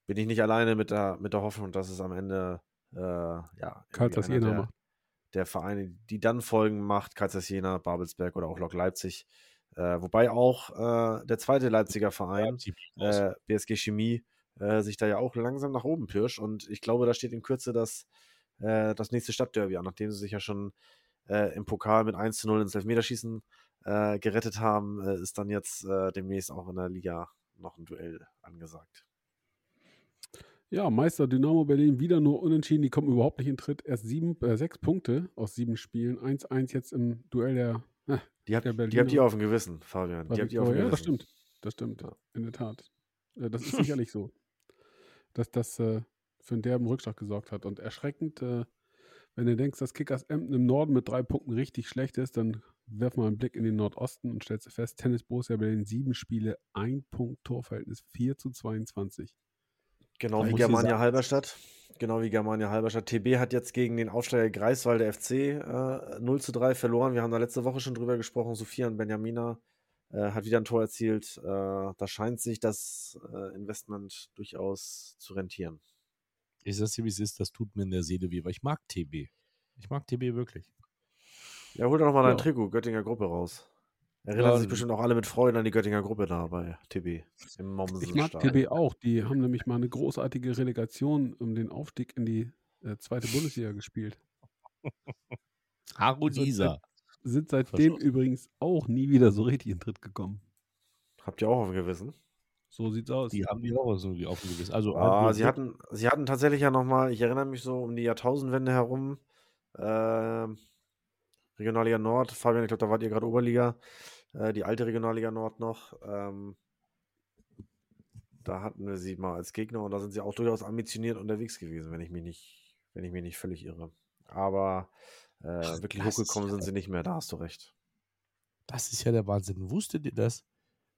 bin ich nicht alleine mit der, mit der Hoffnung, dass es am Ende äh, ja, Karl irgendwie einer Jena der, macht. der Vereine, die dann Folgen macht, Kaisers Jena, Babelsberg oder auch Lok Leipzig. Äh, wobei auch äh, der zweite Leipziger Verein, raus. äh, BSG Chemie, äh, sich da ja auch langsam nach oben pirscht. Und ich glaube, da steht in Kürze das, äh, das nächste Stadtderby an, nachdem sie sich ja schon äh, im Pokal mit 1 zu 0 ins Elfmeterschießen äh, gerettet haben, äh, ist dann jetzt äh, demnächst auch in der Liga noch ein Duell angesagt. Ja, Meister Dynamo Berlin wieder nur unentschieden. Die kommen überhaupt nicht in Tritt. Erst sieben, äh, sechs Punkte aus sieben Spielen. 1-1 jetzt im Duell der. Äh, Die habt, Der die habt Berliner- ihr auf dem Gewissen, Fabian. Die habt ihr auf dem ja, Gewissen. das stimmt. Das stimmt. Ja. In der Tat. Äh, Das ist (laughs) sicherlich so. Dass das äh, für einen derben Rückschlag gesorgt hat. Und erschreckend, äh, wenn du denkst, dass Kickers Emden im Norden mit drei Punkten richtig schlecht ist, dann werf mal einen Blick in den Nordosten und stellst du fest, Tennis Borussia Berlin sieben Spiele, ein Punkt Torverhältnis 4 zu 22. Genau Da wie Germania Halberstadt. Genau wie Germania Halberstadt. TB hat jetzt gegen den Aufsteiger Greifswalder FC äh, 0 zu 3 verloren. Wir haben da letzte Woche schon drüber gesprochen. Sophia und Benjamina äh, hat wieder ein Tor erzielt. Äh, da scheint sich das äh, Investment durchaus zu rentieren. Ich sag's dir, wie es ist, das tut mir in der Seele weh, weil ich mag TB. Ich mag TB wirklich. Ja, hol doch nochmal dein Ja. Trikot, Göttinger Gruppe raus. Erinnern Ja, sich bestimmt auch alle mit Freude an die Göttinger Gruppe da bei TB. Im Mommsen Ich mag TB auch. Die haben nämlich mal eine großartige Relegation um den Aufstieg in die äh, zweite Bundesliga gespielt. (laughs) Harmonisa. Sind seitdem Verschossen. übrigens auch nie wieder so richtig in Tritt gekommen. Habt ihr auch auf dem Gewissen? So sieht's aus. Die haben die auch so irgendwie auf dem Gewissen. Also, Ah, sie hatten, sie hatten tatsächlich ja nochmal, ich erinnere mich so um die Jahrtausendwende herum, ähm, Regionalliga Nord, Fabian, ich glaube, da wart ihr gerade Oberliga, äh, die alte Regionalliga Nord noch. Ähm, da hatten wir sie mal als Gegner und da sind sie auch durchaus ambitioniert unterwegs gewesen, wenn ich mich nicht, wenn ich mich nicht völlig irre. Aber äh, Ach, wirklich hochgekommen ja sind sie nicht mehr, da hast du recht. Das ist ja der Wahnsinn. Wusstet ihr das,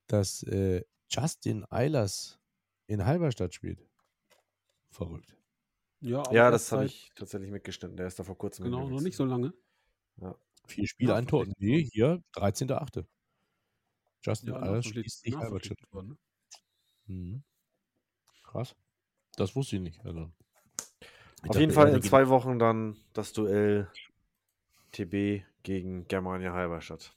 dass äh, Justin Eilers in Halberstadt spielt? Verrückt. ja, aber Ja, das habe ich tatsächlich mitgeschnitten. Der ist da vor kurzem Genau, noch nicht so lange. Vier Spiele, ein Tor. Nee, hier, 13.8. Justin Ja, nachverpflichtet- schließt sich Halberstadt. ne? Mhm. Krass. Das wusste ich nicht. Also, ich Auf jeden Fall in zwei Wochen dann das Duell TB gegen Germania Halberstadt.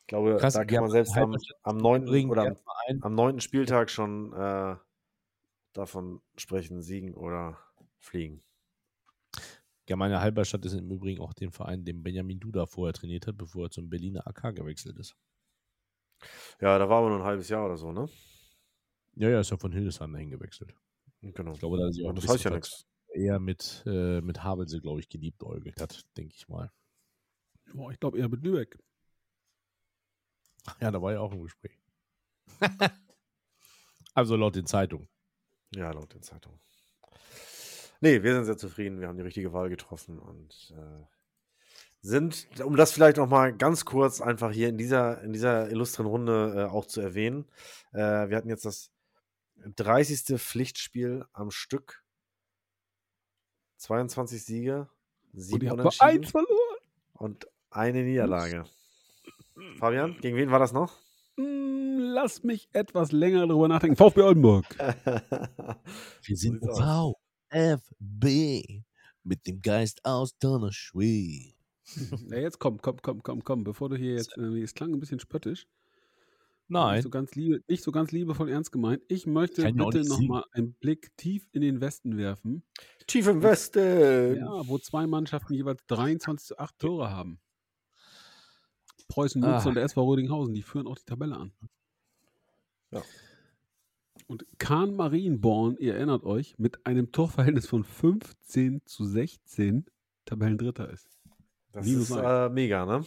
Ich glaube, Krass, da kann man selbst am, am, neunten Übrigens oder der am, am neunten Spieltag schon äh, davon sprechen, siegen oder fliegen. Germania Halberstadt ist im Übrigen auch den Verein, den Benjamin Duda vorher trainiert hat, bevor er zum Berliner AK gewechselt ist. Ja, da war aber nur ein halbes Jahr oder so, ne? Ja, ja, ist ja von Hildesheim dahin gewechselt. Genau. Ich glaube, da hat sich auch Ja, ein das heißt ja nichts. eher mit, äh, mit Havelse, glaube ich, geliebäugelt hat, denke ich mal. Boah, ich glaube eher mit Lübeck. Ja, da war ja auch im Gespräch. (laughs) also laut den Zeitungen. Ja, laut den Zeitungen. Nee, wir sind sehr zufrieden. Wir haben die richtige Wahl getroffen und äh, sind, um das vielleicht noch mal ganz kurz einfach hier in dieser, in dieser illustren Runde äh, auch zu erwähnen. Äh, wir hatten jetzt das 30. Pflichtspiel am Stück. 22 Siege, Und 7 ihr habt nur Unentschieden eins verloren. und eine Niederlage. Fabian, gegen wen war das noch? Hm, lass mich etwas länger darüber nachdenken. VfB Oldenburg. (laughs) Wir sind sieht's VfB mit dem Geist aus Donnerschwee. Ja, jetzt komm, komm, komm, komm, komm, bevor du hier jetzt, irgendwie, es klang ein bisschen spöttisch. Nicht Nein. so ganz, liebe, nicht so ganz liebevoll ernst gemeint. Ich möchte Kann bitte nicht nochmal einen Blick tief in den Westen werfen. Tief im Westen. Ja, wo zwei Mannschaften jeweils 23 zu 8 Tore haben. Preußen Münster Ah. und der SV Rödinghausen, die führen auch die Tabelle an. Ja. Und Kahn Marienborn, ihr erinnert euch, mit einem Torverhältnis von 15 zu 16 Tabellendritter ist. Das Minus ist äh, mega, ne?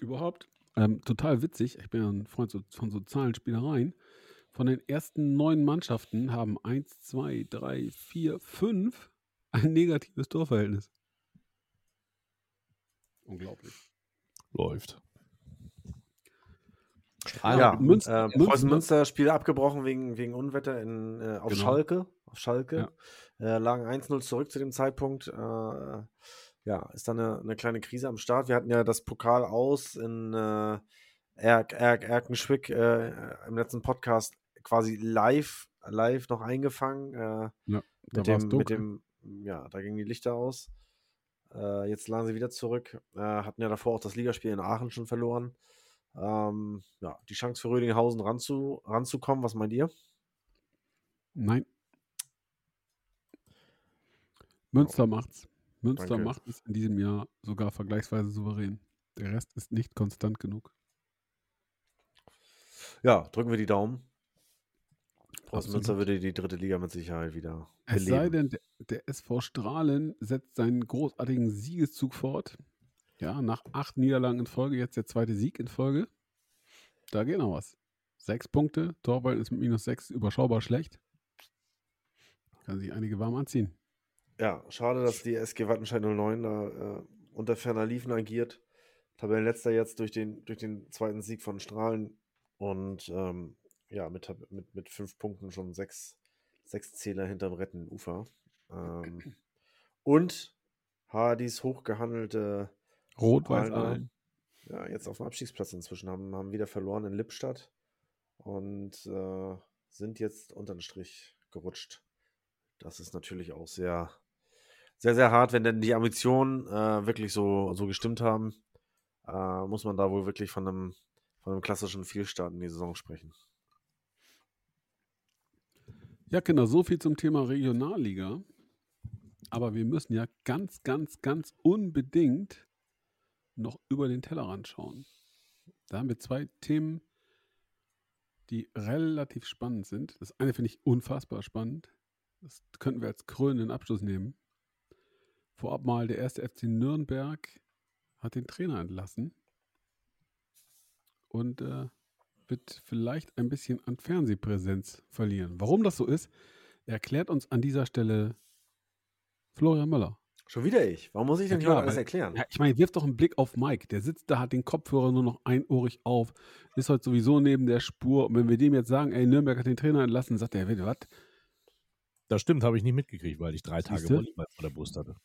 Überhaupt. Ähm, total witzig. Ich bin ja ein Freund so, von so Zahlenspielereien. Von den ersten neun Mannschaften haben 1, 2, 3, 4, 5 ein negatives Torverhältnis. Unglaublich. Läuft. Ja, Münster- äh, Münster- Münster Spiel abgebrochen wegen, wegen Unwetter in, äh, auf Genau. Schalke. Auf Schalke. Äh, lagen 1-0 zurück zu dem Zeitpunkt. Äh, ja, ist dann eine, eine kleine Krise am Start. Wir hatten ja das Pokal aus in äh, Erk, Erk, Erkenschwick äh, im letzten Podcast quasi live, live noch eingefangen. Äh, Da mit, dem, mit dem, ja, da gingen die Lichter aus. Jetzt lagen sie wieder zurück. Hatten ja davor auch das Ligaspiel in Aachen schon verloren. Ähm, ja, die Chance für Rödinghausen ranzu, ranzukommen, was meint ihr? Nein. Münster macht's. Münster Danke. macht es in diesem Jahr sogar vergleichsweise souverän. Der Rest ist nicht konstant genug. Ja, drücken wir die Daumen. Absolut. Münster würde die dritte Liga mit Sicherheit wieder Es sei beleben. denn, der, der SV Strahlen setzt seinen großartigen Siegeszug fort. Ja, nach acht Niederlagen in Folge, jetzt der zweite Sieg in Folge. Da geht noch was. Sechs Punkte, Torwald ist mit minus sechs überschaubar schlecht. Kann sich einige warm anziehen. Ja, schade, dass die SG Wattenscheid 09 da äh, unter ferner Liefen agiert. Tabellenletzter jetzt durch den, durch den zweiten Sieg von Strahlen und ähm, ja, mit, mit, mit fünf Punkten schon sechs, sechs Zähler hinterm rettenden Ufer. Ähm, und Hardys hochgehandelte Rot-Weiß Aalen, Aalen. ja, jetzt auf dem Abstiegsplatz inzwischen, haben, haben wieder verloren in Lippstadt und äh, sind jetzt unter den Strich gerutscht. Das ist natürlich auch sehr, sehr, sehr hart, wenn denn die Ambitionen äh, wirklich so, so gestimmt haben, äh, muss man da wohl wirklich von einem, von einem klassischen Fehlstart in die Saison sprechen. Ja, Kinder, so viel zum Thema Regionalliga. Aber wir müssen ja ganz, ganz, ganz unbedingt noch über den Tellerrand schauen. Da haben wir zwei Themen, die relativ spannend sind. Das eine finde ich unfassbar spannend. Das könnten wir als krönenden Abschluss nehmen. Vorab mal, der erste FC Nürnberg hat den Trainer entlassen und äh, wird vielleicht ein bisschen an Fernsehpräsenz verlieren. Warum das so ist, erklärt uns an dieser Stelle Florian Möller. Schon wieder ich. Warum muss ich Ja, denn hier klar, alles erklären? Ja, ich meine, wirf doch einen Blick auf Mike. Der sitzt da, hat den Kopfhörer nur noch einohrig auf, ist heute sowieso neben der Spur. Und wenn wir dem jetzt sagen, ey, Nürnberg hat den Trainer entlassen, sagt er, was? Das stimmt, habe ich nicht mitgekriegt, weil ich drei Tage Siehste? Volleyball vor der Brust hatte.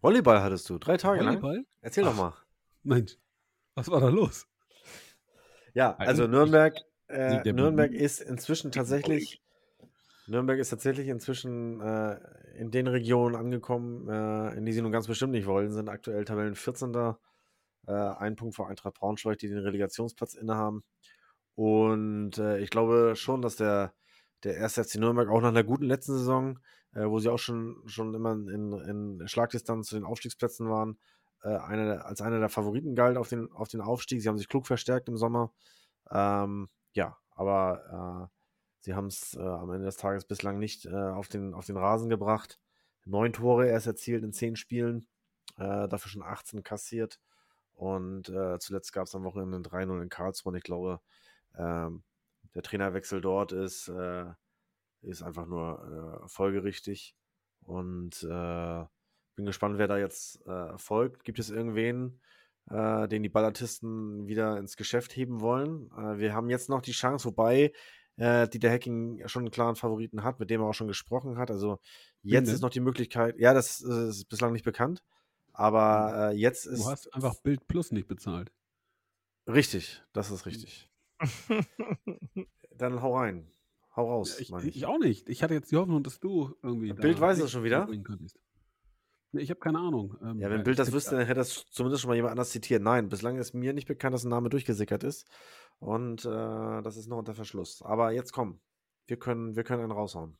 Volleyball hattest du, drei Tage lang. Volleyball? Erzähl doch Ach. mal. Mensch, was war da los? Ja, also Nürnberg, äh, Nürnberg ist inzwischen tatsächlich, Nürnberg ist tatsächlich inzwischen äh, in den Regionen angekommen, äh, in die sie nun ganz bestimmt nicht wollen, sind aktuell Tabellen 14. Äh, ein Punkt vor Eintracht Braunschweig, die den Relegationsplatz innehaben. Und äh, ich glaube schon, dass der, der erste FC Nürnberg auch nach einer guten letzten Saison, äh, wo sie auch schon, schon immer in, in Schlagdistanz zu den Aufstiegsplätzen waren, äh, einer, der- als einer der Favoriten galt auf den, auf den Aufstieg. Sie haben sich klug verstärkt im Sommer. Ähm, ja, aber sie haben es äh, am Ende des Tages bislang nicht äh, auf, den, auf den Rasen gebracht. Neun Tore erst erzielt in zehn Spielen, äh, dafür schon 18 kassiert. Und äh, zuletzt gab es am Wochenende ein 3-0 in Karlsruhe. Und ich glaube, ähm, der Trainerwechsel dort ist, äh, ist einfach nur äh, folgerichtig. Und bin gespannt, wer da jetzt folgt. Gibt es irgendwen, den die Ballatisten wieder ins Geschäft heben wollen? Wir haben jetzt noch die Chance, wobei äh, Dieter Hecking schon einen klaren Favoriten hat, mit dem er auch schon gesprochen hat. Also jetzt denn? ist noch die Möglichkeit, ja, das äh, ist bislang nicht bekannt, aber äh, jetzt ist Du hast einfach Bild Plus nicht bezahlt. richtig, das ist richtig. (laughs) Dann hau rein. Hau raus, Ja, ich, meine ich auch nicht. Ich hatte jetzt die Hoffnung, dass du irgendwie. Bild weiß es schon wieder? Nee, ich habe keine Ahnung. Ähm, Ja, wenn Bild das wüsste, dann hätte das zumindest schon mal jemand anders zitiert. Nein, bislang ist mir nicht bekannt, dass ein Name durchgesickert ist. Und äh, das ist noch unter Verschluss. Aber jetzt komm. Wir können, wir können einen raushauen.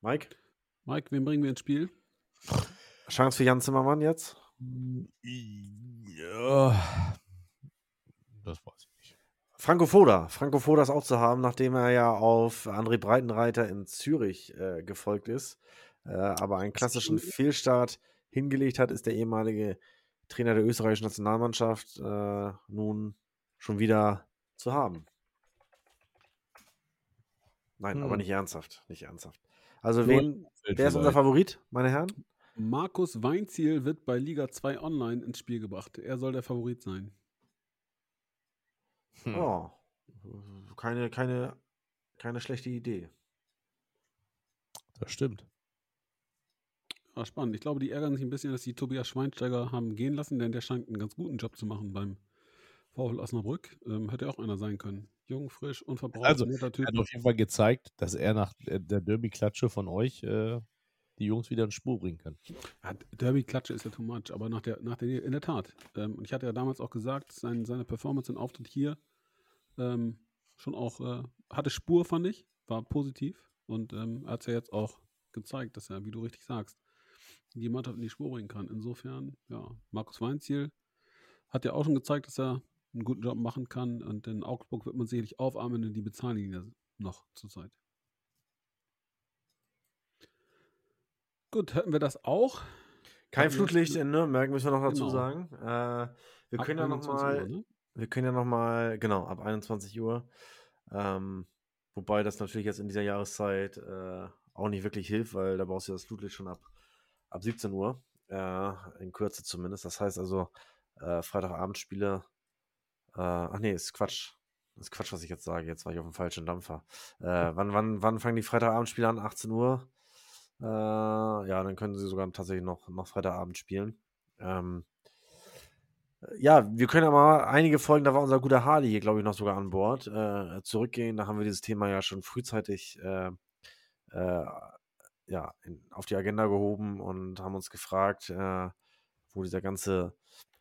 Mike? Mike, wen bringen wir ins Spiel? Chance für Jan Zimmermann jetzt? Ja. Das weiß ich nicht. Franco Foda. Franco Foda ist auch zu haben, nachdem er ja auf André Breitenreiter in Zürich äh, gefolgt ist. Äh, aber einen klassischen Fehlstart hingelegt hat, ist der ehemalige Trainer der österreichischen Nationalmannschaft äh, nun schon wieder zu haben. Nein, aber Hm. nicht ernsthaft. Nicht ernsthaft. Also, Nur wen, wer ist unser. Favorit, meine Herren? Markus Weinziel wird bei Liga 2 Online ins Spiel gebracht. Er soll der Favorit sein. Hm. Oh, keine, keine, keine schlechte Idee. Das stimmt. Ja, spannend. Ich glaube, die ärgern sich ein bisschen, dass die Tobias Schweinsteiger haben gehen lassen, denn der scheint einen ganz guten Job zu machen beim VfL Osnabrück. Ähm, hätte auch einer sein können. Jung, frisch, unverbraucht, Also, netter Typ. Er hat auf jeden Fall gezeigt, dass er nach der Derby-Klatsche von euch äh, die Jungs wieder in Spur bringen kann. Ja, Derby-Klatsche ist ja too much, aber nach der, nach der, in der Tat. Ähm, und ich hatte ja damals auch gesagt, sein, seine Performance und Auftritt hier ähm, schon auch, äh, hatte Spur, fand ich, war positiv. Und ähm, hat es ja jetzt auch gezeigt, dass er, wie du richtig sagst, die Mannschaft in die Spur bringen kann. Insofern, ja, Markus Weinziel hat ja auch schon gezeigt, dass er einen guten Job machen kann. Und in Augsburg wird man sicherlich aufarmen, denn die bezahlen ihn ja noch zurzeit. Gut, hätten wir das auch. Kein Flutlicht in Nürnberg, müssen wir noch dazu Genau. sagen. Äh, wir Ab können ja noch 21 mal, Uhr, ne? wir können ja noch mal, genau, ab 21 Uhr. Ähm, wobei das natürlich jetzt in dieser Jahreszeit äh, auch nicht wirklich hilft, weil da brauchst du das Flutlicht schon ab, ab 17 Uhr. Äh, in Kürze zumindest. Das heißt also, äh, Freitagabendspiele. Äh, ach nee, ist Quatsch. Ist Quatsch, was ich jetzt sage. Jetzt war ich auf dem falschen Dampfer. Äh, wann, wann, wann fangen die Freitagabendspiele an? 18 Uhr? Äh, ja, dann können sie sogar tatsächlich noch, noch Freitagabend spielen. Ähm, ja, wir können ja mal einige Folgen, da war unser guter Harley hier, glaube ich, noch sogar an Bord, äh, zurückgehen. Da haben wir dieses Thema ja schon frühzeitig äh, äh, ja, in, auf die Agenda gehoben und haben uns gefragt, äh, wo dieser ganze,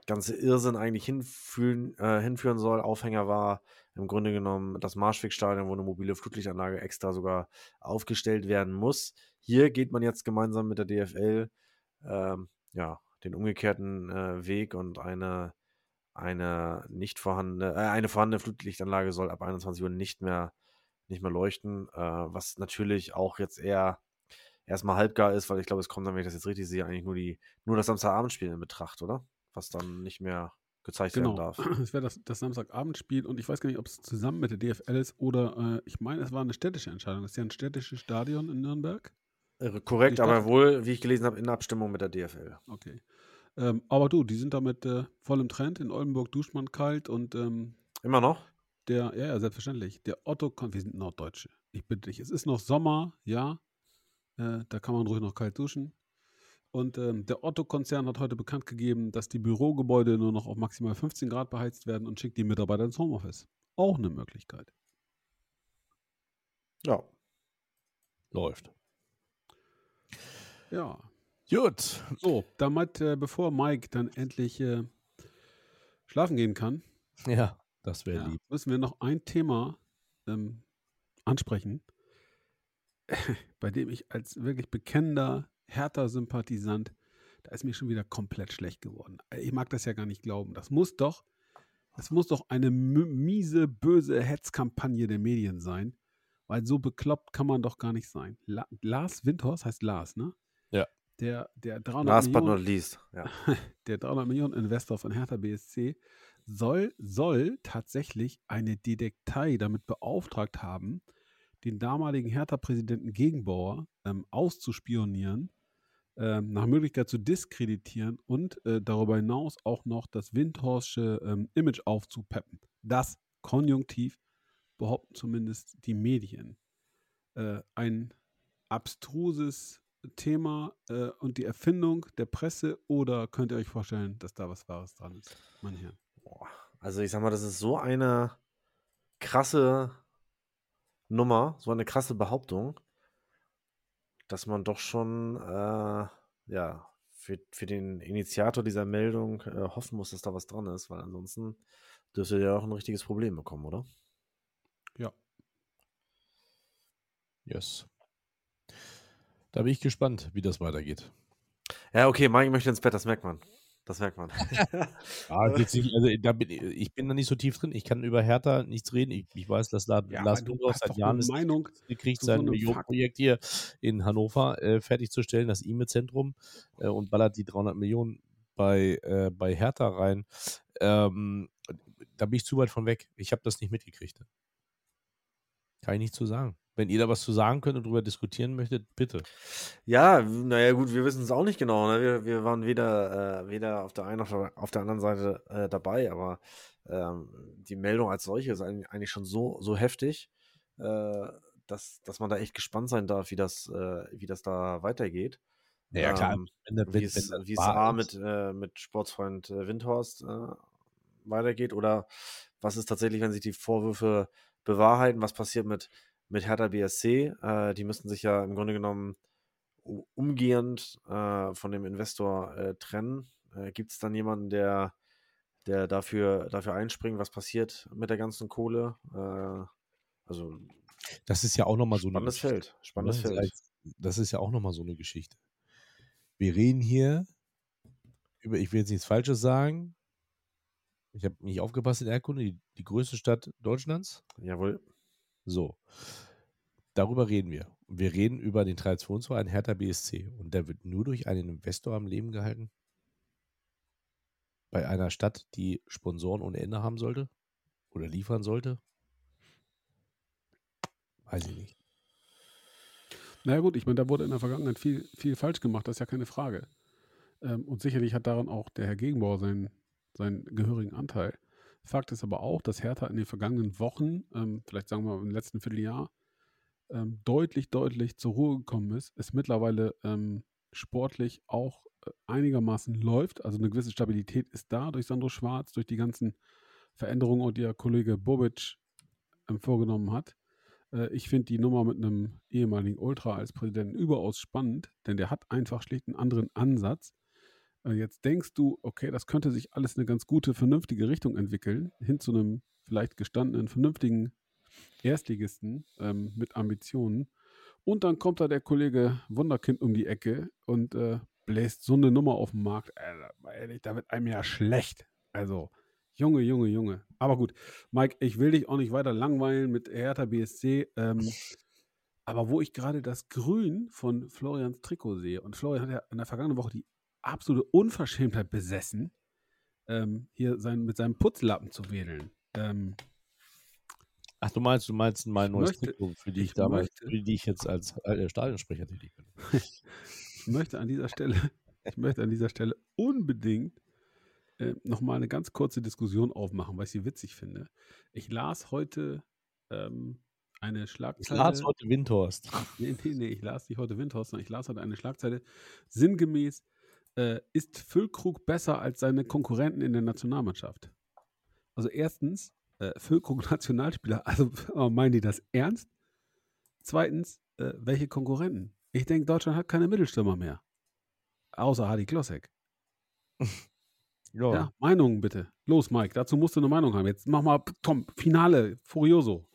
ganze Irrsinn eigentlich hinführen, äh, hinführen soll. Aufhänger war im Grunde genommen das Marschwegstadion, wo eine mobile Flutlichtanlage extra sogar aufgestellt werden muss. Hier geht man jetzt gemeinsam mit der DFL ähm, ja, den umgekehrten äh, Weg und eine, eine nicht vorhandene, äh, eine vorhandene Flutlichtanlage soll ab 21 Uhr nicht mehr, nicht mehr leuchten, äh, was natürlich auch jetzt eher erstmal halbgar ist, weil ich glaube, es kommt dann, wenn ich das jetzt richtig sehe, eigentlich nur die, nur das Samstagabendspiel in Betracht, oder? Was dann nicht mehr gezeigt werden Genau. darf. (clears throat) Es wäre das, das Samstagabendspiel und ich weiß gar nicht, ob es zusammen mit der DFL ist oder äh, ich meine, es war eine städtische Entscheidung. Das ist ja ein städtisches Stadion in Nürnberg. Äh, Korrekt, aber wohl, wie ich gelesen habe, in Abstimmung mit der DFL. Okay. Ähm, aber du, die sind damit äh, voll im Trend. In Oldenburg duscht man kalt und ähm, Immer noch? der, ja, ja, selbstverständlich. Der Otto, wir sind Norddeutsche. Ich bitte dich. Es ist noch Sommer, ja. Äh, da kann man ruhig noch kalt duschen. Und ähm, der Otto-Konzern hat heute bekannt gegeben, dass die Bürogebäude nur noch auf maximal 15 Grad beheizt werden und schickt die Mitarbeiter ins Homeoffice. Auch eine Möglichkeit. Ja. Läuft. Ja. Gut. So, damit, äh, bevor Mike dann endlich äh, schlafen gehen kann, Ja, das wäre ja, lieb. müssen wir noch ein Thema ähm, ansprechen, (laughs) bei dem ich als wirklich bekennender Hertha-Sympathisant, da ist mir schon wieder komplett schlecht geworden. Ich mag das ja gar nicht glauben. Das muss doch, das muss doch eine miese, böse Hetzkampagne der Medien sein, weil so bekloppt kann man doch gar nicht sein. La Lars Windhorst heißt Lars, ne? Ja. Der, der 300 Last but Millionen, not least. Ja. (laughs) der 300 Millionen Investor von Hertha BSC soll, soll tatsächlich eine Detektei damit beauftragt haben, den damaligen Hertha-Präsidenten Gegenbauer ähm, auszuspionieren, ähm, nach Möglichkeit zu diskreditieren und äh, darüber hinaus auch noch das Windhorsche ähm, Image aufzupeppen. Das konjunktiv behaupten zumindest die Medien. Äh, ein abstruses Thema äh, und die Erfindung der Presse oder könnt ihr euch vorstellen, dass da was Wahres dran ist, meine Herren? Also ich sag mal, das ist so eine krasse Nummer, so eine krasse Behauptung, dass man doch schon, äh, ja, für, für den Initiator dieser Meldung äh, hoffen muss, dass da was dran ist, weil ansonsten dürfte er auch ein richtiges Problem bekommen, oder? Ja. Yes. Da bin ich gespannt, wie das weitergeht. Ja, okay, Mike möchte ins Bett, das merkt man. Das merkt man. Ah, geht's nicht, also da bin, ich bin da nicht so tief drin. Ich kann über Hertha nichts reden. Ich, ich weiß, dass da Ja, Lars aber du Dundorf hast seit Jahren eine es Meinung gekriegt, so sein einem Millionenprojekt hier in Hannover äh, fertigzustellen, das E-Mail-Zentrum, äh, und ballert die 300 Millionen bei, äh, bei Hertha rein. Ähm, da bin ich zu weit von weg. Ich habe das nicht mitgekriegt. Kann ich nicht zu sagen. Wenn ihr da was zu sagen könnt und darüber diskutieren möchtet, bitte. Ja, naja, gut, wir wissen es auch nicht genau. Ne? Wir, wir waren weder, äh, weder auf der einen noch auf der, anderen Seite äh, dabei, aber ähm, die Meldung als solche ist eigentlich, schon so, so heftig, äh, dass, dass man da echt gespannt sein darf, wie das, äh, wie das da weitergeht. Ja, klar. Ähm, der- wie es, wie es A mit, äh, mit Sportsfreund äh, Windhorst weitergeht oder was ist tatsächlich, wenn sich die Vorwürfe bewahrheiten, was passiert mit, mit Hertha BSC? Äh, die müssten sich ja im Grunde genommen umgehend äh, von dem Investor äh, trennen. Äh, Gibt es dann jemanden, der, der dafür, dafür einspringt, was passiert mit der ganzen Kohle? Äh, also Das ist ja auch nochmal so eine spannendes Geschichte. Feld. Spannendes Ne? Feld. Als- Das ist ja auch nochmal so eine Geschichte. Wir reden hier über, ich will jetzt nichts Falsches sagen. Ich habe nicht aufgepasst in Erkunde, die, die größte Stadt Deutschlands. Jawohl. So. Darüber reden wir. Wir reden über den Traditionsverein Hertha BSC. Und der wird nur durch einen Investor am Leben gehalten. Bei einer Stadt, die Sponsoren ohne Ende haben sollte. Oder liefern sollte. Weiß ich nicht. Naja gut, ich meine, da wurde in der Vergangenheit viel, viel falsch gemacht, das ist ja keine Frage. Ähm, und sicherlich hat daran auch der Herr Gegenbauer seinen, seinen gehörigen Anteil. Fakt ist aber auch, dass Hertha in den vergangenen Wochen, ähm, vielleicht sagen wir im letzten Vierteljahr, ähm, deutlich, deutlich zur Ruhe gekommen ist, es mittlerweile ähm, sportlich auch äh, einigermaßen läuft. Also eine gewisse Stabilität ist da durch Sandro Schwarz, durch die ganzen Veränderungen, die der Kollege Bobic ähm, vorgenommen hat. Äh, ich finde die Nummer mit einem ehemaligen Ultra als Präsidenten überaus spannend, denn der hat einfach schlicht einen anderen Ansatz. Äh, jetzt denkst du, okay, das könnte sich alles eine ganz gute, vernünftige Richtung entwickeln, hin zu einem vielleicht gestandenen, vernünftigen Erstligisten ähm, mit Ambitionen. Und dann kommt da der Kollege Wunderkind um die Ecke und äh, bläst so eine Nummer auf den Markt. Mal ehrlich, da wird einem ja schlecht. Also, Junge, Junge, Junge. Aber gut, Mike, ich will dich auch nicht weiter langweilen mit Hertha BSC. Ähm, aber wo ich gerade das Grün von Florians Trikot sehe, und Florian hat ja in der vergangenen Woche die absolute Unverschämtheit besessen, ähm, hier sein, mit seinem Putzlappen zu wedeln. Ähm, Ach, du meinst, du meinst mein Ich neues möchte- Trikot, für die ich, ich damals, möchte- für die ich jetzt als äh, Stadionsprecher tätig bin. (laughs) ich möchte an dieser Stelle, ich möchte an dieser Stelle unbedingt äh, nochmal eine ganz kurze Diskussion aufmachen, weil ich sie witzig finde. Ich las heute ähm, eine Ich Schlagzeile. las heute Windhorst. Nee, nee, nee, ich las nicht heute Windhorst, sondern ich las heute eine Schlagzeile. Sinngemäß, äh, ist Füllkrug besser als seine Konkurrenten in der Nationalmannschaft? Also erstens, äh, Füllkrug (laughs) Nationalspieler, also (laughs) äh, meinen die das ernst? Zweitens, äh, welche Konkurrenten? Ich denke, Deutschland hat keine Mittelstürmer mehr. Außer Hardy Klossek. (laughs) Ja. Ja, Meinungen bitte. Los, Mike, dazu musst du eine Meinung haben. Jetzt mach mal, Tom, Finale, Furioso.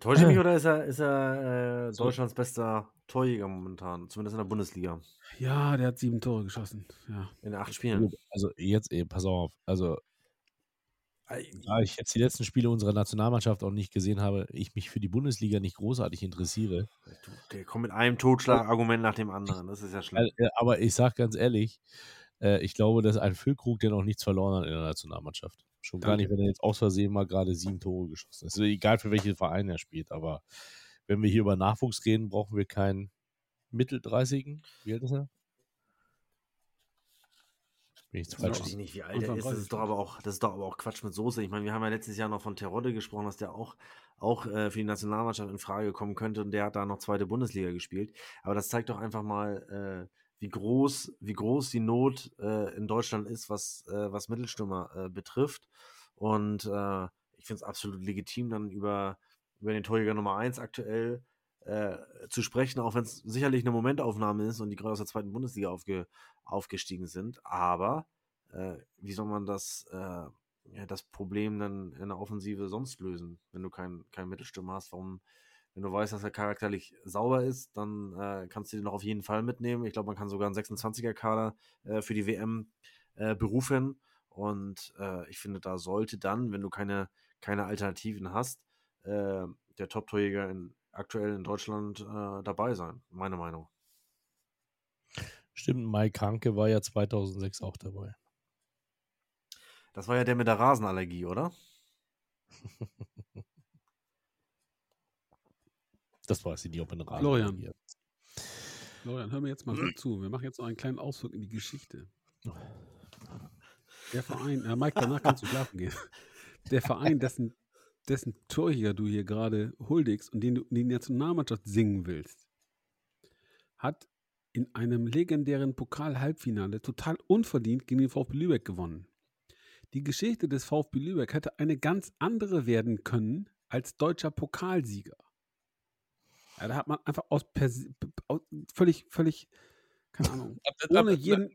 Täusche ich mich (clears throat) oder ist er, ist er äh. Deutschlands bester Torjäger momentan? Zumindest in der Bundesliga. Ja, der hat sieben Tore geschossen. Ja. In acht Spielen. Also jetzt, ey, pass auf. Also, da ich jetzt die letzten Spiele unserer Nationalmannschaft auch nicht gesehen habe, ich mich für die Bundesliga nicht großartig interessiere. Der kommt mit einem Totschlagargument nach dem anderen. Das ist ja schlimm. Äh, äh, aber ich sag ganz ehrlich, äh, ich glaube, dass ein Füllkrug, der noch nichts verloren hat in der Nationalmannschaft. Schon gar Danke. nicht, wenn er jetzt aus Versehen mal gerade sieben Tore geschossen hat. Also egal für welchen Verein er spielt, aber wenn wir hier über Nachwuchs reden, brauchen wir keinen Mittel-30. Wie alt ist er? Bin ich zu falsch? weiß ich nicht, wie alt er ist. Das 30 ist doch aber auch, das ist doch aber auch Quatsch mit Soße. Ich meine, wir haben ja letztes Jahr noch von Terodde gesprochen, dass der auch, auch äh, für die Nationalmannschaft in Frage kommen könnte und der hat da noch zweite Bundesliga gespielt. Aber das zeigt doch einfach mal, äh, wie groß, wie groß die Not äh, in Deutschland ist, was, äh, was Mittelstürmer äh, betrifft. Und äh, ich finde es absolut legitim, dann über, über den Torjäger Nummer 1 aktuell äh, zu sprechen, auch wenn es sicherlich eine Momentaufnahme ist und die gerade aus der zweiten Bundesliga aufge, aufgestiegen sind. Aber äh, wie soll man das, äh, das Problem dann in der Offensive sonst lösen, wenn du keinen kein Mittelstürmer hast? Warum, wenn du weißt, dass er charakterlich sauber ist, dann äh, kannst du den noch auf jeden Fall mitnehmen. Ich glaube, man kann sogar einen 26er-Kader äh, für die WM äh, berufen. Und äh, ich finde, da sollte dann, wenn du keine, keine Alternativen hast, äh, der Top-Torjäger in, aktuell in Deutschland äh, dabei sein, meine Meinung. Stimmt, Mike Hanke war ja 2006 auch dabei. Das war ja der mit der Rasenallergie, oder? (laughs) das weiß ich nicht, ob ein Rasen. Florian. Florian, hör mir jetzt mal gut zu. Wir machen jetzt noch einen kleinen Ausflug in die Geschichte. Der Verein, äh, Mike, danach kannst du schlafen gehen. Der Verein, dessen, dessen Torjäger du hier gerade huldigst und den du in die Nationalmannschaft singen willst, hat in einem legendären Pokal-Halbfinale total unverdient gegen den VfB Lübeck gewonnen. Die Geschichte des VfB Lübeck hätte eine ganz andere werden können als deutscher Pokalsieger. Ja, da hat man einfach aus, aus völlig, völlig, keine (laughs) Ahnung, ohne jeden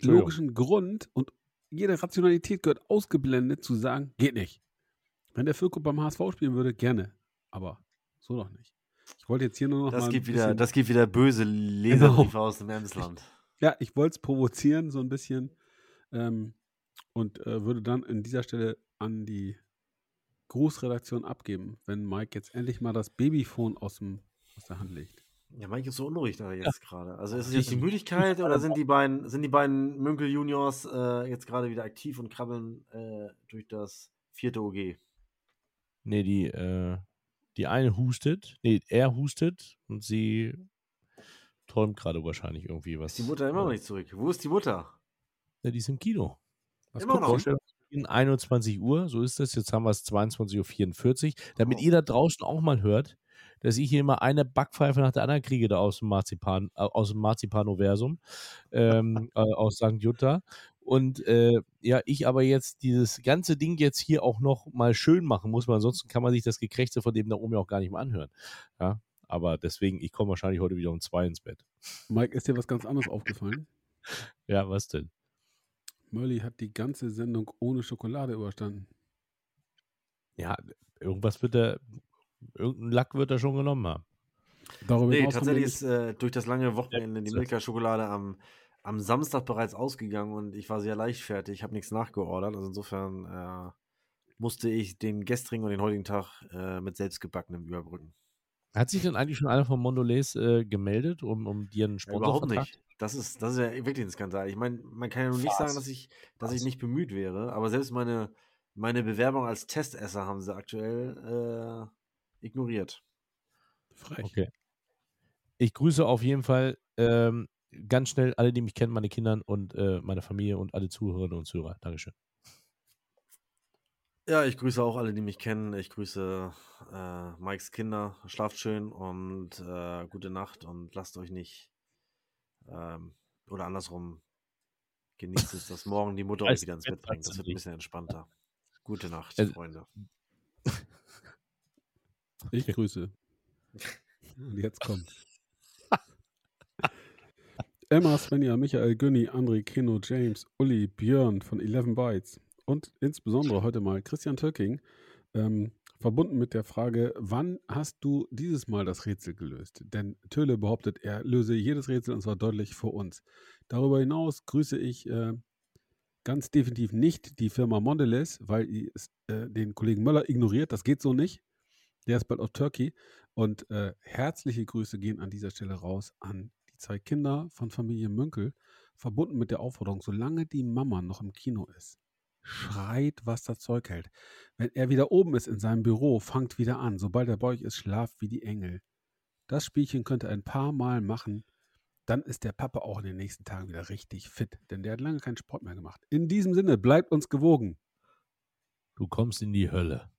logischen Grund und jede Rationalität gehört ausgeblendet zu sagen, geht nicht. Wenn der Füllkrug beim HSV spielen würde, gerne. Aber so doch nicht. Ich wollte jetzt hier nur noch das mal. Gibt wieder, das gibt wieder böse Leserbriefe genau. aus dem Emsland. Ja, ich wollte es provozieren, so ein bisschen. Ähm, und äh, würde dann an dieser Stelle an die Grußredaktion abgeben, wenn Mike jetzt endlich mal das Babyphone aus, dem, aus der Hand legt. Ja, Mike ist so unruhig da jetzt ja. gerade. Also ist es jetzt die Müdigkeit oder sind die beiden, sind die beiden Münkel Juniors äh, jetzt gerade wieder aktiv und krabbeln äh, durch das vierte OG? Nee, die, äh, die eine hustet, nee, er hustet und sie träumt gerade wahrscheinlich irgendwie was. Ist die Mutter immer noch nicht zurück? Wo ist die Mutter? Ja, die ist im Kino. Was immer noch. 21 Uhr, so ist das. Jetzt haben wir es 22.44 Uhr. Damit oh. ihr da draußen auch mal hört, dass ich hier immer eine Backpfeife nach der anderen kriege da aus dem Marzipan, äh, aus dem Marzipanoversum, ähm, (laughs) äh, aus St. Jutta. Und äh, ja, ich aber jetzt dieses ganze Ding jetzt hier auch noch mal schön machen muss, weil ansonsten kann man sich das Gekrächze von dem da oben ja auch gar nicht mehr anhören. Ja, aber deswegen, ich komme wahrscheinlich heute wieder um zwei ins Bett. Mike, ist dir was ganz anderes aufgefallen? (laughs) ja, was denn? Murley hat die ganze Sendung ohne Schokolade überstanden. Ja, irgendwas wird er, irgendein Lack wird er schon genommen haben. Darüber nee, tatsächlich ist äh, durch das lange Wochenende die Milka-Schokolade am, am Samstag bereits ausgegangen und ich war sehr leichtfertig, ich habe nichts nachgeordert. Also insofern äh, musste ich den gestrigen und den heutigen Tag äh, mit selbstgebackenem überbrücken. Hat sich denn eigentlich schon einer von Mondelez äh, gemeldet, um, um dir einen Sponsorvertrag? Überhaupt nicht. Das ist, das ist ja wirklich ein Skandal. Ich meine, man kann ja nun nicht sagen, dass ich, dass ich nicht bemüht wäre, aber selbst meine, meine Bewerbung als Testesser haben sie aktuell äh, ignoriert. Frech. Okay. Ich grüße auf jeden Fall ähm, ganz schnell alle, die mich kennen, meine Kinder und äh, meine Familie und alle Zuhörerinnen und Zuhörer. Dankeschön. Ja, ich grüße auch alle, die mich kennen. Ich grüße äh, Mikes Kinder. Schlaft schön und äh, gute Nacht und lasst euch nicht ähm, oder andersrum, genießt es, dass morgen die Mutter euch wieder ins Bett bringt. Das wird ein bisschen entspannter. Gute Nacht, also, Freunde. Ich grüße. (laughs) Und jetzt kommt. Emma, Svenja, Michael, Günni, André, Keno, James, Uli, Björn von 11 Bytes und insbesondere heute mal Christian Töcking ähm, verbunden mit der Frage, wann hast du dieses Mal das Rätsel gelöst? Denn Töle behauptet, er löse jedes Rätsel und zwar deutlich vor uns. Darüber hinaus grüße ich äh, ganz definitiv nicht die Firma Mondelez, weil ihr äh, den Kollegen Möller ignoriert. Das geht so nicht. Der ist bald auf Turkey. Und äh, herzliche Grüße gehen an dieser Stelle raus an die zwei Kinder von Familie Münkel, verbunden mit der Aufforderung, solange die Mama noch im Kino ist, schreit, was das Zeug hält. Wenn er wieder oben ist in seinem Büro, fangt wieder an. Sobald er bei euch ist, schlaft wie die Engel. Das Spielchen könnt ihr ein paar Mal machen. Dann ist der Papa auch in den nächsten Tagen wieder richtig fit, denn der hat lange keinen Sport mehr gemacht. In diesem Sinne, bleibt uns gewogen. Du kommst in die Hölle.